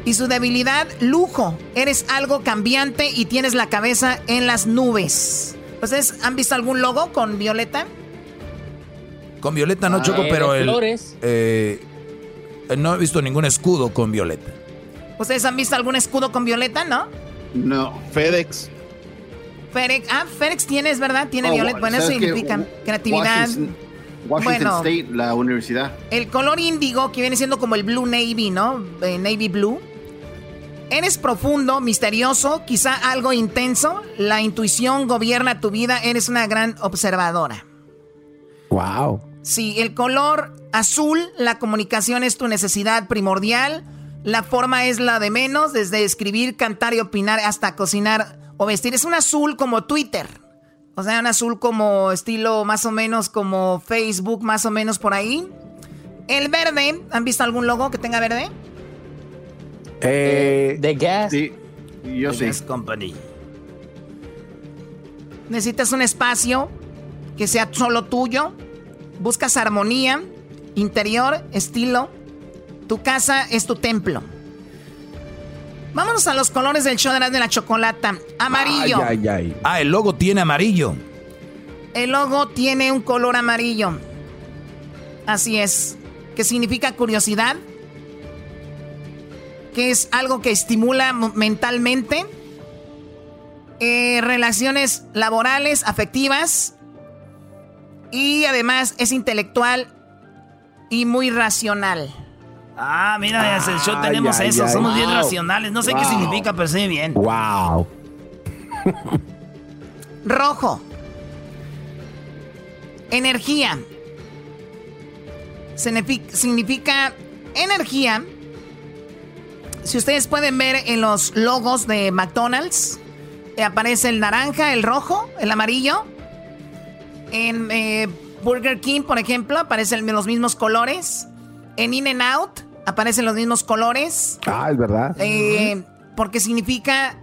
Y su debilidad, lujo. Eres algo cambiante y tienes la cabeza en las nubes. ¿Ustedes han visto algún logo con violeta? Con violeta no Ah, choco, eh, pero el. flores. eh, no he visto ningún escudo con violeta. ¿Ustedes han visto algún escudo con violeta, no? No. FedEx. Ferex, ah, Ferex tienes, ¿verdad? Tiene Oh, violeta. Bueno, eso significa creatividad. Washington, Washington Bueno. State, la universidad. El color índigo, que viene siendo como el blue navy, ¿no? Eh, navy blue. Eres profundo, misterioso, quizá algo intenso. La intuición gobierna tu vida. Eres una gran observadora. Wow. Sí, el color azul, la comunicación es tu necesidad primordial. La forma es la de menos, desde escribir, cantar y opinar hasta cocinar o vestir. Es un azul como Twitter. O sea, un azul como estilo más o menos como Facebook, más o menos por ahí. El verde, ¿han visto algún logo que tenga verde? Eh, de gas. Sí, yo The sé. Gas Company. Necesitas un espacio que sea solo tuyo. Buscas armonía, interior, estilo. Tu casa es tu templo. Vámonos a los colores del show de la, de la chocolata. Amarillo. Ay, ay, ay. Ah, el logo tiene amarillo. El logo tiene un color amarillo. Así es. Que significa curiosidad. Que es algo que estimula mentalmente. Eh, relaciones laborales, afectivas. Y además es intelectual y muy racional. Ah, mira, en el show tenemos ay, eso. ay. Somos bien Wow. racionales. No sé qué significa, pero sí bien. Wow. Rojo. Energía. Signifi- Significa energía. Si ustedes pueden ver en los logos de McDonald's, eh, aparece el naranja, el rojo, el amarillo. En eh, Burger King, por ejemplo, aparecen los mismos colores. En In n Out aparecen los mismos colores. Ah, es verdad. Eh, porque significa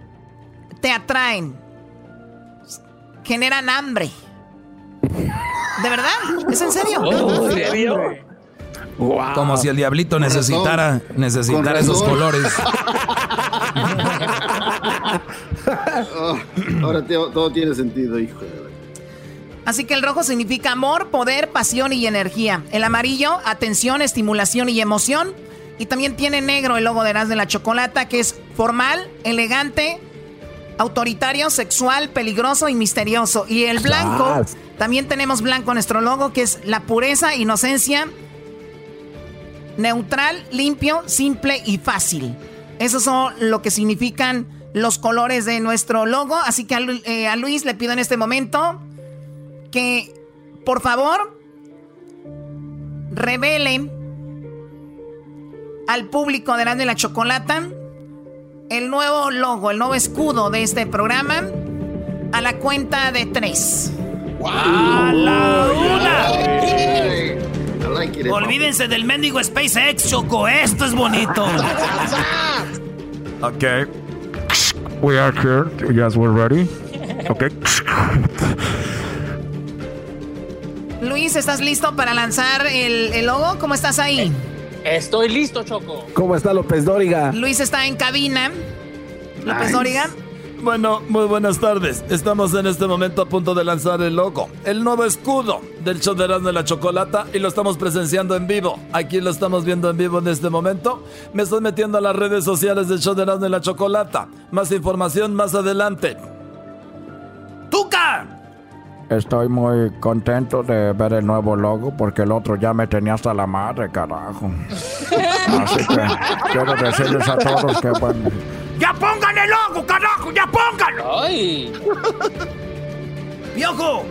te atraen, generan hambre. ¿De verdad? ¿Es en serio? Oh, ¿en serio? Como si el diablito necesitara, necesitara esos colores. Oh, ahora todo tiene sentido, hijo Así que el rojo significa amor, poder, pasión y energía. El amarillo, atención, estimulación y emoción. Y también tiene negro el logo de Eras de la Chocolata, que es formal, elegante, autoritario, sexual, peligroso y misterioso. Y el blanco, también tenemos blanco nuestro logo, que es la pureza, inocencia, neutral, limpio, simple y fácil. Esos son lo que significan los colores de nuestro logo. Así que a, eh, a Luis le pido en este momento que, por favor, revele al público de Erasmo y la Chocolata el nuevo logo, el nuevo escudo de este programa a la cuenta de tres. ¡A la una! Like it. Olvídense del mendigo SpaceX, Choco. Esto es bonito. Okay. We are here. Yes, we're ready. Okay. Luis, ¿estás listo para lanzar el, el logo? ¿Cómo estás ahí? Estoy listo, Choco. ¿Cómo está López Dóriga? Luis está en cabina. López Nice. Dóriga. Bueno, muy buenas tardes. Estamos en este momento a punto de lanzar el logo, el nuevo escudo del show de la Chocolata y lo estamos presenciando en vivo. Aquí lo estamos viendo en vivo en este momento. Me estoy metiendo a las redes sociales del show de y la Chocolata. Más información más adelante. ¡Tuca! Estoy muy contento de ver el nuevo logo porque el otro ya me tenía hasta la madre, carajo. Así que quiero decirles a todos que bueno. ¡Ya pongan el logo, carajo! ¡Ya pónganlo! ¡Ay! ¡Piojo!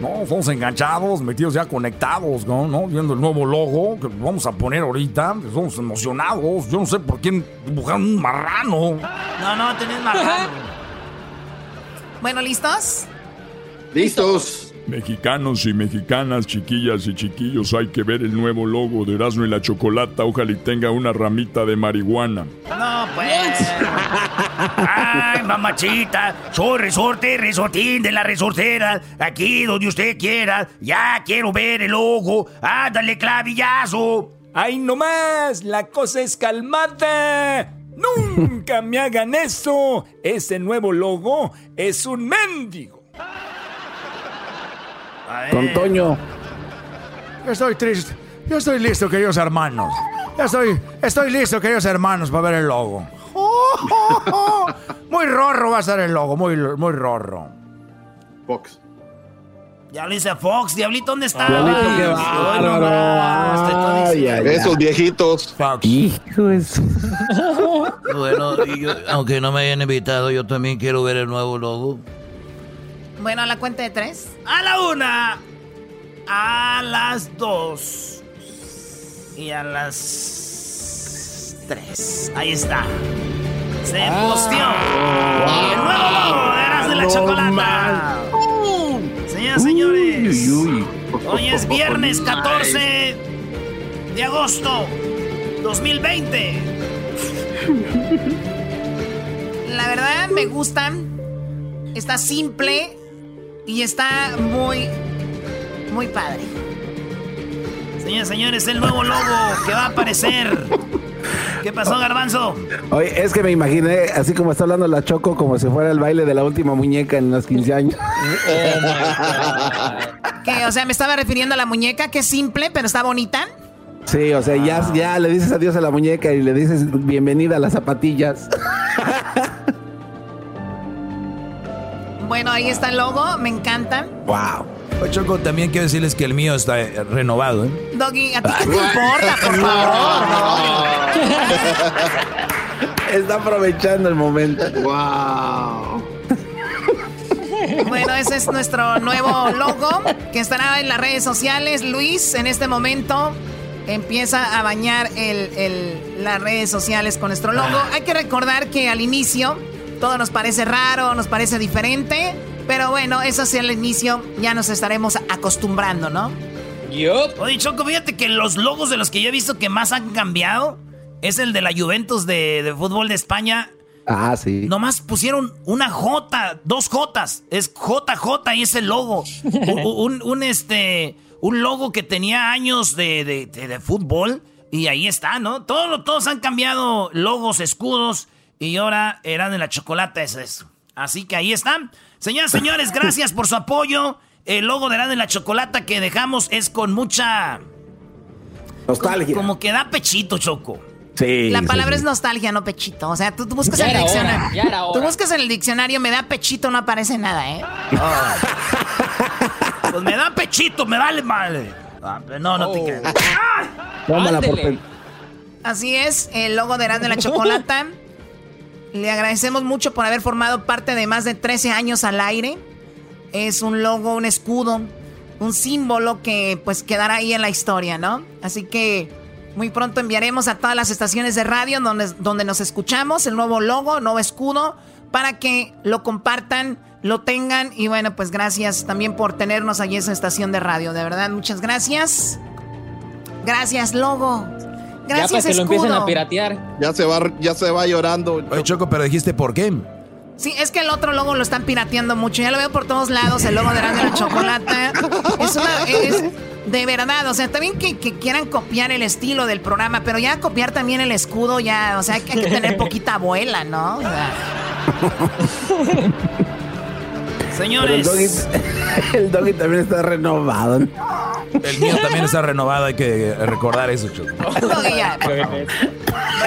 No, estamos enganchados, metidos ya conectados, ¿no? ¿no? Viendo el nuevo logo que vamos a poner ahorita. Estamos emocionados. Yo no sé por qué dibujaron un marrano. No, no, tenés marrano. Bueno, ¿listos? Listos. Mexicanos y mexicanas, chiquillas y chiquillos, hay que ver el nuevo logo de Erasmo y la Chocolata. Ojalá y tenga una ramita de marihuana. No, pues. Ay, mamachita. Soy resorte, resortín de la resortera. Aquí donde usted quiera. Ya quiero ver el logo. Ándale, clavillazo. ¡Ay, no más! ¡La cosa es calmada! ¡Nunca me hagan eso! Ese nuevo logo es un mendigo. Don Toño. Estoy triste. Yo estoy listo, queridos hermanos. Ya estoy, estoy listo, queridos hermanos, para ver el logo. Muy rorro va a ser el logo, muy, muy rorro. Fox. Ya lo hice Fox. Diablito, ¿dónde está? Diablito, Ay, qué bárbaro. Ay, ay, Esos viejitos. Bueno, y yo- aunque no me hayan invitado, yo también quiero ver el nuevo logo. Bueno, a la cuenta de tres. ¡A la una! a las 2 y a las 3. Ahí está. Se Ah. posteó el nuevo logo de Eras de la no Chocolata. Señoras y señores, hoy es viernes 14 de agosto 2020. La verdad me gustan. Está simple y está muy, muy padre. Señoras y señores, el nuevo logo que va a aparecer. ¿Qué pasó, Garbanzo? Oye, es que me imaginé, así como está hablando la Choco, como si fuera el baile de la última muñeca en los 15 años. Que, o sea, me estaba refiriendo a la muñeca, que es simple, pero está bonita. Sí, o sea, ya, ya le dices adiós a la muñeca y le dices bienvenida a las zapatillas. Bueno, ahí está el logo, me encanta. Wow. Oye, Choco, también quiero decirles que el mío está eh, renovado, ¿eh? Doggy, ¿a ti qué te importa, por favor? Está aprovechando el momento. Wow. Bueno, ese es nuestro nuevo logo que estará en las redes sociales. Luis, en este momento empieza a bañar el- el- las redes sociales con nuestro logo. Hay que recordar que al inicio todo nos parece raro, nos parece diferente, pero bueno, eso sí al inicio ya nos estaremos acostumbrando, ¿no? Oye, Choco, fíjate que los logos de los que yo he visto que más han cambiado es el de la Juventus de, de fútbol de España. Ah, sí. Nomás pusieron una J, dos Jotas. Es JJ y ese logo. un, un- un, este, un logo que tenía años de, de- de- de fútbol. Y ahí está, ¿no? Todos, todos han cambiado logos, escudos. Y ahora eran de la chocolate es eso. Así que ahí están. Señoras y señores, gracias por su apoyo. El logo de Eran de la Chocolata que dejamos es con mucha... Nostalgia. Como que da pechito, Choco. Sí. La palabra sí. es nostalgia, no pechito. O sea, tú, tú buscas Ya en el diccionario. ya era hora. Tú buscas en el diccionario, me da pechito, no aparece nada, ¿eh? Pues me da pechito, me vale madre. Ah, no, no te creas. Tómala por Ándele. pen- Así es, el logo de Erasmo de la Chocolata. Le agradecemos mucho por haber formado parte de más de 13 años al aire. Es un logo, un escudo, un símbolo que pues quedará ahí en la historia, ¿no? Así que muy pronto enviaremos a todas las estaciones de radio donde, donde nos escuchamos el nuevo logo, nuevo escudo, para que lo compartan, lo tengan. Y bueno, pues gracias también por tenernos allí en esa estación de radio. De verdad, muchas gracias. Gracias, logo. Gracias, ya para que lo empiecen a piratear. Ya se va, ya se va llorando. Oye, Choco, pero dijiste por qué. Sí, es que el otro logo lo están pirateando mucho. Ya lo veo por todos lados, el logo de Erasmo y la Chocolata. Es una... Es de verdad, o sea, también que, que quieran copiar el estilo del programa, pero ya copiar también el escudo, ya, o sea, hay que, hay que tener poquita abuela, ¿no? O sea, Señores. El doggy, el doggy también está renovado. El mío también está renovado, hay que recordar eso, Choco. Doggy, ya. Bueno,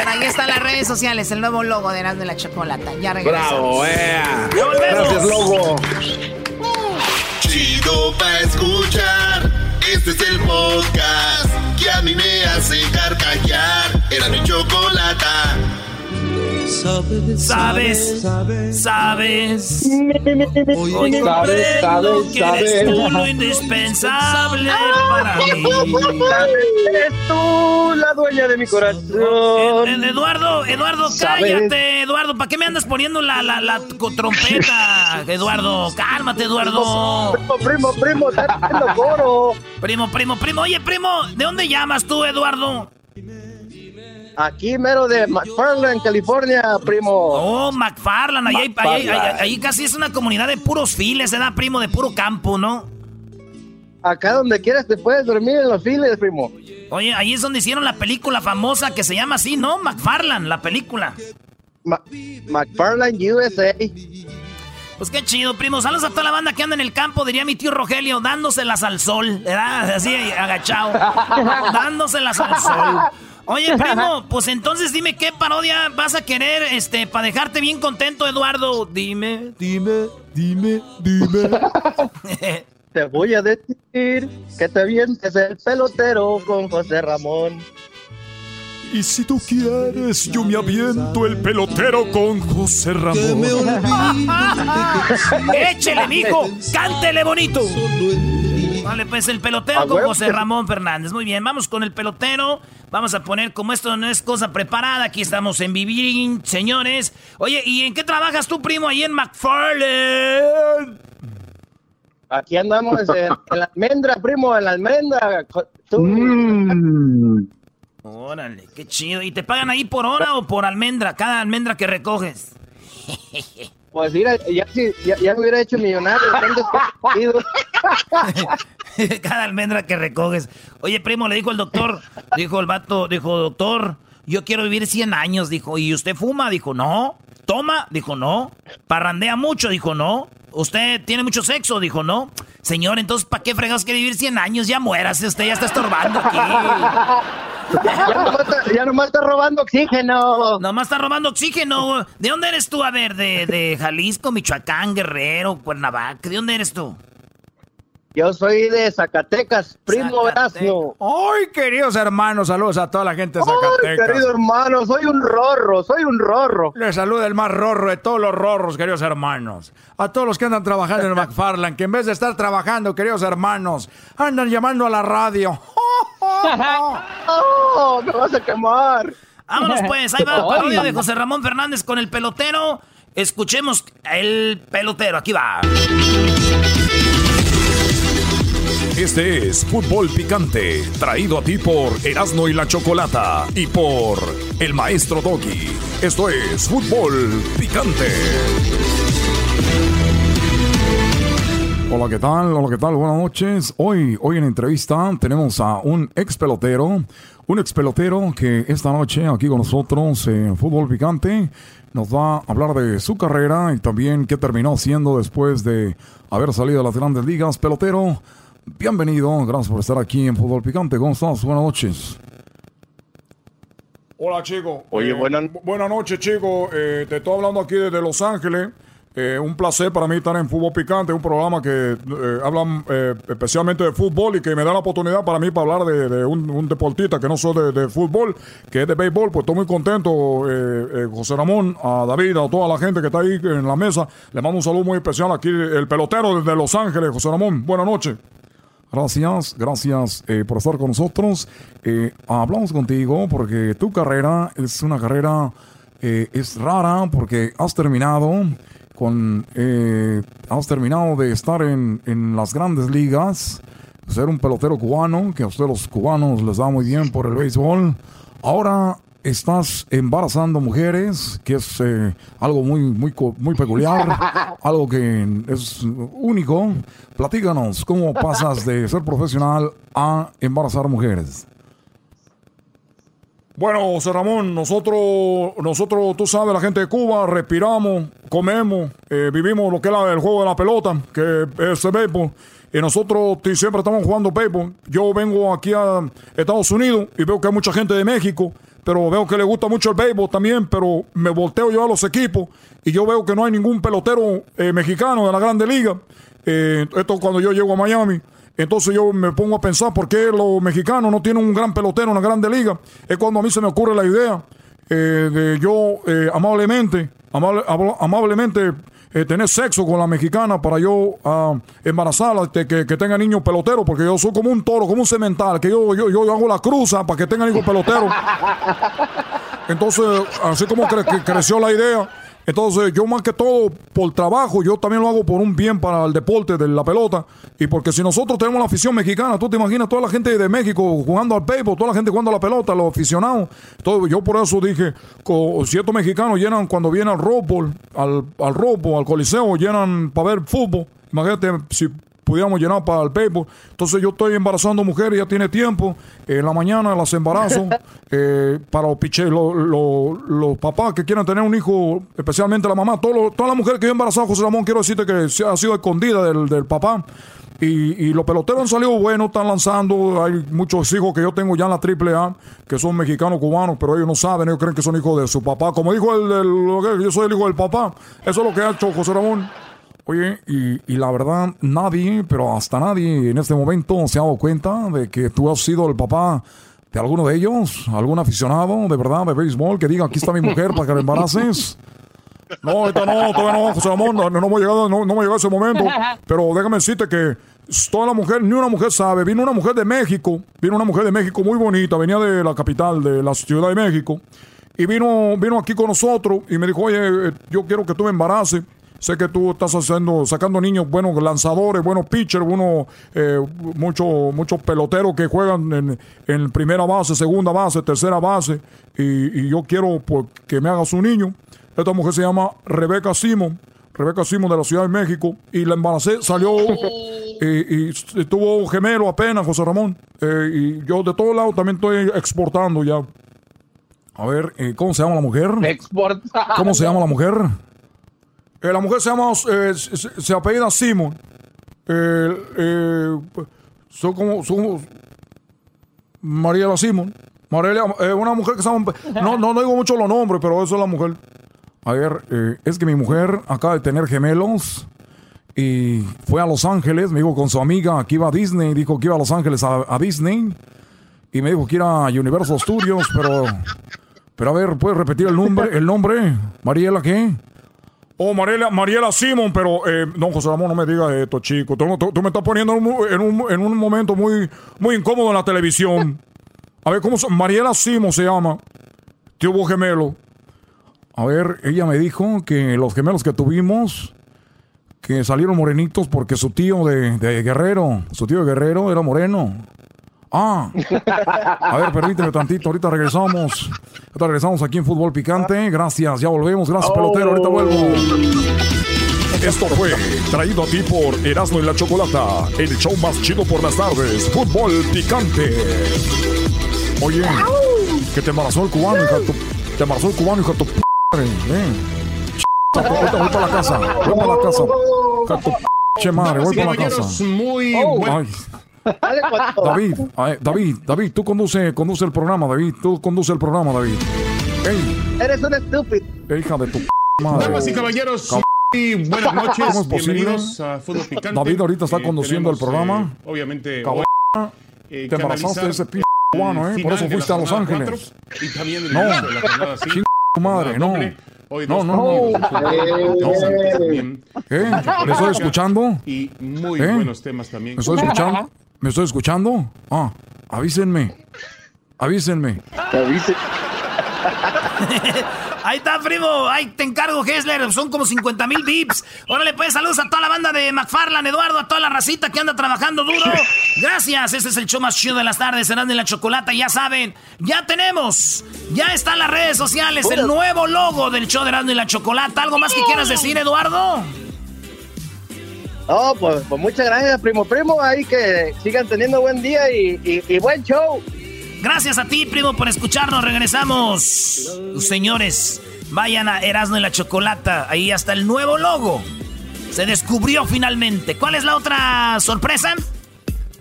ahí están las redes sociales, el nuevo logo de Erasmo y la Chocolata. Ya regresamos. Bravo, ea. Gracias, logo. Chido pa' escuchar. Este es el podcast que a mí me hace carcajear. Era mi chocolata. Sabes, sabes. Hoy Sabes, comprendo sabes, que eres tú lo indispensable para mí. Eres tú la dueña de mi corazón. Eduardo, Eduardo, cállate, Eduardo. ¿Para qué me andas poniendo la, la, la trompeta? Eduardo, cálmate, Eduardo. Primo, primo, primo, estás haciendo coro. Primo, primo, primo. Oye, primo, ¿de dónde llamas tú, Eduardo? Aquí mero de McFarland, California, primo. Oh, McFarland, ahí, hay- ahí- ahí- ahí casi es una comunidad de puros files, da primo de puro campo, ¿no? Acá donde quieras te puedes dormir en los files, primo. Oye, ahí es donde hicieron la película famosa que se llama así, ¿no? McFarland, la película. Ma- McFarland, USA. Pues qué chido, primo. Saludos a toda la banda que anda en el campo, diría mi tío Rogelio, dándoselas al sol, ¿verdad? Así agachado. dándoselas al sol. Oye, primo, pues entonces dime qué parodia vas a querer, este, para dejarte bien contento, Eduardo. Dime, dime, dime, dime. Te voy a decir que te vientes el pelotero con José Ramón. Y si tú quieres, yo me aviento el pelotero con José Ramón. Échele, mijo, cántele bonito. Vale, pues el pelotero con. José Ramón Fernández. Muy bien, vamos con el pelotero. Vamos a poner, como esto no es cosa preparada, aquí estamos en Vivir, señores. Oye, ¿y en qué trabajas tú, primo, ahí en McFarland? Aquí andamos en, en la almendra, primo, en la almendra. Tú- Mm. Órale, qué chido. ¿Y te pagan ahí por hora o por almendra? Cada almendra que recoges. Pues mira, ya, ya, ya me hubiera hecho millonario. Cada almendra que recoges. Oye, primo, le dijo el doctor, dijo el vato, dijo, doctor, yo quiero vivir 100 años, dijo. ¿Y usted fuma? Dijo, no. ¿Toma? Dijo, no. ¿Parrandea mucho? Dijo, no. ¿Usted tiene mucho sexo? Dijo, no. Señor, entonces, ¿para qué fregados quiere vivir 100 años? Ya muérase, usted ya está estorbando aquí. Ya nomás, está, ya nomás está robando oxígeno. Nomás está robando oxígeno. ¿De dónde eres tú? A ver, de, de Jalisco, Michoacán, Guerrero, Cuernavaca. ¿De dónde eres tú? Yo soy de Zacatecas, primo Erasmo. Ay, queridos hermanos, saludos a toda la gente de Ay, Zacatecas. querido hermano, soy un rorro, soy un rorro. Les saluda el más rorro de todos los rorros, queridos hermanos. A todos los que andan trabajando en McFarland, que en vez de estar trabajando, queridos hermanos, andan llamando a la radio. ¡Oh, me vas a quemar! Vámonos pues, ahí va, parodia de José Ramón Fernández con el pelotero. Escuchemos el pelotero, aquí va. Este es Fútbol Picante, traído a ti por Erasmo y la Chocolata y por el Maestro Doggy. Esto es Fútbol Picante. Hola, ¿qué tal? Hola, ¿qué tal? Buenas noches. Hoy, hoy en entrevista tenemos a un ex pelotero, un ex pelotero que esta noche aquí con nosotros en Fútbol Picante nos va a hablar de su carrera y también qué terminó haciendo después de haber salido de las grandes ligas. Pelotero, bienvenido, gracias por estar aquí en Fútbol Picante. ¿Cómo estás? Buenas noches. Hola, chico. Oye, Eh, buenas- bu- buenas noches, chico. Eh, te estoy hablando aquí desde Los Ángeles. Eh, un placer para mí estar en Fútbol Picante, un programa que eh, habla eh, especialmente de fútbol y que me da la oportunidad para mí para hablar de, un, deportista que no soy de, fútbol, que es de béisbol. Pues estoy muy contento, eh, José Ramón, a David, a toda la gente que está ahí en la mesa. Le mando un saludo muy especial aquí, el pelotero desde Los Ángeles, José Ramón. Buenas noches. Gracias, gracias por estar con nosotros. Hablamos contigo porque tu carrera es una carrera, es rara porque has terminado con, eh, has terminado de estar en, en las grandes ligas, ser un pelotero cubano, que a ustedes los cubanos les da muy bien por el béisbol. Ahora estás embarazando mujeres, que es eh, algo muy, muy, muy peculiar, algo que es único. Platícanos, ¿cómo pasas de ser profesional a embarazar mujeres? Bueno, José Ramón, nosotros, nosotros, tú sabes, la gente de Cuba, respiramos, comemos, eh, vivimos lo que es el juego de la pelota, que es el béisbol. Y nosotros siempre estamos jugando béisbol. Yo vengo aquí a Estados Unidos y veo que hay mucha gente de México, pero veo que le gusta mucho el béisbol también, pero me volteo yo a los equipos y yo veo que no hay ningún pelotero eh, mexicano de la Grande Liga. Eh, esto cuando yo llego a Miami. Entonces yo me pongo a pensar por qué los mexicanos no tienen un gran pelotero en la Grande Liga. Es cuando a mí se me ocurre la idea eh, de yo eh, amablemente, amable- amablemente eh, tener sexo con la mexicana para yo ah, embarazarla, que, que tenga niños peloteros, porque yo soy como un toro, como un cemental, que yo, yo, yo hago la cruza para que tenga hijos peloteros. Entonces, así como creció la idea, entonces yo más que todo por trabajo, yo también lo hago por un bien para el deporte de la pelota. Y porque si nosotros tenemos la afición mexicana, tú te imaginas toda la gente de México jugando al béisbol, toda la gente jugando a la pelota, los aficionados. Entonces yo por eso dije, estos mexicanos llenan cuando viene al Rose Bowl, al, al Rose Bowl, al Coliseo, llenan para ver fútbol. Imagínate si pudiéramos llenar para el béisbol. Entonces yo estoy embarazando mujeres, ya tiene tiempo. En la mañana las embarazo eh, para los piche, lo- lo- los papás que quieran tener un hijo, especialmente la mamá. Todo todas las mujeres que yo he embarazado, José Ramón, quiero decirte que ha sido escondida del, del papá. Y, y los peloteros han salido buenos, están lanzando. Hay muchos hijos que yo tengo ya en la triple A, que son mexicanos, cubanos, pero ellos no saben, ellos creen que son hijos de su papá. Como dijo el, el- lo que- yo soy el hijo del papá. Eso es lo que ha hecho José Ramón. Oye, y, y la verdad, nadie, pero hasta nadie en este momento se ha dado cuenta de que tú has sido el papá de alguno de ellos, algún aficionado de verdad de béisbol que diga, aquí está mi mujer para que la embaraces. No, ahorita no, todavía no, José Ramón, no, no me ha llegado, no, no me ha llegado ese momento. Pero déjame decirte que toda la mujer, ni una mujer sabe. Vino una mujer de México, vino una mujer de México muy bonita, venía de la capital, de la Ciudad de México. Y vino, vino aquí con nosotros y me dijo, oye, eh, yo quiero que tú me embaraces. Sé que tú estás haciendo, sacando niños, buenos lanzadores, buenos pitchers, buenos, eh, muchos muchos peloteros que juegan en, en primera base, segunda base, tercera base. Y, y yo quiero pues, que me hagas un niño. Esta mujer se llama Rebeca Simon. Rebeca Simon de la Ciudad de México. Y la embaracé, salió y, y tuvo gemelo apenas, José Ramón. Eh, y yo de todos lados también estoy exportando ya. A ver, eh, ¿cómo se llama la mujer? Exportando. ¿Cómo se llama la mujer? Eh, la mujer se llama, eh, se, se apellida Simon. Eh, son como, son Mariela Simon. Mariela, una mujer que se llama, no, no, no digo mucho los nombres, pero eso es la mujer. A ver, es que mi mujer acaba de tener gemelos y fue a Los Ángeles, me dijo con su amiga que iba a Disney, dijo que iba a Los Ángeles a, a Disney y me dijo que iba a Universal Studios, pero, pero a ver, ¿puedes repetir el nombre? ¿El nombre? ¿Mariela qué? Oh, Mariela, Mariela Simon, pero eh, no, José Ramón, no me digas esto, chico. Tú, tú- tú me estás poniendo en un, en un- en un momento muy, muy incómodo en la televisión. A ver, ¿cómo se Mariela Simon se llama. Tuvo gemelo. A ver, ella me dijo que los gemelos que tuvimos, que salieron morenitos porque su tío de, de Guerrero, su tío de Guerrero era moreno. Ah, a ver, permíteme tantito, ahorita regresamos. Ahorita regresamos aquí en Fútbol Picante. Gracias, ya volvemos. Gracias, pelotero, ahorita vuelvo. Esto fue traído a ti por Erasmo y la Chocolata, el show más chido por las tardes, Fútbol Picante. Oye, que te embarazó el cubano, hija tu... Te embarazó el cubano, hija de tu... p***. Ahorita voy para la casa, voy para la casa. Hija tu p*** madre, voy para la casa. Muy Ay. David, ay, David, David, tú conduce, conduce el programa, David, tú conduce el programa, David. Ey, Eres un estúpido. hija de tu p madre. Damas y caballeros, Cab- muy buenas ¿Cómo noches. Bienvenidos a Fútbol Picante. David ahorita está Eh, conduciendo el programa. eh, obviamente, eh, Te embarazaste de ese p cubano, ¿eh? Por eso fuiste a Los Ángeles. cuatro y también el No, de la jornada madre, no. Hoy No, no, no. ¿Eh? ¿Me estoy escuchando? Y muy ¿Eh? buenos temas también. ¿Me estoy escuchando? ¿Me estoy escuchando? Ah, avísenme. Avísenme. Ahí está, primo. Ahí te encargo, Hessler. Son como 50 mil vips. Órale, pues, saludos a toda la banda de McFarland, Eduardo, a toda la racita que anda trabajando duro. Gracias. Este es el show más chido de las tardes, serán de la chocolata. Ya saben, ya tenemos. Ya están las redes sociales, el nuevo logo del show de Erasmo y la Chocolata. ¿Algo más que quieras decir, Eduardo? No, pues, pues muchas gracias, primo, primo. Ahí que sigan teniendo buen día y, y- y buen show. Gracias a ti, primo, por escucharnos. Regresamos. Señores, vayan a Erasmo y la Chocolata. Ahí está el nuevo logo. Se descubrió finalmente. ¿Cuál es la otra sorpresa?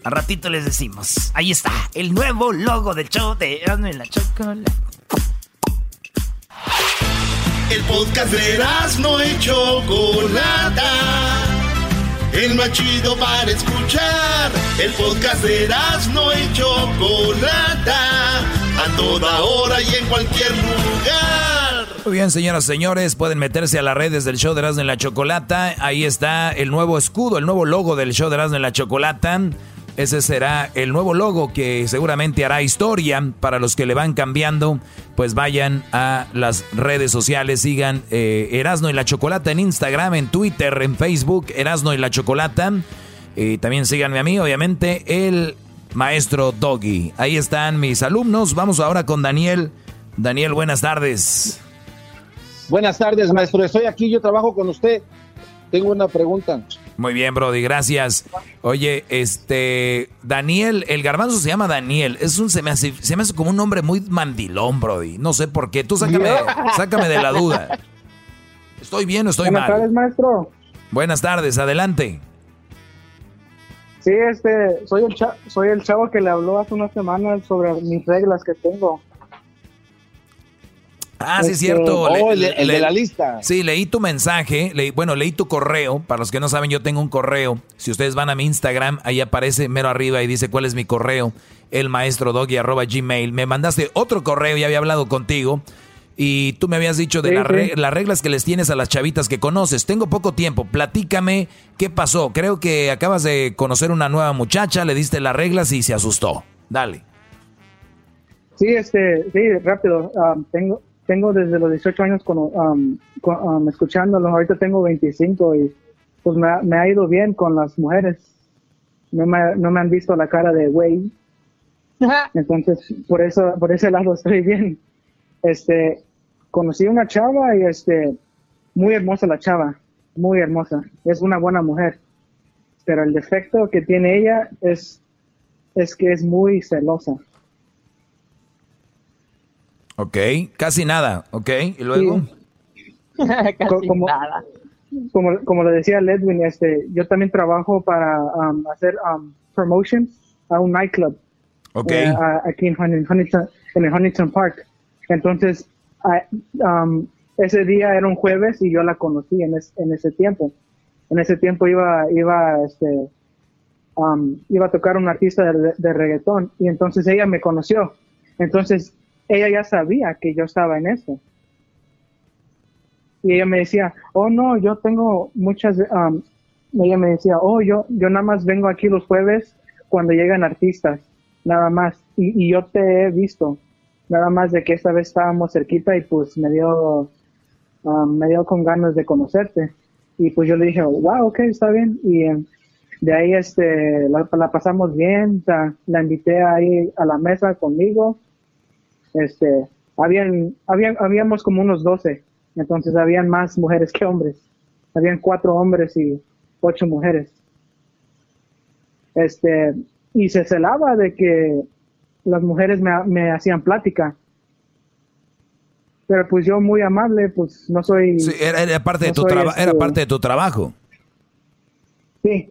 A ratito les decimos. Ahí está, el nuevo logo del show de Erasmo y la Chocolata. El podcast de no y Chocolata. El más chido para escuchar. El podcast de no y Chocolata. A toda hora y en cualquier lugar. Muy bien, señoras y señores, pueden meterse a las redes del show de Erasmo y la Chocolata. Ahí está el nuevo escudo, el nuevo logo del show de Erasmo y la Chocolata. Ese será el nuevo logo que seguramente hará historia para los que le van cambiando. Pues vayan a las redes sociales, sigan eh, Erasno y la Chocolata en Instagram, en Twitter, en Facebook, Erasno y la Chocolata. Y también síganme a mí, obviamente, el maestro Doggy. Ahí están mis alumnos. Vamos ahora con Daniel. Daniel, buenas tardes. Buenas tardes, maestro. Estoy aquí, yo trabajo con usted. Tengo una pregunta. Muy bien, Brody, gracias. Oye, este, Daniel, el garbanzo se llama Daniel. Es un, se me hace, se me hace como un nombre muy mandilón, Brody. No sé por qué. Tú sácame, sácame de la duda. ¿Estoy bien o estoy Buenas mal? tardes, maestro. Buenas tardes, adelante. Sí, este, soy el, cha- soy el chavo que le habló hace unas semanas sobre mis reglas que tengo. Ah, sí, es Este, cierto. oh, el de- el de la lista. Sí, leí tu mensaje, leí, bueno, leí tu correo. Para los que no saben, yo tengo un correo. Si ustedes van a mi Instagram, ahí aparece mero arriba y dice cuál es mi correo, el maestro arroba gmail. Me mandaste otro correo, ya había hablado contigo. Y tú me habías dicho de Sí, las sí. re- las reglas que les tienes a las chavitas que conoces. Tengo poco tiempo, platícame qué pasó. Creo que acabas de conocer una nueva muchacha, le diste las reglas y se asustó. Dale. Sí, este, sí, rápido. um, tengo, tengo desde los 18 años con, um, con- um, escuchándolo. Ahorita tengo 25 y pues me, ha- me ha ido bien con las mujeres. No me, no me han visto la cara de güey. Entonces, por eso, por ese lado estoy bien. Este, conocí una chava y este, muy hermosa la chava, muy hermosa. Es una buena mujer. Pero el defecto que tiene ella es, es que es muy celosa. Ok, casi nada, ok. ¿Y luego? Co- como, como, como lo decía Ledwin, este, yo también trabajo para um, hacer um, promotions a un nightclub Ok. eh, a- aquí en, Hun- Huntington, en el Huntington Park. Entonces, a- um, ese día era un jueves y yo la conocí en, es- en ese tiempo. En ese tiempo iba, iba, este, um, iba a tocar un artista de, de reggaetón y entonces ella me conoció. Entonces, ella ya sabía que yo estaba en eso. Y ella me decía, oh no, yo tengo muchas, um, ella me decía, oh yo, yo nada más vengo aquí los jueves cuando llegan artistas, nada más. Y, yo te he visto, nada más de que esta vez estábamos cerquita y pues me dio, um, me dio con ganas de conocerte. Y pues yo le dije, wow, ok, está bien. Y em, de ahí este, la, la pasamos bien, sea, la invité ahí a la mesa conmigo. Este, habían, habían, habíamos como unos 12, entonces habían más mujeres que hombres. Habían cuatro hombres y ocho mujeres. Este, y se celaba de que las mujeres me, me hacían plática. Pero pues yo muy amable, pues no soy... Sí, era, era parte de tu era este, parte de tu trabajo. Sí,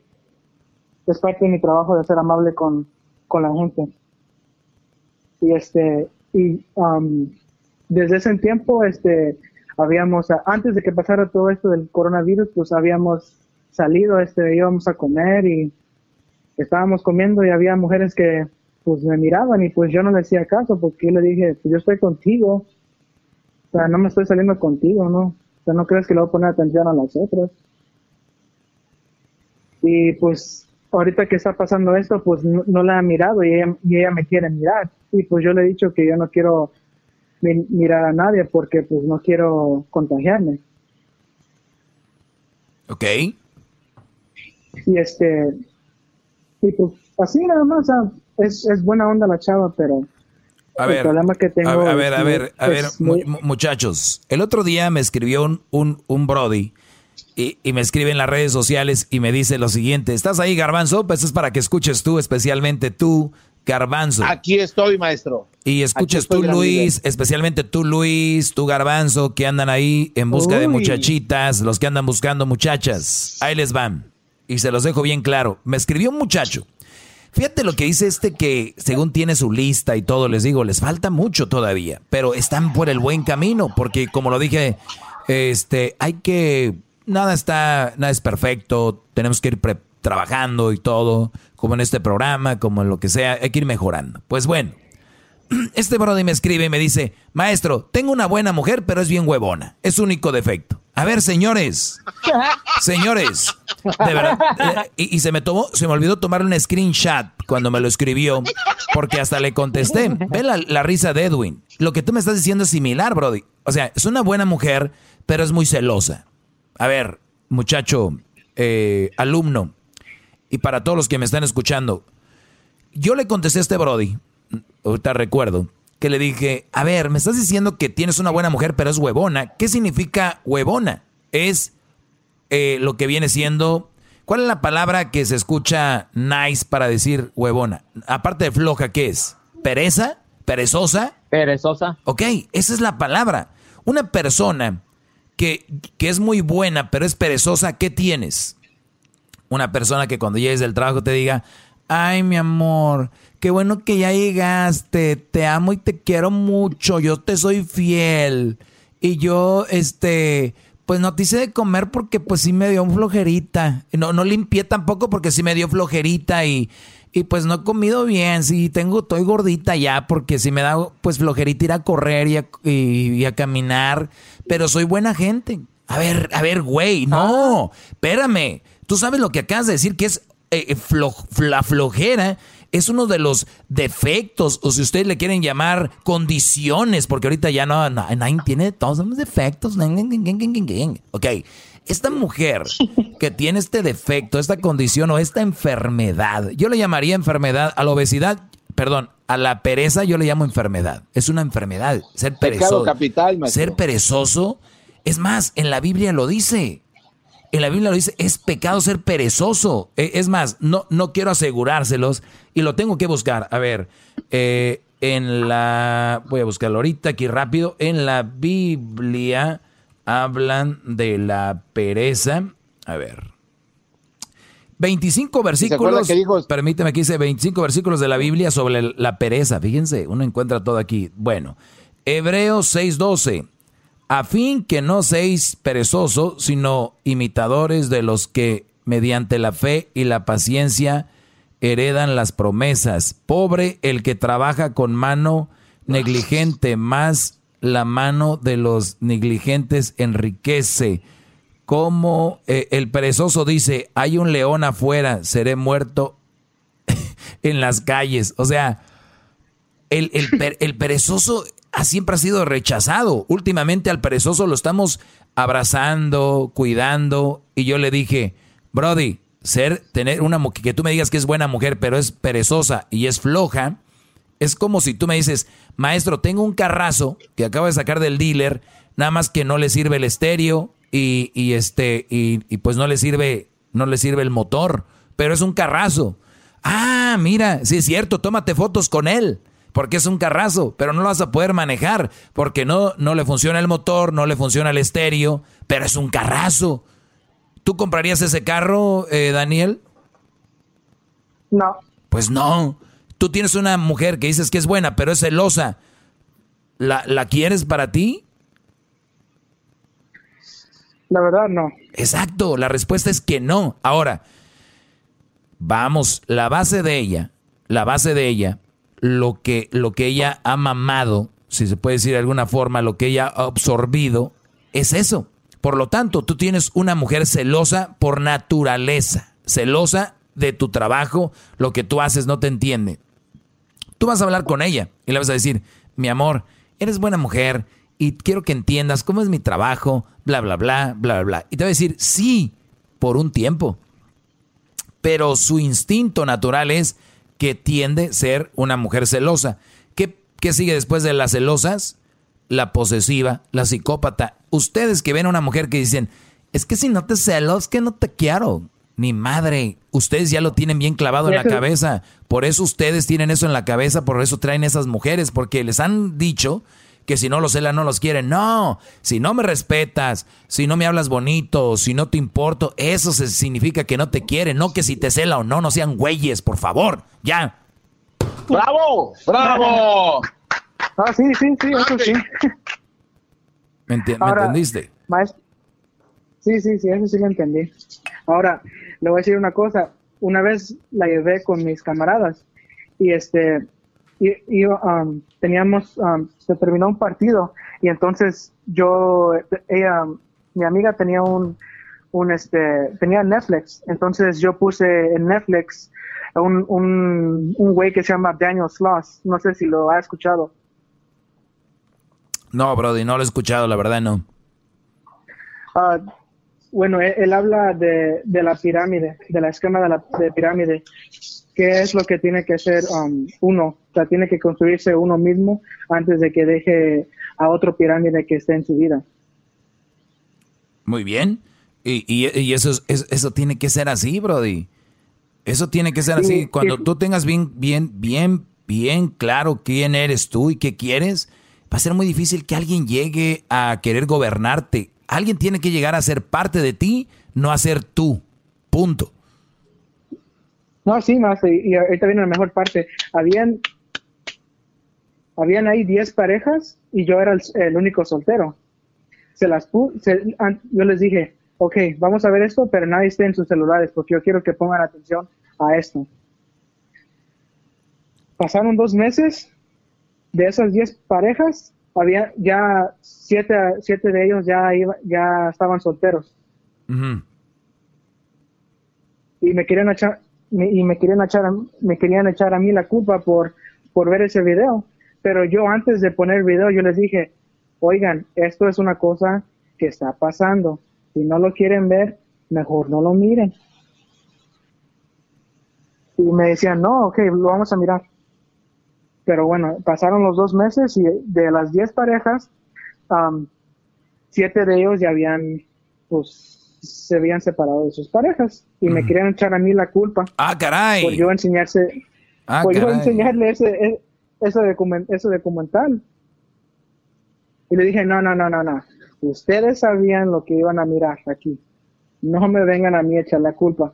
es parte de mi trabajo de ser amable con, con la gente. Y este, y um, desde ese tiempo, este, habíamos, antes de que pasara todo esto del coronavirus, pues habíamos salido, este, íbamos a comer y estábamos comiendo y había mujeres que pues me miraban y pues yo no le hacía caso porque yo le dije, pues yo estoy contigo, o sea, no me estoy saliendo contigo, ¿no? O sea, no crees que le voy a poner atención a las otras. Y pues ahorita que está pasando esto, pues no, no la ha mirado y ella, y ella me quiere mirar. Y pues yo le he dicho que yo no quiero mi- mirar a nadie porque pues no quiero contagiarme. Ok. Y este, y pues así nada más, sea, es, es buena onda la chava, pero A el ver, problema que tengo a, a ver, a ver, a ver, muy- muchachos. El otro día me escribió un, un, un Brody y, y me escribe en las redes sociales y me dice lo siguiente: ¿Estás ahí, Garbanzo? Pues es para que escuches tú, especialmente tú, Garbanzo. Aquí estoy, maestro. Y escuches estoy, tú, Luis, especialmente tú, Luis, tú, Garbanzo, que andan ahí en busca de muchachitas, los que andan buscando muchachas. Ahí les van. Y se los dejo bien claro. Me escribió un muchacho. Fíjate lo que dice este que según tiene su lista y todo, les digo, les falta mucho todavía, pero están por el buen camino, porque como lo dije, este, hay que, nada está, nada es perfecto, tenemos que ir pre- trabajando y todo, como en este programa, como en lo que sea, hay que ir mejorando. Pues bueno, este brody me escribe y me dice, maestro, tengo una buena mujer, pero es bien huevona. Es su único defecto. A ver, señores, señores, de verdad. Y, y se me tomó, se me olvidó tomar un screenshot cuando me lo escribió, porque hasta le contesté. Ve la, la risa de Edwin. Lo que tú me estás diciendo es similar, brody. O sea, es una buena mujer, pero es muy celosa. A ver, muchacho, eh, alumno, y para todos los que me están escuchando, yo le contesté a este Brody, ahorita recuerdo, que le dije, a ver, me estás diciendo que tienes una buena mujer, pero es huevona. ¿Qué significa huevona? Es eh, lo que viene siendo... ¿Cuál es la palabra que se escucha nice para decir huevona? Aparte de floja, ¿qué es? ¿Pereza? ¿Perezosa? Perezosa. Ok, esa es la palabra. Una persona que, que es muy buena, pero es perezosa, ¿qué tienes? Una persona que cuando llegues del trabajo te diga, ay mi amor, qué bueno que ya llegaste, te amo y te quiero mucho, yo te soy fiel. Y yo, este, pues no te hice de comer porque pues sí me dio un flojerita. No, no limpié tampoco porque sí me dio flojerita y, Y pues no he comido bien, sí, tengo, estoy gordita ya, porque si me da pues flojerita ir a correr y a, y- y a caminar, pero soy buena gente. A ver, a ver, güey, no, espérame. Tú sabes lo que acabas de decir, que es eh, eh, flo- la flojera es uno de los defectos, o si ustedes le quieren llamar condiciones, porque ahorita ya no, no nadie tiene todos los defectos. Ok, esta mujer que tiene este defecto, esta condición o esta enfermedad, yo le llamaría enfermedad a la obesidad, perdón, a la pereza yo le llamo enfermedad. Es una enfermedad, ser perezoso. capital. Ser perezoso, es más, en la Biblia lo dice. En la Biblia lo dice, es pecado ser perezoso. E- Es más, no, no quiero asegurárselos y lo tengo que buscar. A ver, eh, en la... Voy a buscarlo ahorita aquí rápido. En la Biblia hablan de la pereza. A ver. 25 acuerda versículos. Permíteme que dice 25 versículos de la Biblia sobre la pereza. Fíjense, uno encuentra todo aquí. Bueno, Hebreos 6:12. A fin que no seáis perezosos, sino imitadores de los que mediante la fe y la paciencia heredan las promesas. Pobre el que trabaja con mano negligente, más la mano de los negligentes enriquece. Como eh, el perezoso dice, hay un león afuera, seré muerto en las calles. O sea, el, el per- el perezoso siempre ha sido rechazado. Últimamente al perezoso lo estamos abrazando, cuidando. Y yo le dije, Brody, ser, tener una mujer, que tú me digas que es buena mujer, pero es perezosa y es floja, es como si tú me dices, maestro, tengo un carrazo que acabo de sacar del dealer, nada más que no le sirve el estéreo y, y este, y, y pues no le sirve, no le sirve el motor, pero es un carrazo. Ah, mira, sí es cierto, tómate fotos con él, porque es un carrazo, pero no lo vas a poder manejar, porque no, no le funciona el motor, no le funciona el estéreo, pero es un carrazo. ¿Tú comprarías ese carro, eh, Daniel? No. Pues no. Tú tienes una mujer que dices que es buena, pero es celosa. ¿La, la quieres para ti? La verdad, no. Exacto, la respuesta es que no. Ahora, vamos, la base de ella, la base de ella, lo que, lo que ella ha mamado, si se puede decir de alguna forma, lo que ella ha absorbido, es eso. Por lo tanto, tú tienes una mujer celosa por naturaleza, celosa de tu trabajo, lo que tú haces no te entiende. Tú vas a hablar con ella y le vas a decir, mi amor, eres buena mujer y quiero que entiendas cómo es mi trabajo, bla, bla, bla, bla, bla. Y te va a decir, sí, por un tiempo. Pero su instinto natural es que tiende a ser una mujer celosa. ¿Qué, qué sigue después de las celosas? La posesiva, la psicópata. Ustedes que ven a una mujer que dicen, es que si no te celo, es que no te quiero. Ni madre, ustedes ya lo tienen bien clavado en la cabeza. Por eso ustedes tienen eso en la cabeza, por eso traen esas mujeres, porque les han dicho que si no los celan no los quieren. No, si no me respetas, si no me hablas bonito, si no te importo, eso se- significa que no te quieren, no que si te cela o no, no sean güeyes, por favor. Ya. ¡Bravo! ¡Bravo! Ah, sí, sí, sí, eso sí. ¿Me, enti- me Ahora- entendiste? Maestro. Sí, sí, sí, eso sí lo entendí. Ahora, le voy a decir una cosa. Una vez la llevé con mis camaradas y este, y, y, um, teníamos, um, se terminó un partido y entonces yo, ella, mi amiga tenía un, un este, tenía Netflix, entonces yo puse en Netflix un, un, un güey que se llama Daniel Sloss, no sé si lo ha escuchado. No, Brody, no lo he escuchado, la verdad no. Ah, bueno, él, él habla de, de la pirámide, de la esquema de la de pirámide. ¿Qué es lo que tiene que hacer um, uno? Tiene que construirse uno mismo antes de que deje a otro pirámide que esté en su vida. Muy bien. Y, y- y eso, es- es- eso tiene que ser así, Brody. Eso tiene que ser Sí, así. Cuando sí. tú tengas bien, bien, bien, bien claro quién eres tú y qué quieres, va a ser muy difícil que alguien llegue a querer gobernarte. Alguien tiene que llegar a ser parte de ti, no a ser tú. Punto. No, sí, más, y, y ahorita viene la mejor parte. Habían, habían ahí 10 parejas y yo era el, el único soltero. Se las se- yo les dije, ok, vamos a ver esto, pero nadie esté en sus celulares porque yo quiero que pongan atención a esto. pasaron dos meses, de esas 10 parejas, había ya siete, siete de ellos ya, iba- ya estaban solteros y me querían echar me- y me querían echar a, me querían echar a mí la culpa por por ver ese video pero yo antes de poner el video yo les dije oigan esto es una cosa que está pasando. Si no lo quieren ver mejor no lo miren y me decían no ok lo vamos a mirar pero bueno pasaron los dos meses y de las 10 parejas am, siete de ellos ya habían pues se habían separado de sus parejas y me querían echar a mí la culpa Ah, caray. por yo enseñarse Ah, por yo enseñarle ese, ese, document- ese documental y le dije no no no no no ustedes sabían lo que iban a mirar aquí no me vengan a mí a echar la culpa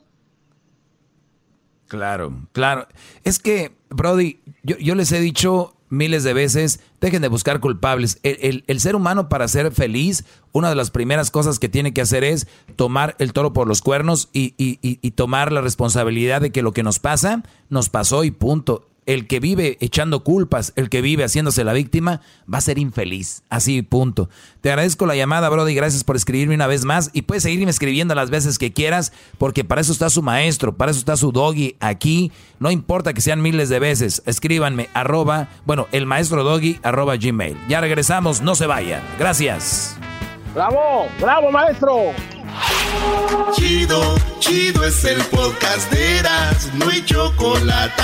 Claro, claro. Es que, Brody, yo, yo les he dicho miles de veces, dejen de buscar culpables. El, el- el ser humano para ser feliz, una de las primeras cosas que tiene que hacer es tomar el toro por los cuernos y, y- y- y tomar la responsabilidad de que lo que nos pasa, nos pasó y punto. El que vive echando culpas, el que vive haciéndose la víctima, va a ser infeliz. Así, punto. Te agradezco la llamada, Brody. Gracias por escribirme una vez más. Y puedes seguirme escribiendo las veces que quieras, porque para eso está su maestro, para eso está su doggy aquí. No importa que sean miles de veces. Escríbanme, arroba, bueno, el maestro doggy, arroba gmail. Ya regresamos, no se vayan. Gracias. ¡Bravo! ¡Bravo, maestro! Chido, chido es el podcast de Eras, no hay chocolate.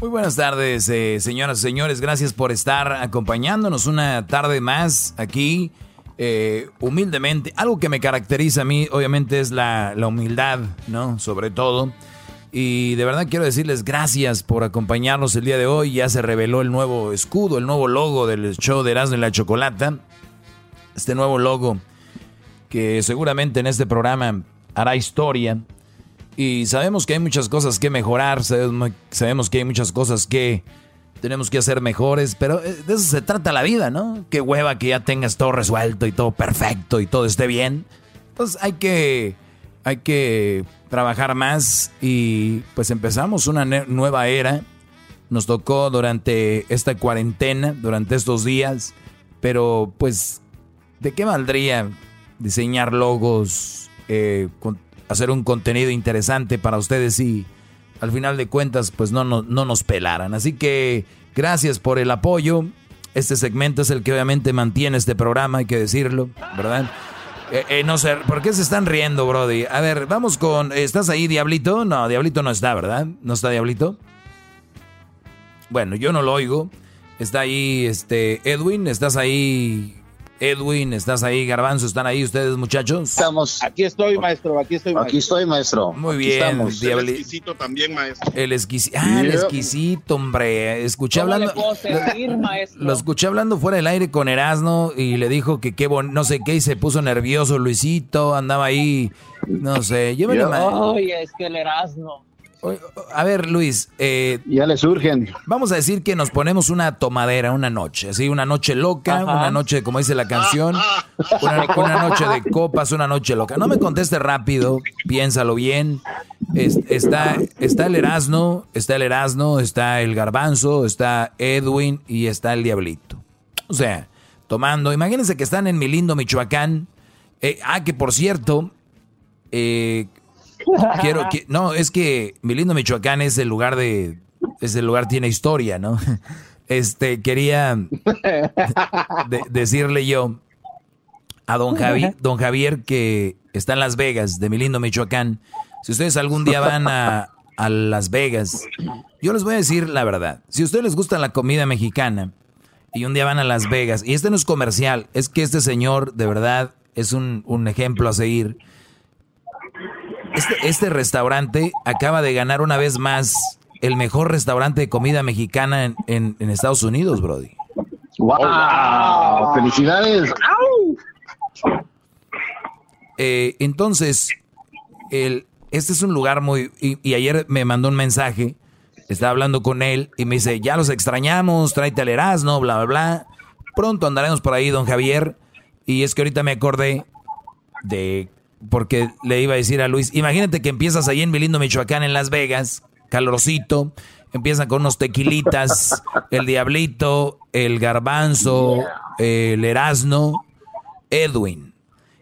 Muy buenas tardes, eh, señoras y señores. Gracias por estar acompañándonos una tarde más aquí. eh, humildemente, algo que me caracteriza a mí, obviamente, es la, la humildad, ¿no? Sobre todo. Y de verdad quiero decirles gracias por acompañarnos el día de hoy. Ya se reveló el nuevo escudo, el nuevo logo del show de Erasmo y la Chocolata. Este nuevo logo que seguramente en este programa hará historia. Y sabemos que hay muchas cosas que mejorar, sabemos, que hay muchas cosas que tenemos que hacer mejores, pero eh, de eso se trata la vida, ¿no? Qué hueva que ya tengas todo resuelto y todo perfecto y todo esté bien. Pues hay que, hay que trabajar más y pues empezamos una nueva era. Nos tocó durante esta cuarentena, durante estos días, pero pues, ¿de qué valdría diseñar logos, eh, con- hacer un contenido interesante para ustedes si al final de cuentas pues no, no, no nos pelaran? Así que gracias por el apoyo. Este segmento es el que obviamente mantiene este programa, hay que decirlo, ¿verdad? Eh, eh, no sé, ¿por qué se están riendo, Brody? A ver, vamos con... ¿Estás ahí, Diablito? No, Diablito no está, ¿verdad? ¿No está Diablito? Bueno, yo no lo oigo. Está ahí, este, Edwin, ¿estás ahí? Edwin, ¿estás ahí? Garbanzo, ¿están ahí ustedes, muchachos? Estamos. Aquí estoy, maestro. Aquí estoy, maestro. Aquí estoy, maestro. Muy Aquí bien, estamos. Diabli- exquisito también, maestro. El exquisito. Ah, el exquisito, hombre. Escuché ¿Cómo hablando. le puedo servir, maestro? Lo escuché hablando fuera del aire con Erasno y le dijo que qué bon no sé qué y se puso nervioso Luisito, andaba ahí, no sé. Ima- Ay, es que el Erasmo. A ver, Luis, eh, ya le surgen. Vamos a decir que nos ponemos una tomadera una noche, así una noche loca, Ajá. una noche, como dice la canción, una, una noche de copas, una noche loca. No me conteste rápido, piénsalo bien. Es- está, está el Erasno, está el Erasno, está el Garbanzo, está Edwin y está el Diablito. O sea, tomando, imagínense que están en mi lindo Michoacán. Eh, ah, que por cierto, eh, quiero que no es que mi lindo Michoacán es el lugar de ese lugar tiene historia no este quería de- decirle yo a don Javier don Javier que está en Las Vegas de mi lindo Michoacán. Si ustedes algún día van a, a Las Vegas yo les voy a decir la verdad. Si a ustedes les gusta la comida mexicana y un día van a Las Vegas y este no es comercial es que este señor de verdad es un, un ejemplo a seguir Este, este restaurante acaba de ganar una vez más el mejor restaurante de comida mexicana en, en- en Estados Unidos, Brody. ¡Wow! ¡Felicidades! Eh, entonces, el, este es un lugar muy... Y, y ayer me mandó un mensaje, estaba hablando con él y me dice, ya los extrañamos, tráete al Erasmo, bla, bla, bla. Pronto andaremos por ahí, don Javier. Y es que ahorita me acordé de... Porque le iba a decir a Luis, imagínate que empiezas ahí en Milindo, Michoacán, en Las Vegas, calorcito, empiezan con unos tequilitas, el Diablito, el Garbanzo, el Erasno, Edwin.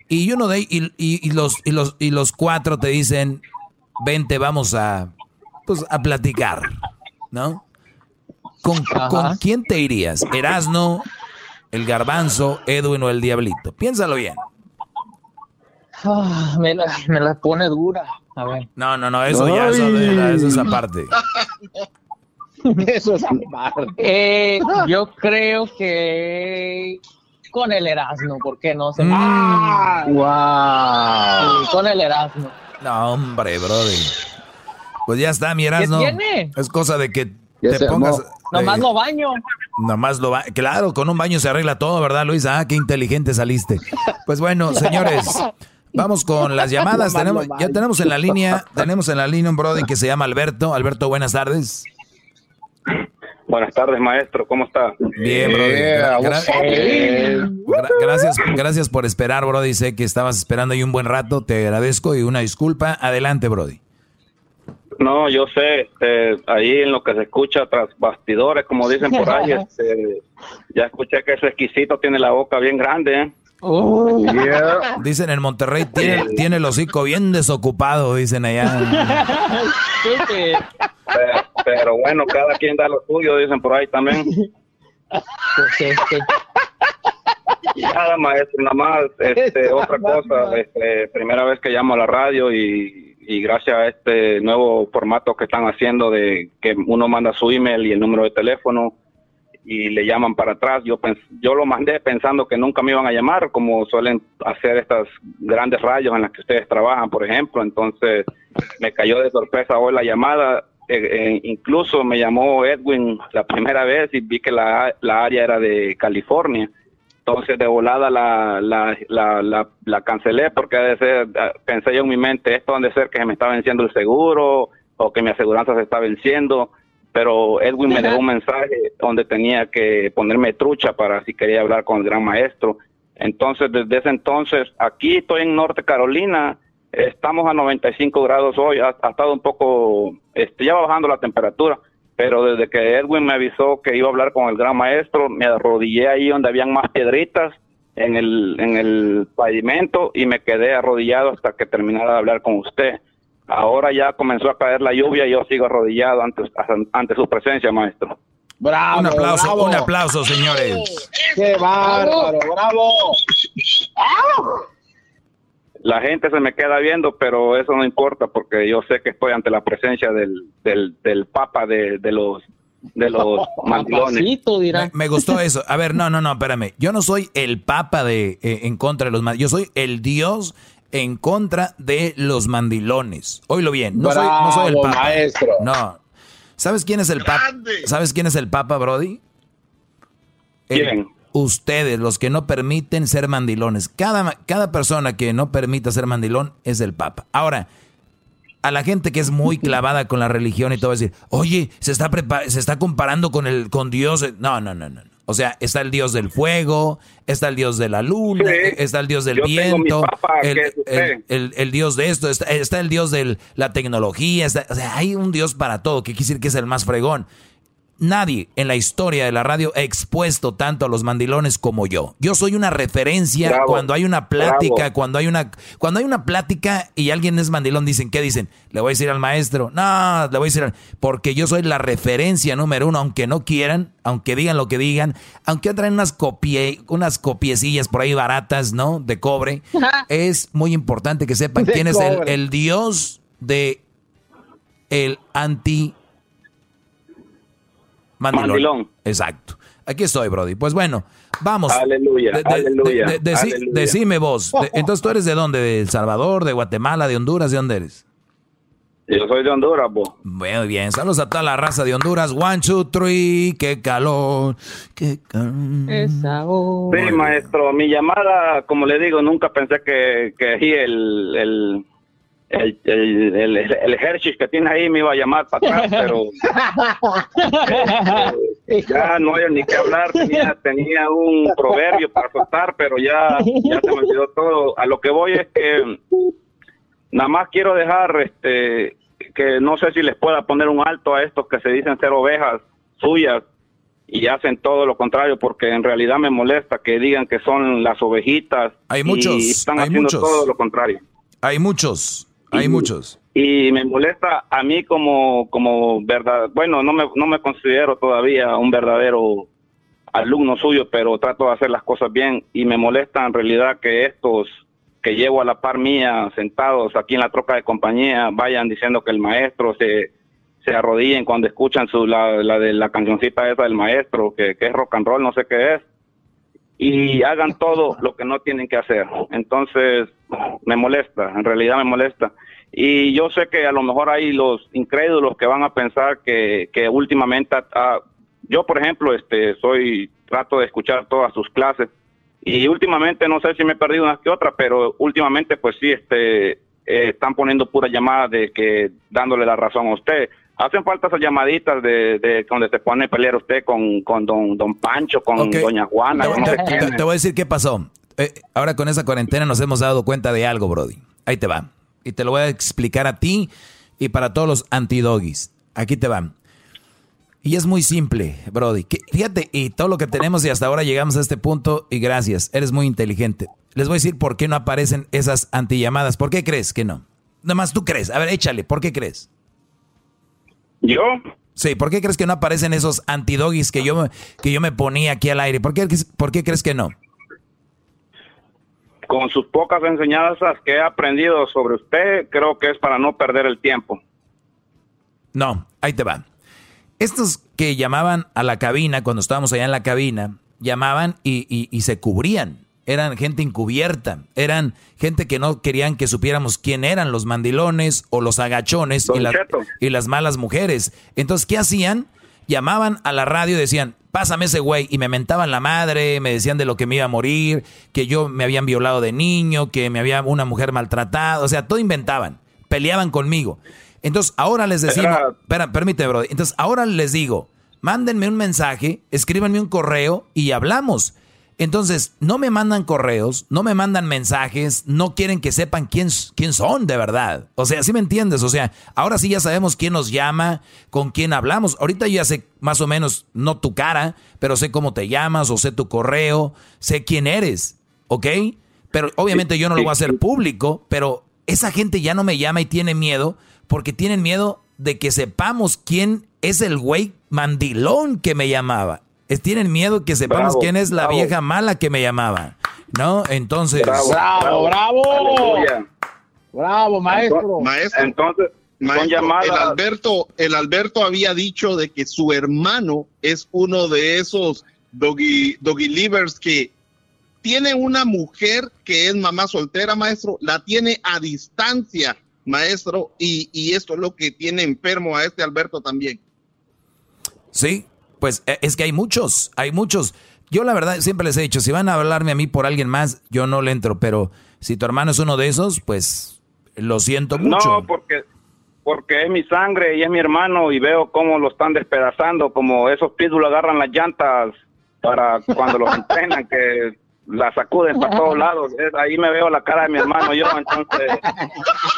Y uno de y, y- y los y los y los cuatro te dicen, "Vente, vamos a pues a platicar", ¿no? ¿Con, ¿con quién te irías? ¿Erasno, el Garbanzo, Edwin o el Diablito? Piénsalo bien. Ah, me, la, me la pone dura. A ver. No, no, no, eso ya eso, de- eso es aparte. Eso es Eh, yo creo que con el Erasmo, ¿por qué no? Se Mm. ¡Wow! Sí, con el Erasmo. No, hombre, brody. Pues ya está, mi Erasno. tiene? Es cosa de que Ya te pongas Nomás eh, lo baño. Nomás lo va. Claro, con un baño se arregla todo, ¿verdad, Luis? Ah, qué inteligente saliste. Pues bueno, señores, vamos con las llamadas. Tenemos, ya tenemos en la línea, tenemos en la línea un brody que se llama Alberto. Alberto, buenas tardes. Buenas tardes, maestro. ¿Cómo está? Bien, brody. Gra- gra- gra- gracias, gracias por esperar, brody. Sé que estabas esperando ahí un buen rato. Te agradezco y una disculpa. Adelante, brody. No, yo sé, este, ahí en lo que se escucha tras bastidores, como dicen por ahí, este, ya escuché que ese exquisito tiene la boca bien grande, ¿eh? Dicen en Monterrey, tiene, tiene el hocico bien desocupado, dicen allá. Pero, pero bueno, cada quien da lo suyo, dicen por ahí también. Nada, maestro, nada más, este, otra cosa, este, primera vez que llamo a la radio y, y gracias a este nuevo formato que están haciendo de que uno manda su email y el número de teléfono y le llaman para atrás, yo yo lo mandé pensando que nunca me iban a llamar, como suelen hacer estas grandes radios en las que ustedes trabajan, por ejemplo, entonces me cayó de sorpresa hoy la llamada, eh, eh, incluso me llamó Edwin la primera vez y vi que la, la área era de California. Entonces de volada la, la, la, cancelé porque de ser, ah, pensé yo en mi mente, esto ha de ser que se me está venciendo el seguro o que mi aseguranza se está venciendo, pero Edwin me dejó un mensaje donde tenía que ponerme trucha para si quería hablar con el gran maestro. Entonces desde ese entonces, aquí estoy en Norte Carolina, estamos a 95 grados hoy, ha, ha estado un poco, este, ya va bajando la temperatura, pero desde que Edwin me avisó que iba a hablar con el gran maestro, me arrodillé ahí donde habían más piedritas en el, en el pavimento y me quedé arrodillado hasta que terminara de hablar con usted. Ahora ya comenzó a caer la lluvia y yo sigo arrodillado ante, ante su presencia, maestro. Bravo, un aplauso, bravo. un aplauso, señores. ¡Qué bárbaro! ¡Bravo! La gente se me queda viendo, pero eso no importa porque yo sé que estoy ante la presencia del, del, del papa de, de los de los mandilones. Me, me gustó eso. A ver, no, no, no, espérame. Yo no soy el papa de eh, en contra de los mandilones. Yo soy el Dios en contra de los mandilones. Oílo bien. No, soy, no soy el papa. maestro. No. ¿Sabes quién es el papa? ¿Sabes quién es el papa, Brody? El- ¿Quién? ustedes, los que no permiten ser mandilones. Cada, cada persona que no permita ser mandilón es el papa. Ahora, a la gente que es muy clavada con la religión y todo, va a decir, oye, se está, se está comparando con, el, con Dios. No, no, no, no. O sea, está el Dios del fuego, está el Dios de la luna, Sí. está el Dios del viento, el- el Dios de esto, está, está el Dios de la tecnología. está- o sea, hay un Dios para todo, que quiere decir que es el más fregón. Nadie en la historia de la radio ha expuesto tanto a los mandilones como yo. Yo soy una referencia Bravo, cuando hay una plática, bravo. cuando hay una cuando hay una plática y alguien es mandilón, dicen, ¿qué dicen? Le voy a decir al maestro. No, le voy a decir al- porque yo soy la referencia número uno, aunque no quieran, aunque digan lo que digan, aunque traen unas copie, unas copiecillas por ahí baratas, ¿no? De cobre. es muy importante que sepan De quién es el, el dios de el anti mandilón. Mandilón. Exacto. Aquí estoy, Brody. Pues bueno, vamos. Aleluya, aleluya, deci- aleluya. Decime vos. de- entonces, ¿tú eres de dónde? ¿De El Salvador, de Guatemala, de Honduras? ¿De dónde eres? Yo soy de Honduras, po. Muy bien, saludos a toda la raza de Honduras. One, two, three, qué calor, qué calor. Sí, maestro, mi llamada, como le digo, nunca pensé que, que el, el, el, el, el, el Hershey que tiene ahí me iba a llamar para atrás, pero eh, ya no hay ni qué hablar, tenía, tenía un proverbio para soltar, pero ya, ya se me olvidó todo. A lo que voy es que nada más quiero dejar este que no sé si les pueda poner un alto a estos que se dicen ser ovejas suyas y hacen todo lo contrario porque en realidad me molesta que digan que son las ovejitas Hay muchos, y están hay haciendo muchos. todo lo contrario Hay muchos, hay muchos. y me molesta a mí como como verdad bueno no me no me considero todavía un verdadero alumno suyo pero trato de hacer las cosas bien y me molesta en realidad que estos que llevo a la par mía sentados aquí en la troca de compañía vayan diciendo que el maestro se se arrodillen cuando escuchan su la, la de la cancioncita esa del maestro que, que es rock and roll no sé qué es y hagan todo lo que no tienen que hacer. Entonces, me molesta, en realidad me molesta. Y yo sé que a lo mejor hay los incrédulos que van a pensar que, que últimamente, yo por ejemplo, este, soy, trato de escuchar todas sus clases y últimamente, no sé si me he perdido una que otra, pero últimamente pues sí, este, eh, están poniendo puras llamadas de que dándole la razón a usted. Hacen falta esas llamaditas de, de donde se pone a pelear usted con, con don, don Pancho, con doña Juana, Te, te- quién. te- te voy a decir qué pasó. Eh, ahora con esa cuarentena nos hemos dado cuenta de algo, Brody. Ahí te va. Y te lo voy a explicar a ti y para todos los antidoggies. Aquí te van. Y es muy simple, Brody. Que- fíjate, y todo lo que tenemos y hasta ahora llegamos a este punto y gracias, eres muy inteligente. Les voy a decir por qué no aparecen esas antillamadas. ¿Por qué crees que no? Nada más tú crees. A ver, échale, ¿por qué crees? ¿Yo? Sí, ¿por qué crees que no aparecen esos antidoggies que yo, me- que yo me ponía aquí al aire? ¿Por qué, ¿Por qué crees que no? Con sus pocas enseñanzas que he aprendido sobre usted, creo que es para no perder el tiempo. No, ahí te va. Estos que llamaban a la cabina, cuando estábamos allá en la cabina, llamaban y, y- y se cubrían. Eran gente encubierta. Eran gente que no querían que supiéramos quién eran los mandilones o los agachones y, la- las malas mujeres. Entonces, ¿qué hacían? Llamaban a la radio y decían, pásame ese güey. Y me mentaban la madre, me decían de lo que me iba a morir, que yo me habían violado de niño, que me había una mujer maltratada. O sea, todo inventaban. Peleaban conmigo. Entonces, ahora les decimos, Era- espera, permíteme, bro. Entonces, ahora les digo, mándenme un mensaje, escríbanme un correo y hablamos. Entonces, no me mandan correos, no me mandan mensajes, no quieren que sepan quién, quién son de verdad. O sea, ¿sí me entiendes? O sea, ahora sí ya sabemos quién nos llama, con quién hablamos. Ahorita yo ya sé más o menos, no tu cara, pero sé cómo te llamas o sé tu correo, sé quién eres, ¿ok? Pero obviamente yo no lo voy a hacer público, pero esa gente ya no me llama y tiene miedo porque tienen miedo de que sepamos quién es el güey mandilón que me llamaba. Es- tienen miedo que sepamos Bravo, quién es la bravo. vieja mala que me llamaba. ¿No? Entonces. Bravo, bravo, bravo. Bravo, maestro. Maestro. Entonces, Maestro, llamadas- el Alberto, el Alberto había dicho de que su hermano es uno de esos doggy, doggy livers que tiene una mujer que es mamá soltera, maestro, la tiene a distancia, maestro, y, y esto es lo que tiene enfermo a este Alberto también. Sí, pues eh, es que hay muchos, hay muchos. Yo la verdad siempre les he dicho, si van a hablarme a mí por alguien más, yo no le entro, pero si tu hermano es uno de esos, pues lo siento mucho. No, porque porque es mi sangre y es mi hermano y veo cómo lo están despedazando, como esos pitbull agarran las llantas para cuando los entrenan, que las sacuden para todos lados. Ahí me veo la cara de mi hermano yo, entonces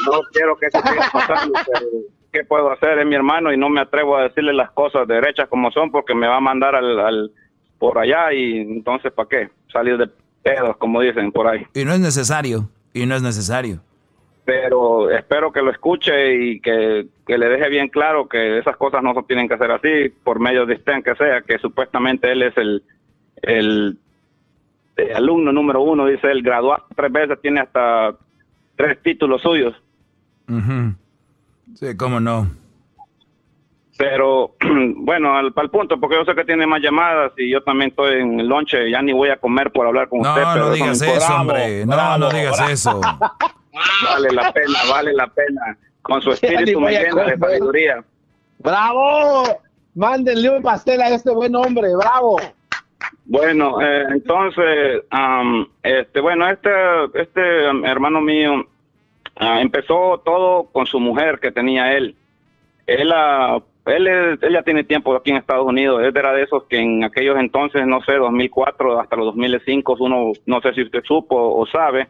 no quiero que eso siga pasando, pero ¿qué puedo hacer? Es mi hermano y no me atrevo a decirle las cosas derechas como son porque me va a mandar al, al- por allá y entonces ¿para qué? Salir de pedos, como dicen por ahí. Y no es necesario, y no es necesario. pero espero que lo escuche y que, que le deje bien claro que esas cosas no se tienen que hacer así, por medio de Sten que sea, que supuestamente él es el, el, alumno número uno, dice él, graduado tres veces, tiene hasta tres títulos suyos, Ujú. Sí, cómo no. pero bueno, al, al punto, porque yo sé que tiene más llamadas y yo también estoy en el lonche, ya ni voy a comer por hablar con No, usted. pero no digas eso, hombre. No, no digas eso. Vale la pena, vale la pena. con su espíritu me llena de sabiduría. ¡Bravo! Mándenle un pastel a este buen hombre, bravo. Bueno, eh, entonces, am, este, bueno, este, este hermano mío ah, empezó todo con su mujer que tenía él. Él, ah, él, él tiene tiempo aquí en Estados Unidos. Él era de esos que en aquellos entonces, no sé, 2004 hasta los 2005, uno, no sé si usted supo o sabe,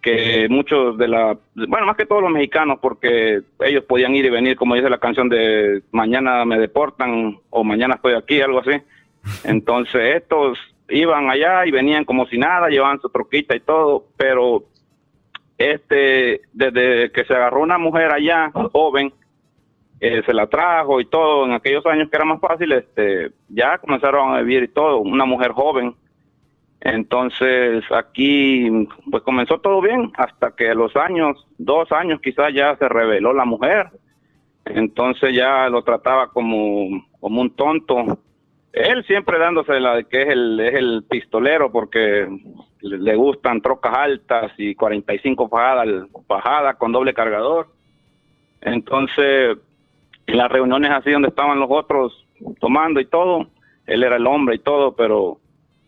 que muchos de la, bueno, más que todos los mexicanos, porque ellos podían ir y venir, como dice la canción de mañana me deportan o mañana estoy aquí, algo así. Entonces estos iban allá y venían como si nada, llevaban su troquita y todo, pero este, desde que se agarró una mujer allá, joven, eh, se la trajo y todo, en aquellos años que era más fácil, este, ya comenzaron a vivir y todo, una mujer joven. Entonces aquí pues comenzó todo bien hasta que a los años, dos años quizás ya se reveló la mujer. Entonces ya lo trataba como, como un tonto. Él siempre dándose la de que es el, es el pistolero porque le, gustan trocas altas y 45 fajadas, fajadas con doble cargador. Entonces, en las reuniones así donde estaban los otros tomando y todo, él era el hombre y todo, pero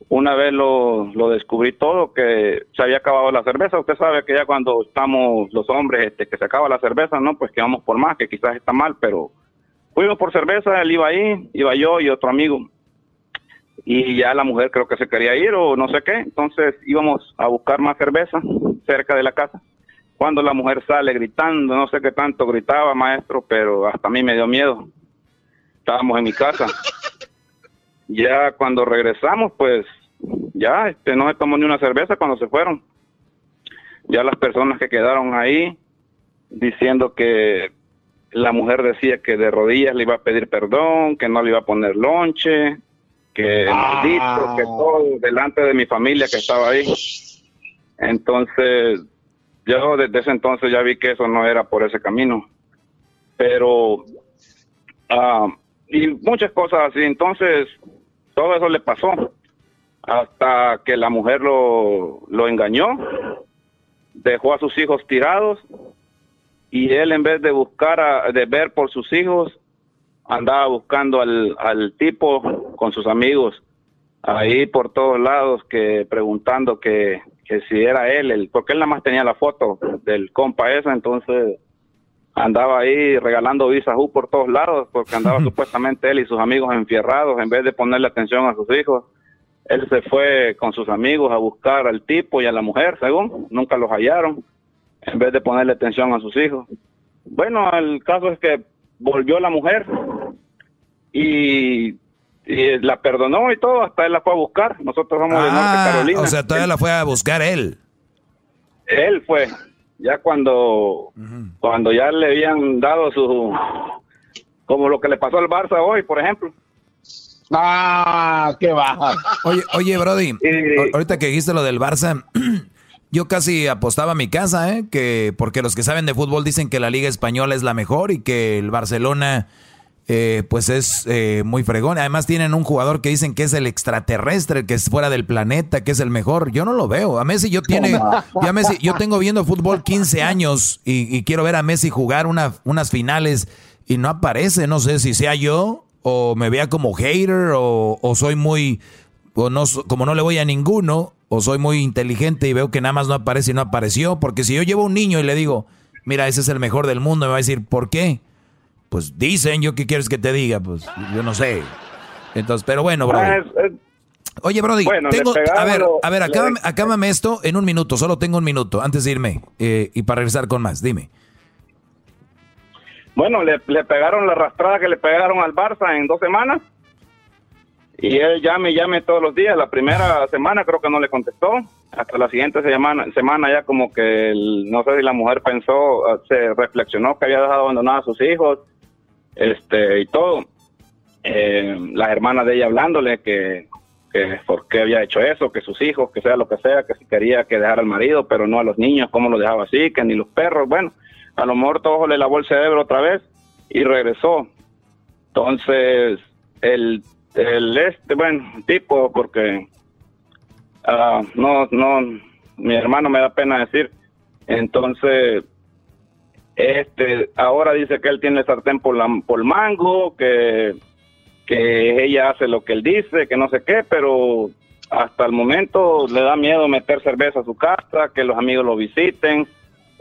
una vez lo, lo descubrí todo, que se había acabado la cerveza. Usted sabe que ya cuando estamos los hombres, este, que se acaba la cerveza, ¿no? Pues que vamos por más, que quizás está mal, pero fuimos por cerveza, él iba ahí, iba yo y otro amigo. Y ya la mujer creo que se quería ir o no sé qué, entonces íbamos a buscar más cerveza cerca de la casa. Cuando la mujer sale gritando, no sé qué tanto gritaba, maestro, pero hasta a mí me dio miedo. Estábamos en mi casa. Ya cuando regresamos, pues ya este, no se tomó ni una cerveza cuando se fueron. Ya las personas que quedaron ahí diciendo que la mujer decía que de rodillas le iba a pedir perdón, que no le iba a poner lonche, que maldito, que todo, delante de mi familia que estaba ahí. Entonces, yo desde ese entonces ya vi que eso no era por ese camino. Pero, ah, y muchas cosas así. Entonces, todo eso le pasó hasta que la mujer lo, lo engañó, dejó a sus hijos tirados y él en vez de buscar, a- de ver por sus hijos, andaba buscando al, al tipo con sus amigos ahí por todos lados que preguntando que, que si era él, el, porque él nada más tenía la foto del compa esa, entonces andaba ahí regalando visas U por todos lados porque andaba supuestamente él y sus amigos enfierrados en vez de ponerle atención a sus hijos. Él se fue con sus amigos a buscar al tipo y a la mujer, según, nunca los hallaron, en vez de ponerle atención a sus hijos. Bueno, el caso es que volvió la mujer y, y la perdonó y todo, hasta él la fue a buscar. Nosotros somos de Norte Ah, Carolina. o sea, todavía la fue a buscar él. Él fue, ya cuando, cuando ya le habían dado su, como lo que le pasó al Barça hoy, por ejemplo. Ah, qué baja. Oye, oye, Brody, ahorita que dijiste lo del Barça, yo casi apostaba a mi casa, ¿eh? Que, porque los que saben de fútbol dicen que la Liga Española es la mejor y que el Barcelona, eh, pues es eh, muy fregón. Además tienen un jugador que dicen que es el extraterrestre, el que es fuera del planeta, que es el mejor. Yo no lo veo. A Messi yo tiene, yo, a Messi- yo tengo viendo fútbol 15 años y, y quiero ver a Messi jugar una, unas finales y no aparece. No sé si sea yo o me vea como hater o, o soy muy, o no, como no le voy a ninguno, o soy muy inteligente y veo que nada más no aparece y no apareció. Porque si yo llevo un niño y le digo, mira, ese es el mejor del mundo, me va a decir, ¿por qué? Pues dicen, ¿yo qué quieres que te diga? Pues yo no sé. Entonces, pero bueno, bro. Ah, es- es- Oye, Brody, Bueno, tengo, a ver, a ver, le- acábame, acábame esto en un minuto, solo tengo un minuto antes de irme eh, y para regresar con más, dime. Bueno, le, le pegaron la arrastrada que le pegaron al Barça en dos semanas. Y él llame y llame todos los días. La primera semana creo que no le contestó. Hasta la siguiente semana, semana ya como que, el- no sé si la mujer pensó, se reflexionó que había dejado abandonados a sus hijos este y todo. Eh, las hermanas de ella hablándole que, que por qué había hecho eso, que sus hijos, que sea lo que sea, que si quería que dejara al marido, pero no a los niños, cómo lo dejaba así, que ni los perros. Bueno, a lo mejor todo le lavó el cerebro otra vez y regresó. Entonces, el, el este, bueno, tipo, porque ah, no, no, mi hermano me da pena decir. Entonces, Este, ahora dice que él tiene el sartén por, la, por mango, que, que ella hace lo que él dice, que no sé qué, pero hasta el momento le da miedo meter cerveza a su casa, que los amigos lo visiten.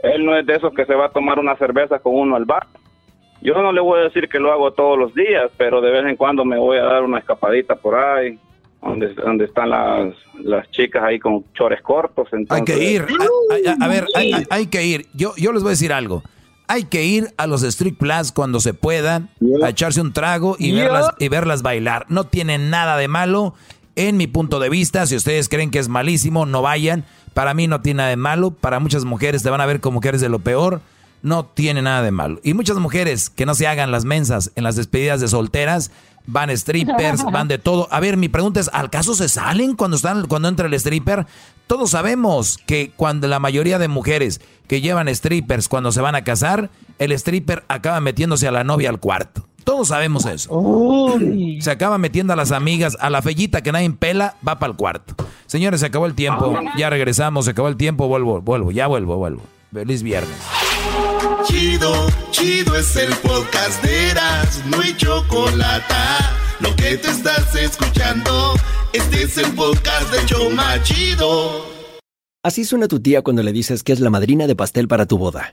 Él no es de esos que se va a tomar una cerveza con uno al bar. Yo no le voy a decir que lo hago todos los días, pero de vez en cuando me voy a dar una escapadita por ahí, donde, donde están las, las chicas ahí con chores cortos. Hay que ir. A, a- a ver, hay- hay que ir. Yo, yo les voy a decir algo. Hay que ir a los Street Plus cuando se pueda, a echarse un trago y, verlas, y verlas bailar. No tiene nada de malo, en mi punto de vista. Si ustedes creen que es malísimo, no vayan. Para mí no tiene nada de malo. Para muchas mujeres te van a ver como que eres de lo peor. No tiene nada de malo. Y muchas mujeres que no se hagan las mensas en las despedidas de solteras, van strippers, van de todo. A ver, mi pregunta es, ¿al caso se salen cuando están cuando entra el stripper? Todos sabemos que cuando la mayoría de mujeres que llevan strippers cuando se van a casar, el stripper acaba metiéndose a la novia al cuarto. Todos sabemos eso. Se acaba metiendo a las amigas, a la fellita que nadie pela, va para el cuarto. Señores, se acabó el tiempo. Ya regresamos, se acabó el tiempo, vuelvo, vuelvo, ya vuelvo, vuelvo. Feliz viernes. Chido, chido es el podcast de Eras, no hay chocolate. Lo que te estás escuchando, este es el podcast de Choma Chido. Así suena tu tía cuando le dices que es la madrina de pastel para tu boda.